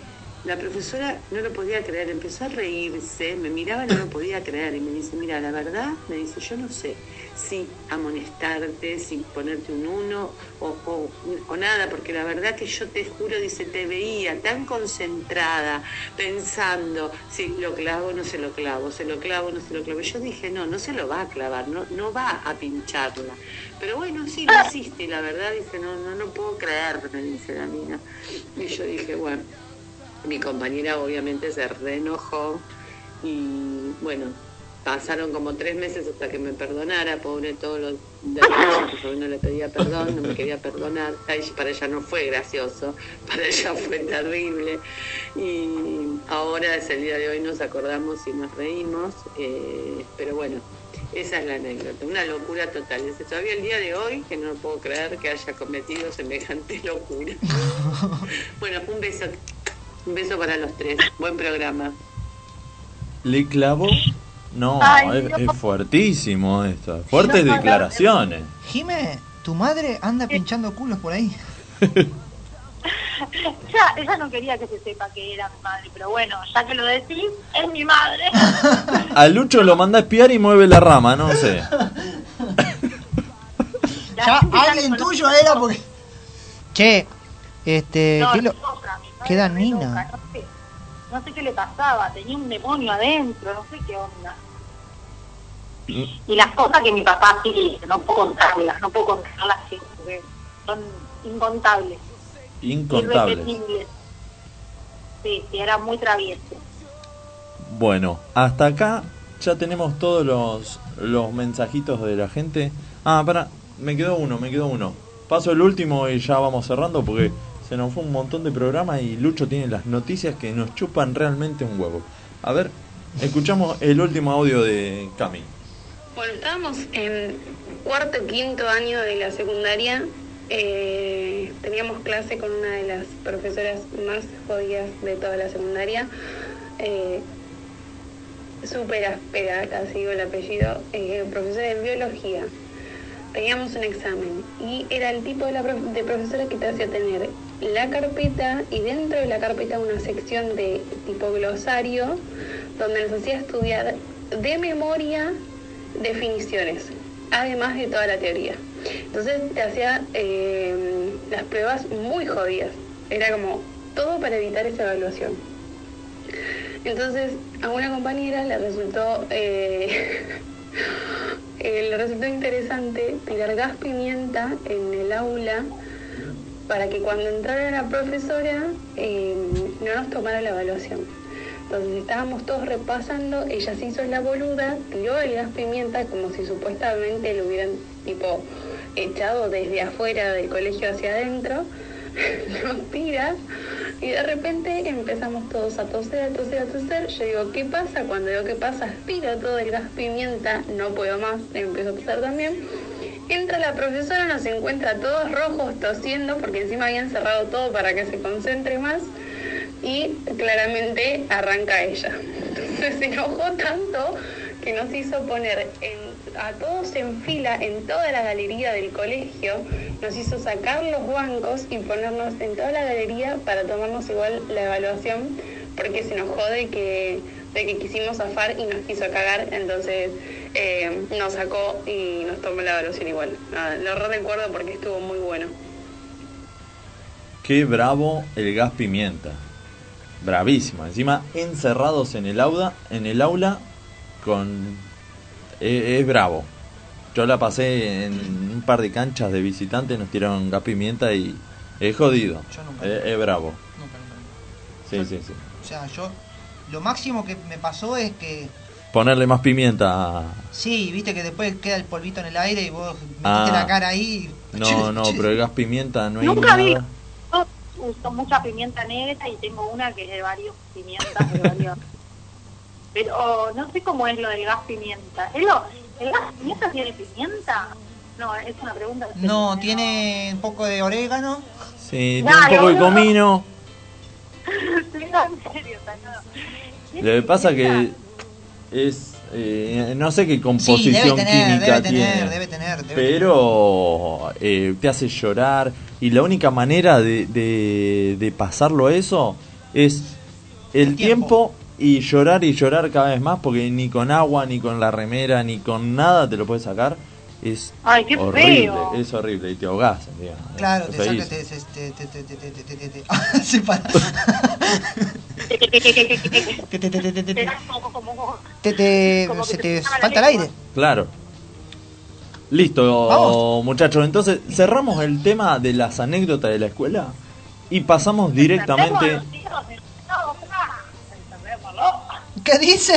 la profesora no lo podía creer, empezó a reírse, me miraba y no lo podía creer y me dice, mira, la verdad, me dice, yo no sé si amonestarte, si ponerte un uno o, o- nada, porque la verdad que yo te juro, dice, te veía tan concentrada, pensando, si lo clavo, no se lo clavo, se lo clavo, no se lo clavo. Yo dije, no, no se lo va a clavar, no, no va a pincharla. Pero bueno, sí, lo hiciste, y la verdad, dice, no, no, no puedo creer, me dice la mina. Y yo dije, bueno, mi compañera obviamente se reenojó y bueno, pasaron como tres meses hasta que me perdonara, pobre todos los días, yo no le pedía perdón, no me quería perdonar, para ella no fue gracioso, para ella fue terrible y ahora es el día de hoy nos acordamos y nos reímos, eh, pero bueno, esa es la anécdota, una locura total. Es todavía el día de hoy que no puedo creer que haya cometido semejante locura. bueno, un beso, un beso para los tres. Buen programa. ¿Le clavó? No, Ay, es, no. es fuertísimo esto. Fuertes No, declaraciones. Jime, tu madre anda pinchando culos por ahí. Ella, ella no quería que se sepa que era mi madre, pero bueno, ya que lo decís, es mi madre. A Lucho lo manda a espiar y mueve la rama, no sé. Ya alguien tuyo era porque. Che, este. No, ¿qué lo- loca, mi madre queda re Nina. loca, No sé, no sé qué le pasaba, tenía un demonio adentro, no sé qué onda. Y las cosas que mi papá sí, no puedo contarlas, no puedo contarlas, sí, porque son incontables, Incontable. irrepetibles. Sí, sí, era muy travieso. Bueno, hasta acá ya tenemos todos los, los mensajitos de la gente. Ah, para, me quedó uno, me quedó uno. Paso el último y ya vamos cerrando porque se nos fue un montón de programas y Lucho tiene las noticias que nos chupan realmente un huevo. A ver, escuchamos el último audio de Cami. Bueno, estábamos en cuarto quinto año de la secundaria. eh, teníamos clase con una de las profesoras más jodidas de toda la secundaria. Eh, Súper áspera, casi digo el apellido, eh, profesora de biología. Teníamos un examen y era el tipo de, la profesora que te hacía tener la carpeta y dentro de la carpeta una sección de tipo glosario donde nos hacía estudiar de memoria definiciones, además de toda la teoría. Entonces te hacía eh, las pruebas muy jodidas. Era como todo para evitar esa evaluación. Entonces a una compañera le resultó eh, eh, le resultó interesante tirar gas pimienta en el aula para que cuando entrara la profesora eh, no nos tomara la evaluación. Entonces estábamos todos repasando, ella se hizo la boluda, tiró el gas pimienta como si supuestamente lo hubieran tipo echado desde afuera del colegio hacia adentro, lo tira, Y de repente empezamos todos a toser, a toser, a toser. Yo digo, ¿qué pasa? Cuando digo, ¿qué pasa? Aspiro todo el gas pimienta, no puedo más, empiezo a toser también. Entra la profesora, nos encuentra todos rojos tosiendo, porque encima habían cerrado todo para que se concentre más. Y claramente arranca ella. Entonces se enojó tanto que nos hizo poner en- a todos en fila en toda la galería del colegio, nos hizo sacar los bancos y ponernos en toda la galería para tomarnos igual la evaluación, porque se enojó de que, de que quisimos zafar y nos quiso cagar, entonces eh, nos sacó y nos tomó la evaluación igual. Nada, lo recuerdo porque estuvo muy bueno. Qué bravo el gas pimienta. Bravísimo. Encima encerrados en el aula, en el aula con es, bravo. Yo la pasé en un par de canchas de visitantes, nos tiraron gas pimienta y es jodido. Yo nunca. Es, es bravo. Nunca, nunca. Sí, sí, sí. O sea, yo lo máximo que me pasó es que Ponerle más pimienta. sí, viste que después queda el polvito en el aire y vos metiste Ah. la cara ahí. y- No, no, pero el gas pimienta no hay Nunca vi. Yo uso mucha pimienta negra y tengo una que es de varios pimientas, de varios. Pero no sé cómo es lo del gas pimienta. ¿Es lo, ¿El gas pimienta tiene pimienta? No, es una pregunta. que No, tiene un poco de orégano. Sí, tiene un poco de comino. Sí, no, en serio, Tañado. Lo que pasa que es eh, no sé qué composición tener, química debe tener, tiene, debe tener, debe pero eh, te hace llorar y la única manera de, de, de pasarlo eso es el tiempo. Y llorar y llorar cada vez más porque ni con agua ni con la remera ni con nada te lo puedes sacar es Ay, qué horrible feo. es horrible y te ahogás digamos. Claro, te saca, te, te, te, te, te, te, te, te, te, te. Sí, para. Te, te, te, te, te, te, te, te. Te, te- se te falta el aire. Claro. Listo, Vamos. muchachos. Entonces, cerramos el tema de las anécdotas de la escuela y pasamos directamente. ¿Qué dice?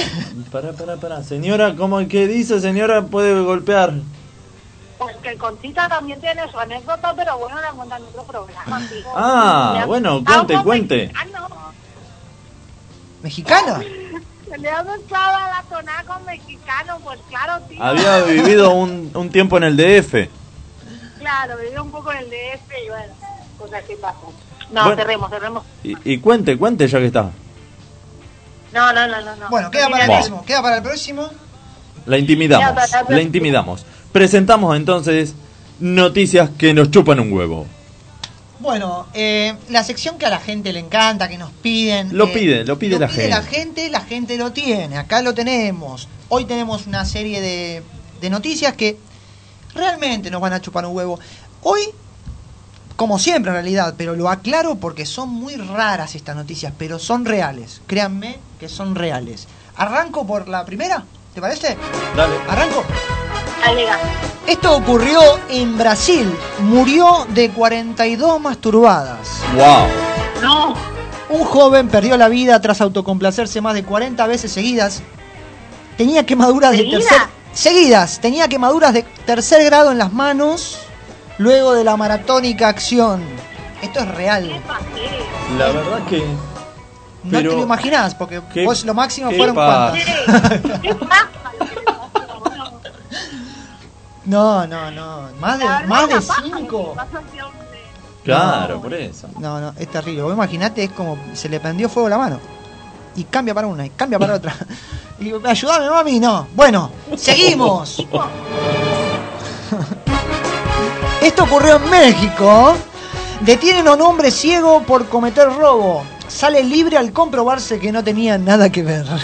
Para, para, para. Señora, ¿cómo que dice, señora? Puede golpear. Pues que Conchita también tiene su anécdota, pero bueno, la cuenta en otro programa. amigo. Ah, Le bueno, cuente, algo cuente. mexicano. ¿Mexicana? Se le ha mezclado a la tonada con mexicano, pues claro, tío. Había vivido un, un tiempo en el DF. Claro, viví un poco en el DF y bueno, pues así pasa. No, Bueno. cerremos, cerremos. Y, y cuente, cuente ya que está. No, no, no, no. no. Bueno, queda para el Bueno. próximo. Queda para el próximo. La intimidamos. La intimidamos. Presentamos entonces noticias que nos chupan un huevo. Bueno, eh, la sección que a la gente le encanta, que nos piden. Lo eh, pide, lo pide la pide gente. la gente, la gente lo tiene. Acá lo tenemos. Hoy tenemos una serie de, de noticias que realmente nos van a chupar un huevo. Hoy, como siempre en realidad, pero lo aclaro porque son muy raras estas noticias, pero son reales. Créanme que son reales. Arranco por la primera, ¿te parece? Dale. Arranco. Alega. Esto ocurrió en Brasil. Murió de 42 masturbadas. ¡Wow! No. Un joven perdió la vida tras autocomplacerse más de 40 veces seguidas. Tenía quemaduras de tercer seguidas, tenía quemaduras de tercer grado en las manos luego de la maratónica acción. Esto es real. La verdad que. No pero- te lo imaginás, porque ¿Qué- vos lo máximo qué fueron pasa? No, no, no. Más de, más de cinco. Claro, No. por eso. No, no, es terrible. Vos imaginate, es como se le prendió fuego la mano. Y cambia para una, y cambia para otra. Y ayúdame, mami, no. Bueno, seguimos. Esto ocurrió en México. Detienen a un hombre ciego por cometer robo. Sale libre al comprobarse que no tenía nada que ver.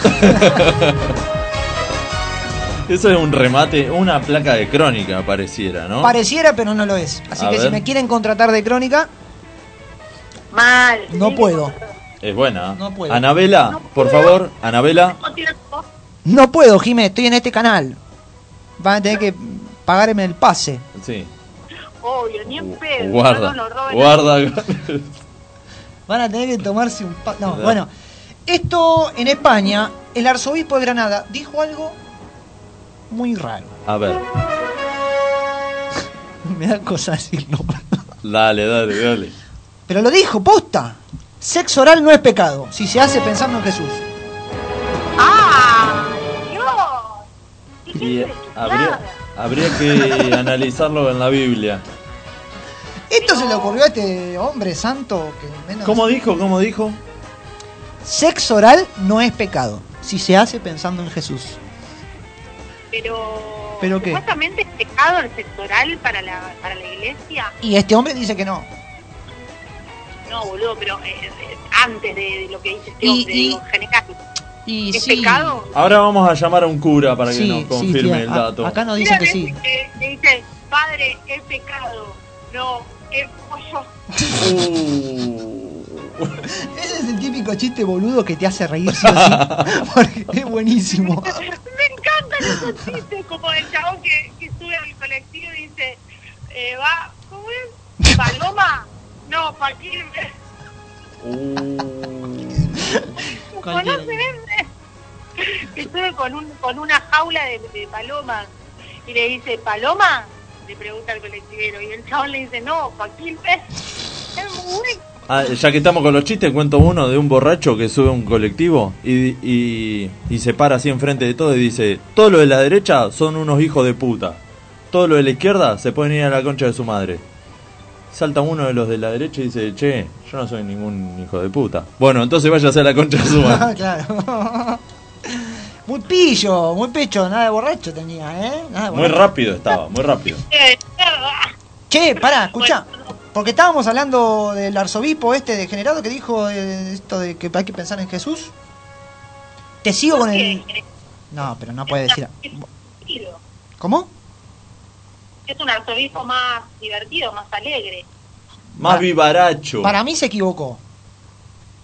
Eso es un remate, una placa de crónica, pareciera, ¿no? Pareciera, pero no lo es. Así A que si me quieren contratar de crónica, Mal. no puedo. Es buena. No puedo. Anabela, por favor, Anabela. No puedo, Jimé, estoy en este canal. Van a tener que pagarme el pase. Sí. Obvio, ni en pedo. Guarda, No nos roben guarda. Van a tener que tomarse un pa No, bueno. Esto en España, el arzobispo de Granada dijo algo muy raro. A ver, Me da cosa decirlo. dale, dale, dale. Pero lo dijo, posta. Sexo oral no es pecado, si se hace pensando en Jesús. ¡Ah! ¡Dios! Y habría, habría que analizarlo en la Biblia. Esto se le ocurrió a este hombre santo que menos... ¿Cómo dijo? ¿Cómo dijo? Sexo oral no es pecado, si se hace pensando en Jesús. Pero, ¿Pero qué? supuestamente es pecado el sexo oral para la, para la iglesia. Y este hombre dice que no. No, boludo, pero eh, eh, antes de, de lo que dice este Y- hombre, y- digo, en general. Y ¿Es sí. pecado? Ahora vamos a llamar a un cura para que Sí, nos sí, confirme tía, el a- dato. acá nos dicen que sí. Que, que dice, padre, es pecado. No, es pollo. Ese es el típico chiste boludo que te hace reír sí o sí, porque es buenísimo. Me encantan esos chistes, como el chabón que, que sube al colectivo y dice, eh, va, ¿cómo es? ¿Paloma? No, Paquirme. Que sube con, un, con una jaula de, de palomas y le dice, ¿paloma? Le pregunta al colectivero y el chabón le dice, no, Paquirme. Es muy Ah, ya que estamos con los chistes, cuento uno de un borracho que sube a un colectivo y, y, y se para así enfrente de todo y dice, todo lo de la derecha son unos hijos de puta, todo lo de la izquierda se pueden ir a la concha de su madre. Salta uno de los de la derecha y dice, che, yo no soy ningún hijo de puta. Bueno, entonces váyase a la concha de su madre. claro. Muy pillo, muy pecho, nada de borracho tenía, ¿eh? Nada de Muy borracho. rápido estaba, muy rápido. Che, pará, escuchá. Porque estábamos hablando del arzobispo este degenerado que dijo eh, esto de que hay que pensar en Jesús. Te sigo con el. No, pero no puede decir. ¿Cómo? Es un arzobispo más divertido, más alegre. Más vivaracho. Para mí se equivocó.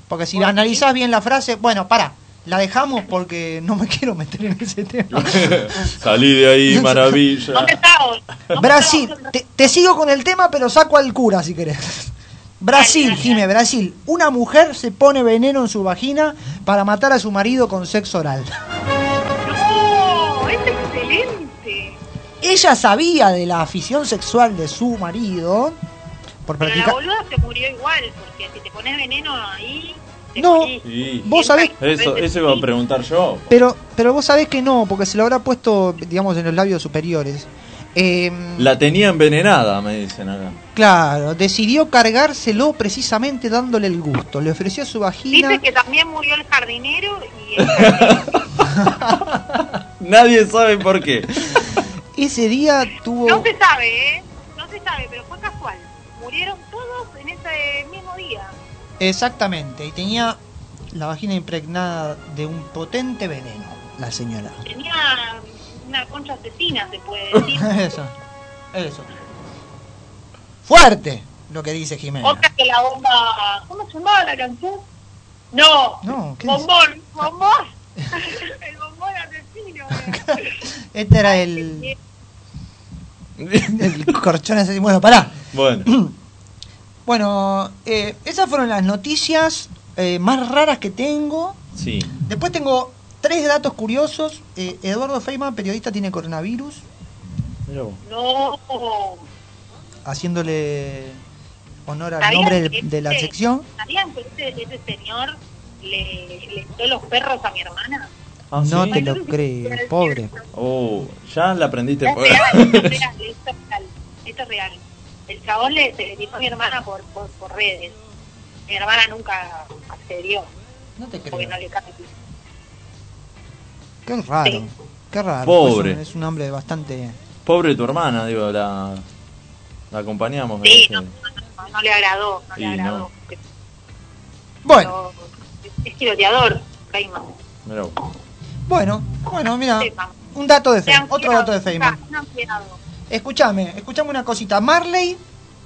Porque si analizás bien la frase, bueno, pará, la dejamos porque no me quiero meter en ese tema. Salí de ahí, maravilla. Brasil, te, te sigo con el tema, pero saco al cura si querés. Brasil, Jime, Brasil. Una mujer se pone veneno en su vagina para matar a su marido con sexo oral. ¡No! ¡Es excelente! Ella sabía de la afición sexual de su marido por Pero la boluda se murió igual, porque si te pones veneno ahí, No. Sí. Vos sabés- Eso, eso iba a preguntar yo. Pero, pero vos sabés que no, porque se lo habrá puesto, digamos, en los labios superiores. Eh, La tenía envenenada, me dicen acá. claro, decidió cargárselo precisamente dándole el gusto. Le ofreció su vagina. Dice que también murió el jardinero y el jardinero. Nadie sabe por qué. Ese día tuvo. No se sabe, ¿eh? No se sabe, pero fue casual. Murieron Exactamente, y tenía la vagina impregnada de un potente veneno, la señora. Tenía una concha asesina, se puede decir. eso, eso. Fuerte lo que dice Jimena. Otra que la bomba... ¿Cómo se llamaba la canción? No, No, ¿qué dice? bombón, bombón. el bombón asesino. Este era el. El corchón ese. Bueno, pará. Bueno, Bueno, eh, esas fueron las noticias eh, más raras que tengo. sí. Después tengo tres datos curiosos. Eh, Eduardo Feynman, periodista, tiene coronavirus. No. Haciéndole honor al ¿Sabían nombre de, de la sección. ¿Sabían que ese, ese señor le, le dio los perros a mi hermana? Ah, no ¿sí? te lo creo, pobre. Oh, ya la aprendiste. Es real, esto es real, esto es real. El chabón le, se le dio a mi hermana por, por, por redes. Mi hermana nunca accedió. No te Porque no le cabe. Qué raro, Sí. qué raro. Pobre. Es un, es un hombre bastante. Pobre tu hermana, digo, la, la acompañamos. Sí, no, no, no, no le agradó, no Sí, le agradó. no. Bueno, es tiroteador, Feynman. Bueno, bueno, mira. Un dato de Feynman, otro dato de Feynman. Escúchame, escuchame una cosita. Marley,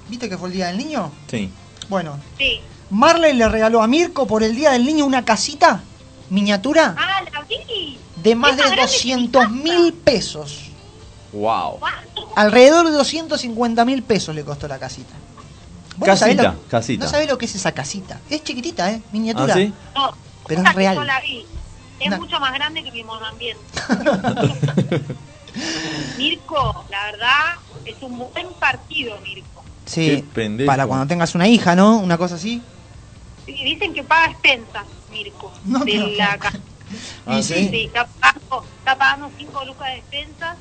¿viste que fue el día del niño? Sí. Bueno, Sí. Marley le regaló a Mirko por el día del niño una casita miniatura Ah, la vi. de más de más grande que 200 mil pesos. Wow. Alrededor de 250 mil pesos le costó la casita. ¿Vos no Casita, lo- casita. No sabés lo que es esa casita. Es chiquitita, ¿eh? Miniatura. ¿Ah, sí? No, Pero es real. La vi. Es Una- mucho más grande que mi monoambiente. Mirko, la verdad, es un buen partido, Mirko. Sí, para cuando tengas una hija, ¿no? Una cosa así. Sí, dicen que paga expensas, Mirko, No, de la casa. Ah, sí, está pagando, está pagando 5 lucas de expensas,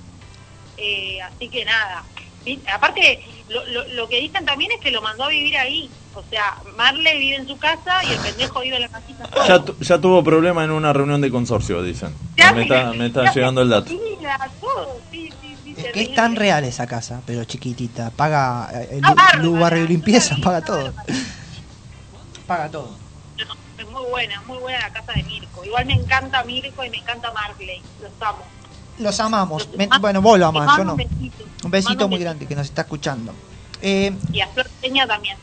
eh, así que nada. Sí, Aparte, lo, lo, lo que dicen también es que lo mandó a vivir ahí. O sea, Marle vive en su casa y el pendejo vive en la casita. Ya, tu- ya tuvo problema en una reunión de consorcio, dicen. Ya Me está, me está llegando el dato. Mira, todo, sí, sí, sí, Es que es tan real esa casa, pero chiquitita. Paga eh, el Ah, luz, barrio y limpieza, paga todo. Paga todo. Es muy buena, es muy buena la casa de Mirko. Igual me encanta Mirko y me encanta Marley. Los amo. Los amamos. Me- bueno, vos lo amás, yo no. un besito. Un muy grande que nos está escuchando. Eh, Y a Flor Peña también.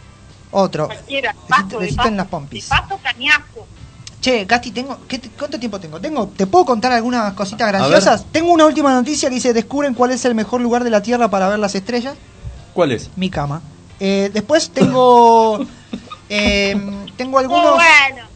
Otro. Cualquiera. de Paso, de paso, en las de pompis. paso cañazo. Che, Gasti, tengo, ¿qué ¿cuánto tiempo tengo? tengo? ¿Te puedo contar algunas cositas graciosas? Tengo una última noticia que dice, descubren cuál es el mejor lugar de la Tierra para ver las estrellas. ¿Cuál es? Mi cama. Eh, después tengo... eh, tengo algunos... Bueno.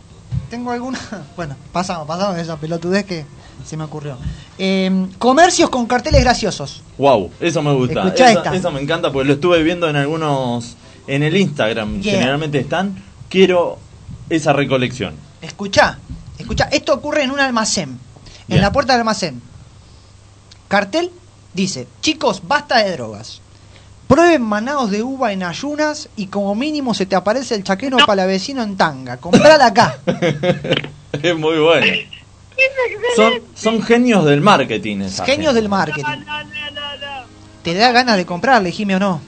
Tengo alguna... Bueno, pasamos, pasamos de esa pelotudez que se me ocurrió. Eh, comercios con carteles graciosos. Wow, eso me gusta. Escuchá Esa- esta. eso me encanta porque lo estuve viendo en algunos. En el Instagram, Yeah. generalmente están. Quiero esa recolección. Escuchá, escuchá, esto ocurre en un almacén, en la puerta del almacén. Cartel dice, chicos, basta de drogas. Prueben manados de uva en ayunas y como mínimo se te aparece el chaqueno palavecino en tanga. Comprala acá. es muy bueno. Son, son genios del marketing, esa Genios gente. del marketing. ¿Te da ganas de comprarle, Jimmy, o no?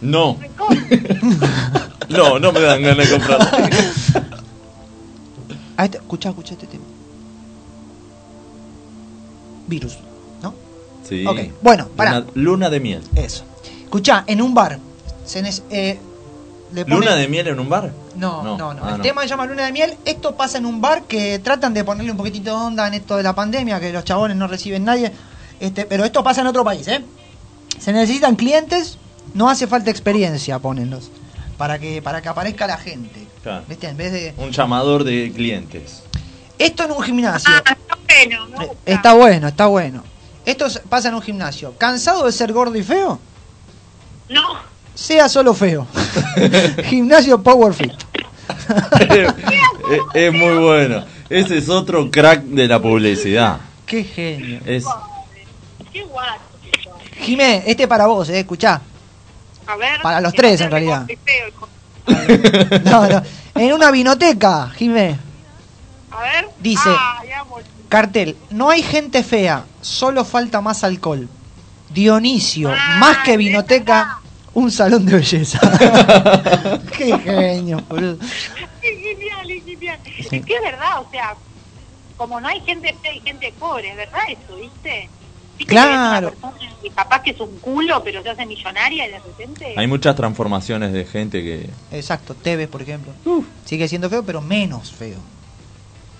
No. no, no me dan ganas de comprar. Este- escuchá, escuchá este tema. Virus, ¿no? Sí. Ok, bueno, pará. Luna, luna de miel. Eso. Escuchá, en un bar. Se nes- eh, le ponen- ¿Luna de miel en un bar? No, no, no. Ah, el tema se llama Luna de Miel. Esto pasa en un bar que tratan de ponerle un poquitito de onda en esto de la pandemia, que los chabones no reciben nadie. Este, pero esto pasa en otro país, ¿eh? Se necesitan clientes, no hace falta experiencia, ponenlos. Para que, para que aparezca la gente. Claro. ¿Viste? En vez de. Un llamador de clientes. Esto en un gimnasio. Ah, Bueno, me Eh, Está bueno, está bueno. Esto pasa en un gimnasio. ¿Cansado de ser gordo y feo? No. Sea solo feo. gimnasio Power Fit. es, es muy bueno. Ese es otro crack de la publicidad. Qué genio. Es, Qué guapo. Jimé, este para vos, eh, escuchá. A ver. Para los tres, en realidad. No, no. En una vinoteca, Jimé. A ver. Dice, Ah, ya, cartel, no hay gente fea, solo falta más alcohol. Dionisio, Ah, más que vinoteca, un salón de belleza. Qué genio, boludo. Qué genial, es genial. Sí. Es que es verdad, o sea, como no hay gente fea y gente pobre, verdad eso, ¿viste? ¿Viste que ves Claro. que capaz que es un culo, pero se hace millonaria y de repente... hay muchas transformaciones de gente que. Exacto, Tevez, por ejemplo. Sigue siendo feo, pero menos feo.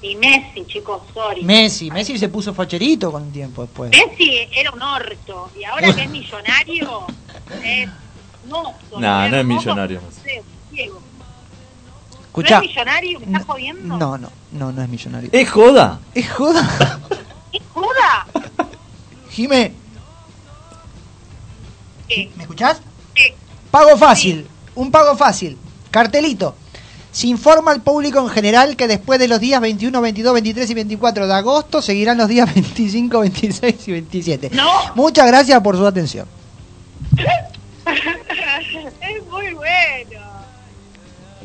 Y Messi, chicos, sorry. Messi, Messi se puso facherito con el tiempo después. Messi era un orto, y ahora que es millonario, es. Nah, no es millonario. no. Escuchá. ¿No es millonario? ¿Me estás jodiendo? No, no, no, no es millonario. ¡Es joda! ¿Es joda? ¿Es joda? Jimé, ¿Qué? ¿me escuchás? Pago fácil, un pago fácil. Cartelito. Se informa al público en general que después de los días 21, 22, 23 y 24 de agosto seguirán los días 25, 26 y 27. No. Muchas gracias por su atención. es muy bueno.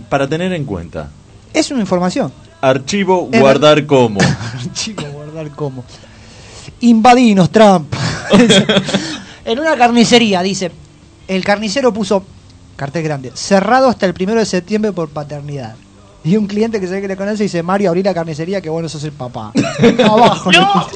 Para tener en cuenta. Es una información. Archivo guardar como. Chico, guardar como. Invadinos, Trump. en una carnicería, dice. El carnicero puso, cartel grande, cerrado hasta el primero de septiembre por paternidad. Y un cliente que se ve que le conoce dice, Mario, abrí la carnicería, que bueno sos el papá. Abajo. No.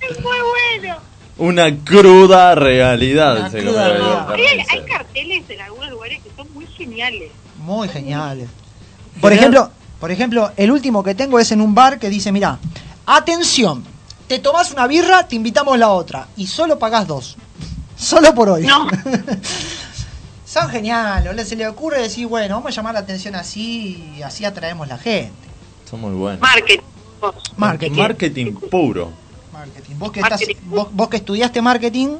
Es muy bueno. Una cruda realidad. Una se cruda realidad. hay carteles en algunos lugares que son muy geniales. Muy geniales. Por ejemplo, por ejemplo, el último que tengo es en un bar que dice, mira, atención, te tomás una birra, te invitamos la otra. Y solo pagás dos. Solo por hoy. No. Son geniales. le- Se le ocurre decir, bueno, vamos a llamar la atención así y así atraemos la gente. Son muy buenos. Marketing. Marketing. Marketing puro. Marketing. Vos que, estás, vos, vos que estudiaste marketing,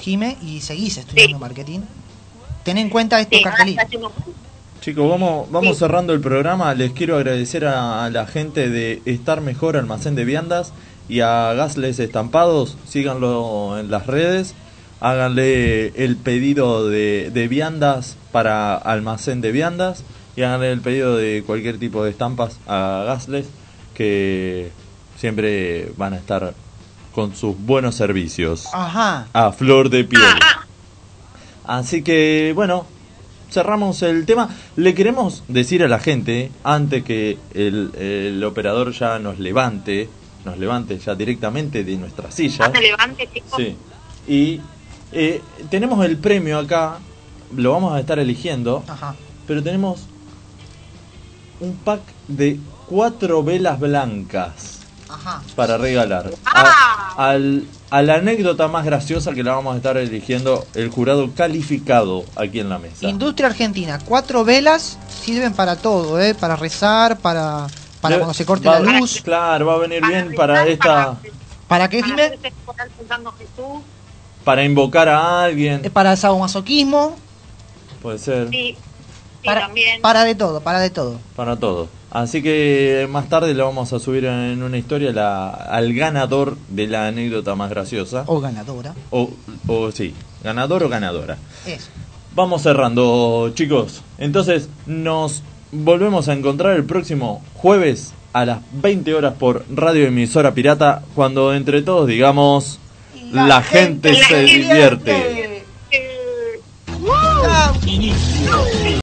Jime, y seguís estudiando marketing. ten en cuenta estos Sí, cartelitos. Chicos, vamos, vamos cerrando el programa. Les quiero agradecer a, a la gente de Estar Mejor Almacén de Viandas y a Gasles Estampados. Síganlo en las redes. Háganle el pedido de, de viandas para Almacén de Viandas y háganle el pedido de cualquier tipo de estampas a Gasles que siempre van a estar con sus buenos servicios Ajá. a flor de piel. Así que, bueno, cerramos el tema. Le queremos decir a la gente, antes que el, el operador ya nos levante, nos levante ya directamente de nuestra silla. Se levante, chicos. Sí. Y eh, tenemos el premio acá, lo vamos a estar eligiendo, Ajá. pero tenemos un pack de cuatro velas blancas Ajá. para regalar. Ah. A, al- a la anécdota más graciosa que la vamos a estar eligiendo el jurado calificado aquí en la mesa. Industria Argentina, cuatro velas sirven para todo, ¿eh? Para rezar, para, para cuando se corte va- la luz. Claro, va a venir bien para esta ¿Para qué, Jesús. para invocar a alguien, Eh, Para sadomasoquismo, puede ser, Sí, para, también. para de todo, para de todo. Para todo. Así que eh, más tarde lo vamos a subir en una historia la, al ganador de la anécdota más graciosa. O ganadora. O, o sí, ganador o ganadora. Vamos cerrando, chicos. Entonces, nos volvemos a encontrar el próximo jueves a las 20 horas por Radio Emisora Pirata, cuando entre todos digamos, la, gente, se divierte. Eh, uh.